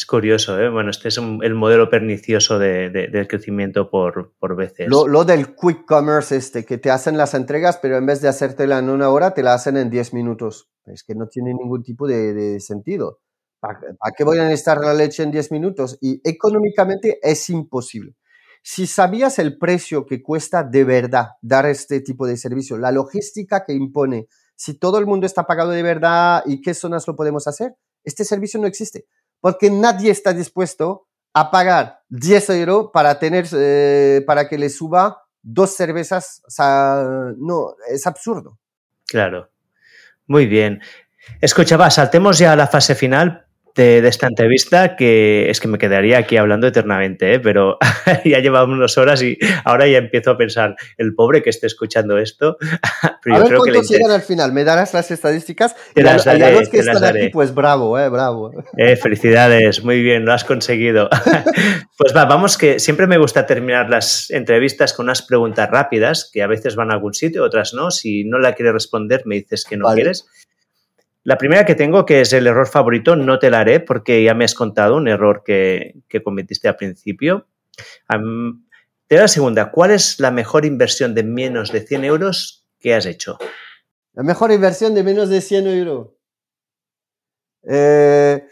Es curioso, ¿eh? Bueno, este es el modelo pernicioso del crecimiento por, por veces. Lo, del quick commerce este, que te hacen las entregas, pero en vez de hacértela en una hora, te la hacen en 10 minutos. Es que no tiene ningún tipo de, sentido. ¿Para, qué voy a necesitar la leche en 10 minutos? Y económicamente es imposible. Si sabías el precio que cuesta de verdad dar este tipo de servicio, la logística que impone, si todo el mundo está pagado de verdad y qué zonas lo podemos hacer, este servicio no existe porque nadie está dispuesto a pagar 10 euros para tener, eh, para que le suba dos cervezas. O sea, no, es absurdo. Claro. Muy bien. Escuchaba, saltemos ya a la fase final de, esta entrevista que es que me quedaría aquí hablando eternamente, ¿eh? pero ya llevamos unas horas y ahora ya empiezo a pensar, el pobre que esté escuchando esto. Pero a ver cuántos llegan al final, me darás las estadísticas y a, los que están aquí, pues bravo, eh, bravo. Eh, felicidades, muy bien, lo has conseguido. pues va, vamos que siempre me gusta terminar las entrevistas con unas preguntas rápidas que a veces van a algún sitio, otras no. Si no la quieres responder, me dices que no quieres. La primera que tengo, que es el error favorito, no te la haré porque ya me has contado un error que, cometiste al principio. te la segunda, ¿cuál es la mejor inversión de menos de 100 euros que has hecho? La mejor inversión de menos de 100 euros. Eh,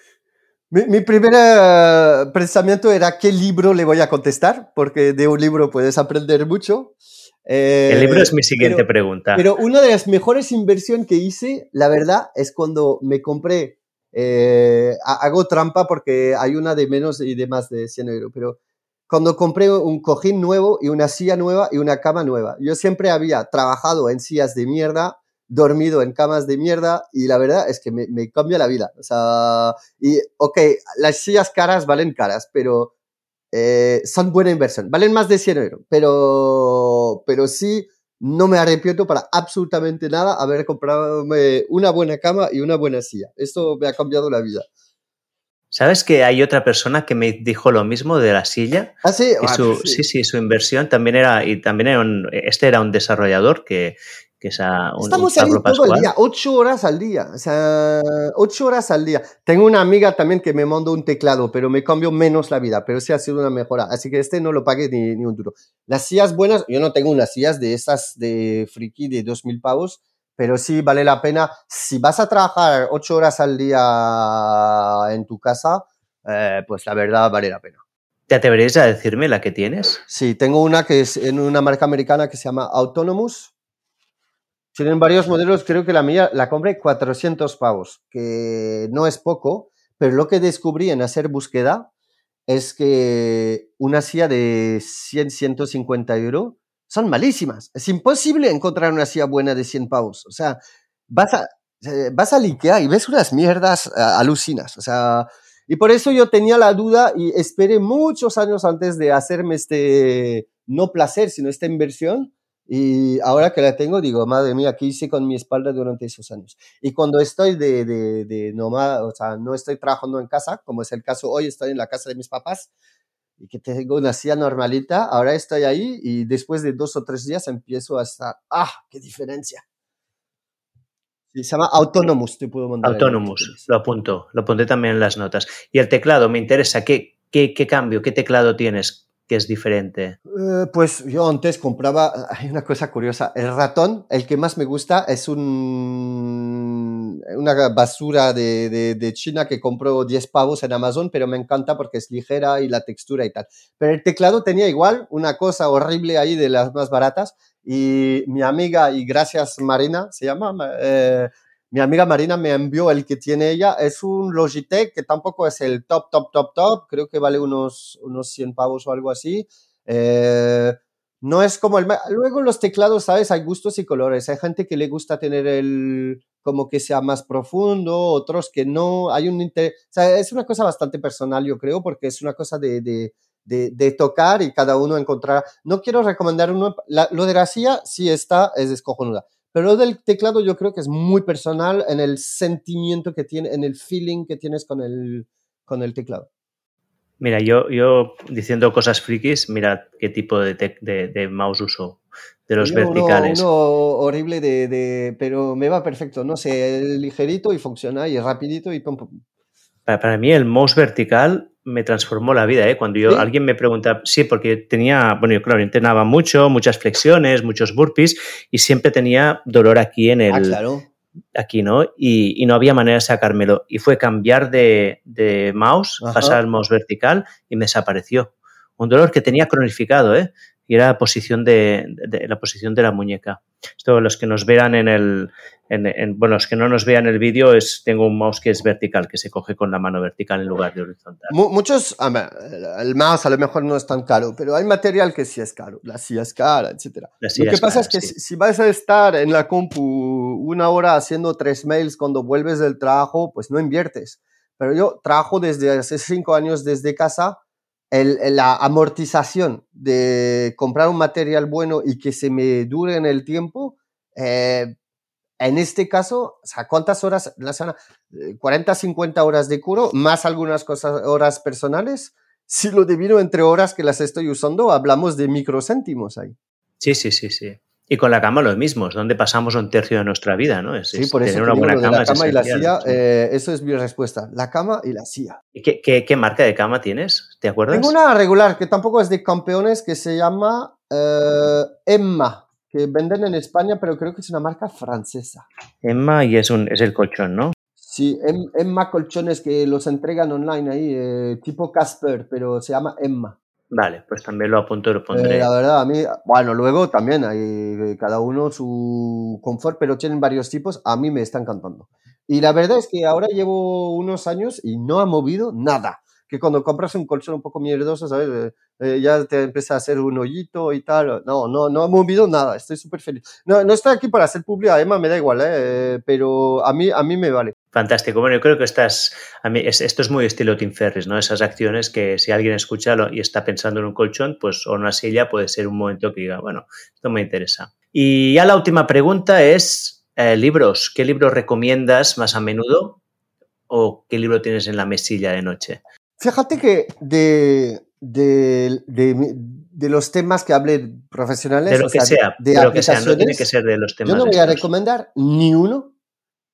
mi, mi, primer eh, pensamiento era qué libro le voy a contestar, porque de un libro puedes aprender mucho el libro es mi siguiente pregunta. Pero una de las mejores inversiones que hice, la verdad, es cuando me compré, eh, hago trampa porque hay una de menos y de más de 100 euros, pero cuando compré un cojín nuevo y una silla nueva y una cama nueva. Yo siempre había trabajado en sillas de mierda, dormido en camas de mierda y la verdad es que me, me cambia la vida. O sea, y ok, las sillas caras valen caras, pero eh, son buena inversión. Valen más de 100 euros, pero, pero sí, no me arrepiento para absolutamente nada haber comprado una buena cama y una buena silla. Esto me ha cambiado la vida. ¿Sabes que hay otra persona que me dijo lo mismo de la silla? Ah, sí. Ah, sí. sí. su inversión también era, y también era un, este era un desarrollador que, que Estamos ahí todo el día, ocho horas al día, o sea, ocho horas al día. Tengo una amiga también que me mandó un teclado, pero me cambió menos la vida, pero sí ha sido una mejora, así que este no lo pagué ni, ni un duro. Las sillas buenas, yo no tengo unas sillas de esas de friki de dos mil pavos, pero sí vale la pena. Si vas a trabajar ocho horas al día en tu casa, eh, pues la verdad vale la pena. ¿Te atreverías a decirme la que tienes? Sí, tengo una que es en una marca americana que se llama Autonomous tienen varios modelos, creo que la mía la compré 400 pavos, que no es poco, pero lo que descubrí en hacer búsqueda es que una silla de 100, 150 euros son malísimas. Es imposible encontrar una silla buena de 100 pavos. O sea, vas a, eh, vas a Ikea y ves unas mierdas eh, alucinas. O sea, y por eso yo tenía la duda y esperé muchos años antes de hacerme este, no placer, sino esta inversión y ahora que la tengo, digo, madre mía, ¿qué hice con mi espalda durante esos años? Y cuando estoy de, de, de nomás, o sea, no estoy trabajando en casa, como es el caso hoy, estoy en la casa de mis papás y que tengo una silla normalita, ahora estoy ahí y después de dos o tres días empiezo a estar, ¡ah, qué diferencia! se llama Autonomous, te puedo mandar. Autonomous, lo apunto, lo pondré también en las notas. Y el teclado, me interesa, ¿qué, qué, qué cambio, qué teclado tienes? Que es diferente? Eh, pues yo antes compraba, hay una cosa curiosa, el ratón, el que más me gusta es un, una basura de, de, China que compró 10 pavos en Amazon, pero me encanta porque es ligera y la textura y tal. Pero el teclado tenía igual una cosa horrible ahí de las más baratas y mi amiga, y gracias Marina, se llama, eh, mi amiga Marina me envió el que tiene ella. Es un Logitech que tampoco es el top, top, top, top. Creo que vale unos, unos 100 pavos o algo así. Eh, no es como el... Luego los teclados, ¿sabes? Hay gustos y colores. Hay gente que le gusta tener el como que sea más profundo, otros que no. Hay un sea, es una cosa bastante personal, yo creo, porque es una cosa de, de, de, tocar y cada uno encontrar... No quiero recomendar uno... lo de silla sí está, es descojonuda Pero del teclado yo creo que es muy personal en el sentimiento que tiene, en el feeling que tienes con el, con el teclado. Mira, yo, yo diciendo cosas frikis, mira qué tipo de, de, mouse uso. De los verticales. Uno horrible de, pero me va perfecto. No sé, ligerito y funciona y rapidito y pum, pum. Para, mí el mouse vertical me transformó la vida, ¿eh? Cuando yo, alguien me pregunta, sí, porque tenía, bueno, yo claro, entrenaba mucho, muchas flexiones, muchos burpees y siempre tenía dolor aquí en ah, el, claro aquí, ¿no? Y, no había manera de sacármelo. Y fue cambiar de, mouse, pasar al mouse vertical y me desapareció. Un dolor que tenía cronificado, ¿eh? Y era la posición de, la posición de la muñeca. Esto, los que nos vean en el, bueno, los que no nos vean el vídeo, es, tengo un mouse que es vertical, que se coge con la mano vertical en lugar de horizontal. Muchos, el mouse a lo mejor no es tan caro, pero hay material que sí es caro, la silla es cara, etc. Lo que pasa es que si, vas a estar en la compu una hora haciendo tres mails cuando vuelves del trabajo, pues no inviertes. Pero yo trabajo desde hace cinco años desde casa. la amortización de comprar un material bueno y que se me dure en el tiempo, eh, en este caso, o sea, ¿cuántas horas la semana? 40, 50 horas de curo, más algunas cosas, horas personales. Si lo divino entre horas que las estoy usando, hablamos de microcéntimos ahí. Sí, sí, sí, sí. Y con la cama lo mismo, es donde pasamos un tercio de nuestra vida, ¿no? sí, por eso tener una buena cama. La cama y la silla, eh, eso es mi respuesta. La cama y la silla. ¿Y qué, qué, marca de cama tienes? ¿Te acuerdas? Tengo una regular que tampoco es de campeones que se llama eh, Emma que venden en España, pero creo que es una marca francesa. Emma y es, un, es el colchón, ¿no? Sí, em, Emma Colchones que los entregan online ahí, eh, tipo Casper, pero se llama Emma. Vale, pues también lo apunto y lo pondré. Eh, la verdad, a mí, bueno, luego también hay eh, cada uno su confort, pero tienen varios tipos, a mí me están encantando. Y la verdad es que ahora llevo unos años y no ha movido nada que cuando compras un colchón un poco mierdoso, ¿sabes? Eh, eh, ya te empieza a hacer un hoyito y tal. No, no, no he movido nada, estoy súper feliz. No, no estoy aquí para hacer publicidad, además me da igual, ¿eh? pero a mí, a mí me vale. Fantástico. Bueno, yo creo que estás, a mí, esto es muy estilo Tim Ferris, ¿no? Esas acciones que si alguien escucha y está pensando en un colchón, pues o una silla puede ser un momento que diga, bueno, esto me interesa. Y ya la última pregunta es, libros. ¿Qué libros recomiendas más a menudo o qué libro tienes en la mesilla de noche? Fíjate que de, de, de, los temas que hablé profesionales, de lo que sea, de, lo que sea, no tiene que ser de los temas. Yo no voy a recomendar ni uno.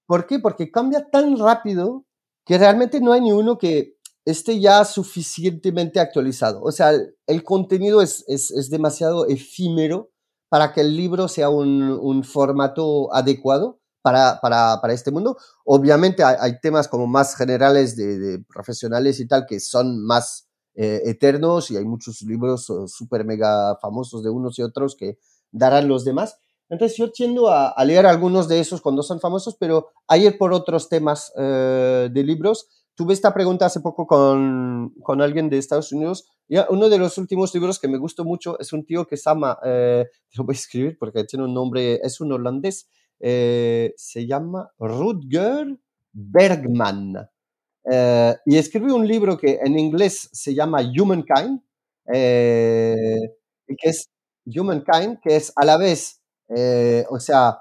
¿Por qué? Porque cambia tan rápido que realmente no hay ni uno que esté ya suficientemente actualizado. O sea, el, contenido es, es, es, demasiado efímero para que el libro sea un, un formato adecuado para, para, para este mundo. Obviamente hay, temas como más generales de, profesionales y tal que son más eh, eternos y hay muchos libros eh, súper mega famosos de unos y otros que darán los demás. Entonces yo tiendo a, a, leer algunos de esos cuando son famosos, pero ayer por otros temas eh, de libros. Tuve esta pregunta hace poco con, con, alguien de Estados Unidos. Ya, uno de los últimos libros que me gustó mucho es un tío que se llama, eh, lo voy a escribir porque tiene un nombre, es un holandés, eh, se llama Rutger Bergman. Eh, y escribe un libro que en inglés se llama Humankind, eh, que es Humankind, que es a la vez, o sea,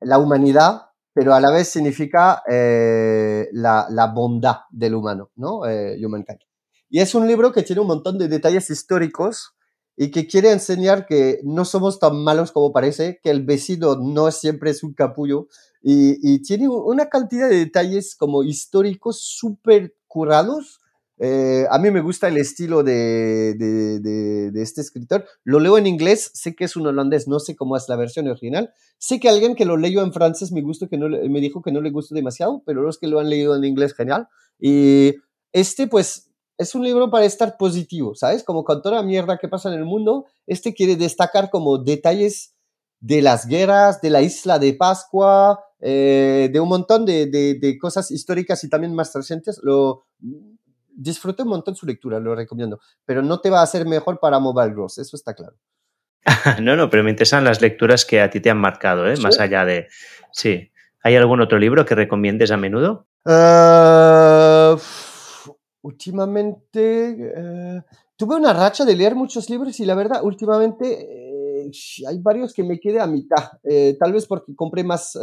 la humanidad, pero a la vez significa la, la, bondad del humano, ¿no? Humankind. Y es un libro que tiene un montón de detalles históricos y que quiere enseñar que no somos tan malos como parece, que el vecino no siempre es un capullo y, tiene una cantidad de detalles como históricos súper curados. Eh, a mí me gusta el estilo de, de, este escritor. Lo leo en inglés, sé que es un holandés, no sé cómo es la versión original. Sé que alguien que lo leyó en francés me, gustó que no, me dijo que no le gustó demasiado, pero los que lo han leído en inglés, genial. Y este, pues, es un libro para estar positivo, ¿sabes? Como con toda la mierda que pasa en el mundo, este quiere destacar como detalles de las guerras, de la isla de Pascua, eh, de un montón de, de, cosas históricas y también más recientes. Lo disfruté un montón su lectura, lo recomiendo. Pero no te va a hacer mejor para Mobile Gross, eso está claro. no, no, pero me interesan las lecturas que a ti te han marcado, ¿eh? más allá de... Sí. ¿Hay algún otro libro que recomiendes a menudo? Uh últimamente eh, tuve una racha de leer muchos libros y la verdad, últimamente, eh, hay varios que me quedé a mitad. Eh, tal vez porque compré más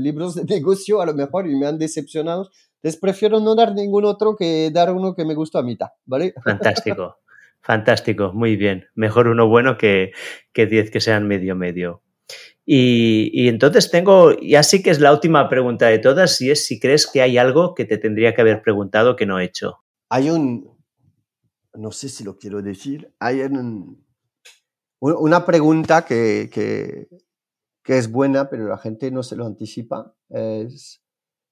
libros de negocio a lo mejor y me han decepcionado. Entonces prefiero no dar ningún otro que dar uno que me gustó a mitad, ¿vale? Fantástico, fantástico, muy bien. Mejor uno bueno que, que diez que sean medio medio. Y, entonces tengo, ya sí que es la última pregunta de todas, y es si crees que hay algo que te tendría que haber preguntado que no he hecho. Hay un, no sé si lo quiero decir, hay un, una pregunta que, que, es buena, pero la gente no se lo anticipa, es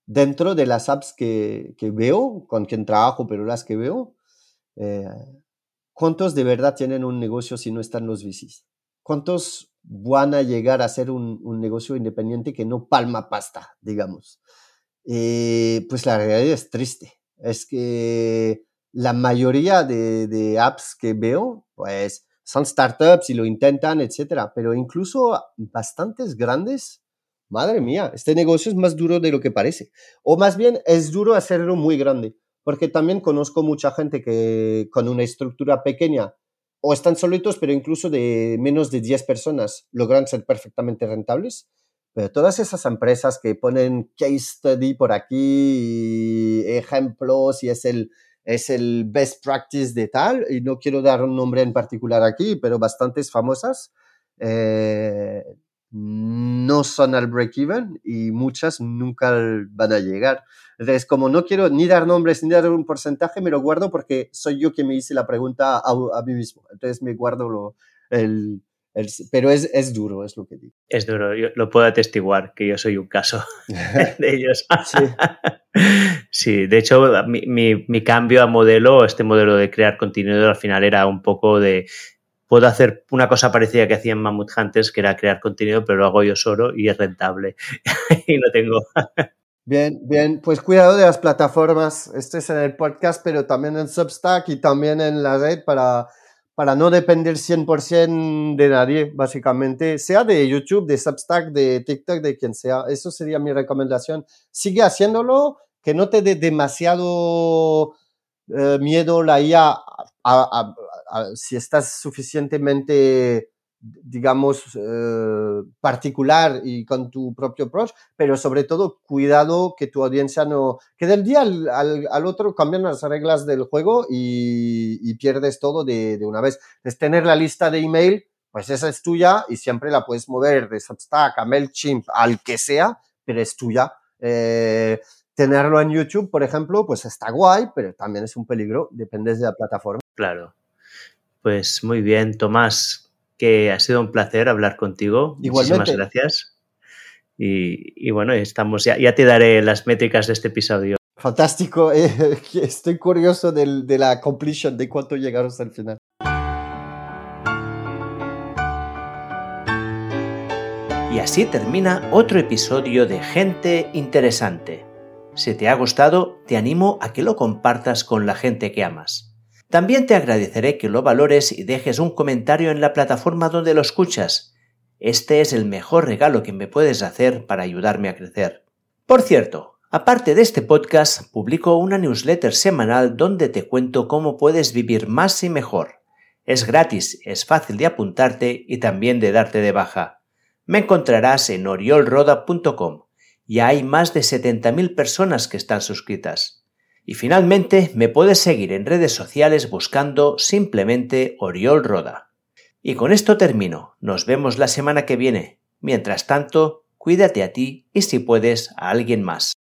dentro de las apps que, que veo, con quien trabajo, pero las que veo, eh, ¿cuántos de verdad tienen un negocio si no están los bicis? ¿Cuántos van a llegar a ser un, negocio independiente que no palma pasta, digamos? Eh, pues la realidad es triste. Es que la mayoría de, de apps que veo, pues son startups y lo intentan, etcétera, pero incluso bastantes grandes, madre mía, este negocio es más duro de lo que parece. O más bien es duro hacerlo muy grande, porque también conozco mucha gente que con una estructura pequeña o están solitos, pero incluso de menos de 10 personas logran ser perfectamente rentables. Pero todas esas empresas que ponen case study por aquí, y ejemplos, y es el, es el best practice de tal, y no quiero dar un nombre en particular aquí, pero bastantes famosas, eh, no son al break-even y muchas nunca van a llegar. Entonces, como no quiero ni dar nombres ni dar un porcentaje, me lo guardo porque soy yo que me hice la pregunta a, a mí mismo. Entonces, me guardo lo, el, el, pero es, es, duro, es lo que digo. Es duro, yo lo puedo atestiguar, que yo soy un caso de ellos. sí. sí. de hecho, mi, mi, mi, cambio a modelo, este modelo de crear contenido, al final era un poco de. Puedo hacer una cosa parecida que hacían Mammoth Hunters, que era crear contenido, pero lo hago yo solo y es rentable. y no tengo. Bien, bien, pues cuidado de las plataformas. Este es en el podcast, pero también en Substack y también en la red para para no depender 100% de nadie, básicamente, sea de YouTube, de Substack, de TikTok, de quien sea. Eso sería mi recomendación. Sigue haciéndolo, que no te dé demasiado eh, miedo la IA a, si estás suficientemente digamos, eh, particular y con tu propio approach, pero sobre todo cuidado que tu audiencia no, que del día al, al, al otro cambian las reglas del juego y, pierdes todo de, de, una vez. Es tener la lista de email, pues esa es tuya y siempre la puedes mover de Substack a MailChimp, al que sea, pero es tuya. Eh, tenerlo en YouTube, por ejemplo, pues está guay, pero también es un peligro, depende de la plataforma. Claro. Pues muy bien, Tomás que ha sido un placer hablar contigo. Igualmente. Muchísimas gracias. Y, y bueno, estamos ya, ya, te daré las métricas de este episodio. Fantástico. Eh, estoy curioso del, de la completion, de cuánto llegaron hasta el final. Y así termina otro episodio de Gente Interesante. Si te ha gustado, te animo a que lo compartas con la gente que amas. También te agradeceré que lo valores y dejes un comentario en la plataforma donde lo escuchas. Este es el mejor regalo que me puedes hacer para ayudarme a crecer. Por cierto, aparte de este podcast, publico una newsletter semanal donde te cuento cómo puedes vivir más y mejor. Es gratis, es fácil de apuntarte y también de darte de baja. Me encontrarás en oriolroda.com. Ya hay más de 70.000 personas que están suscritas. Y finalmente me puedes seguir en redes sociales buscando simplemente Oriol Roda. Y con esto termino. Nos vemos la semana que viene. Mientras tanto, cuídate a ti y si puedes a alguien más.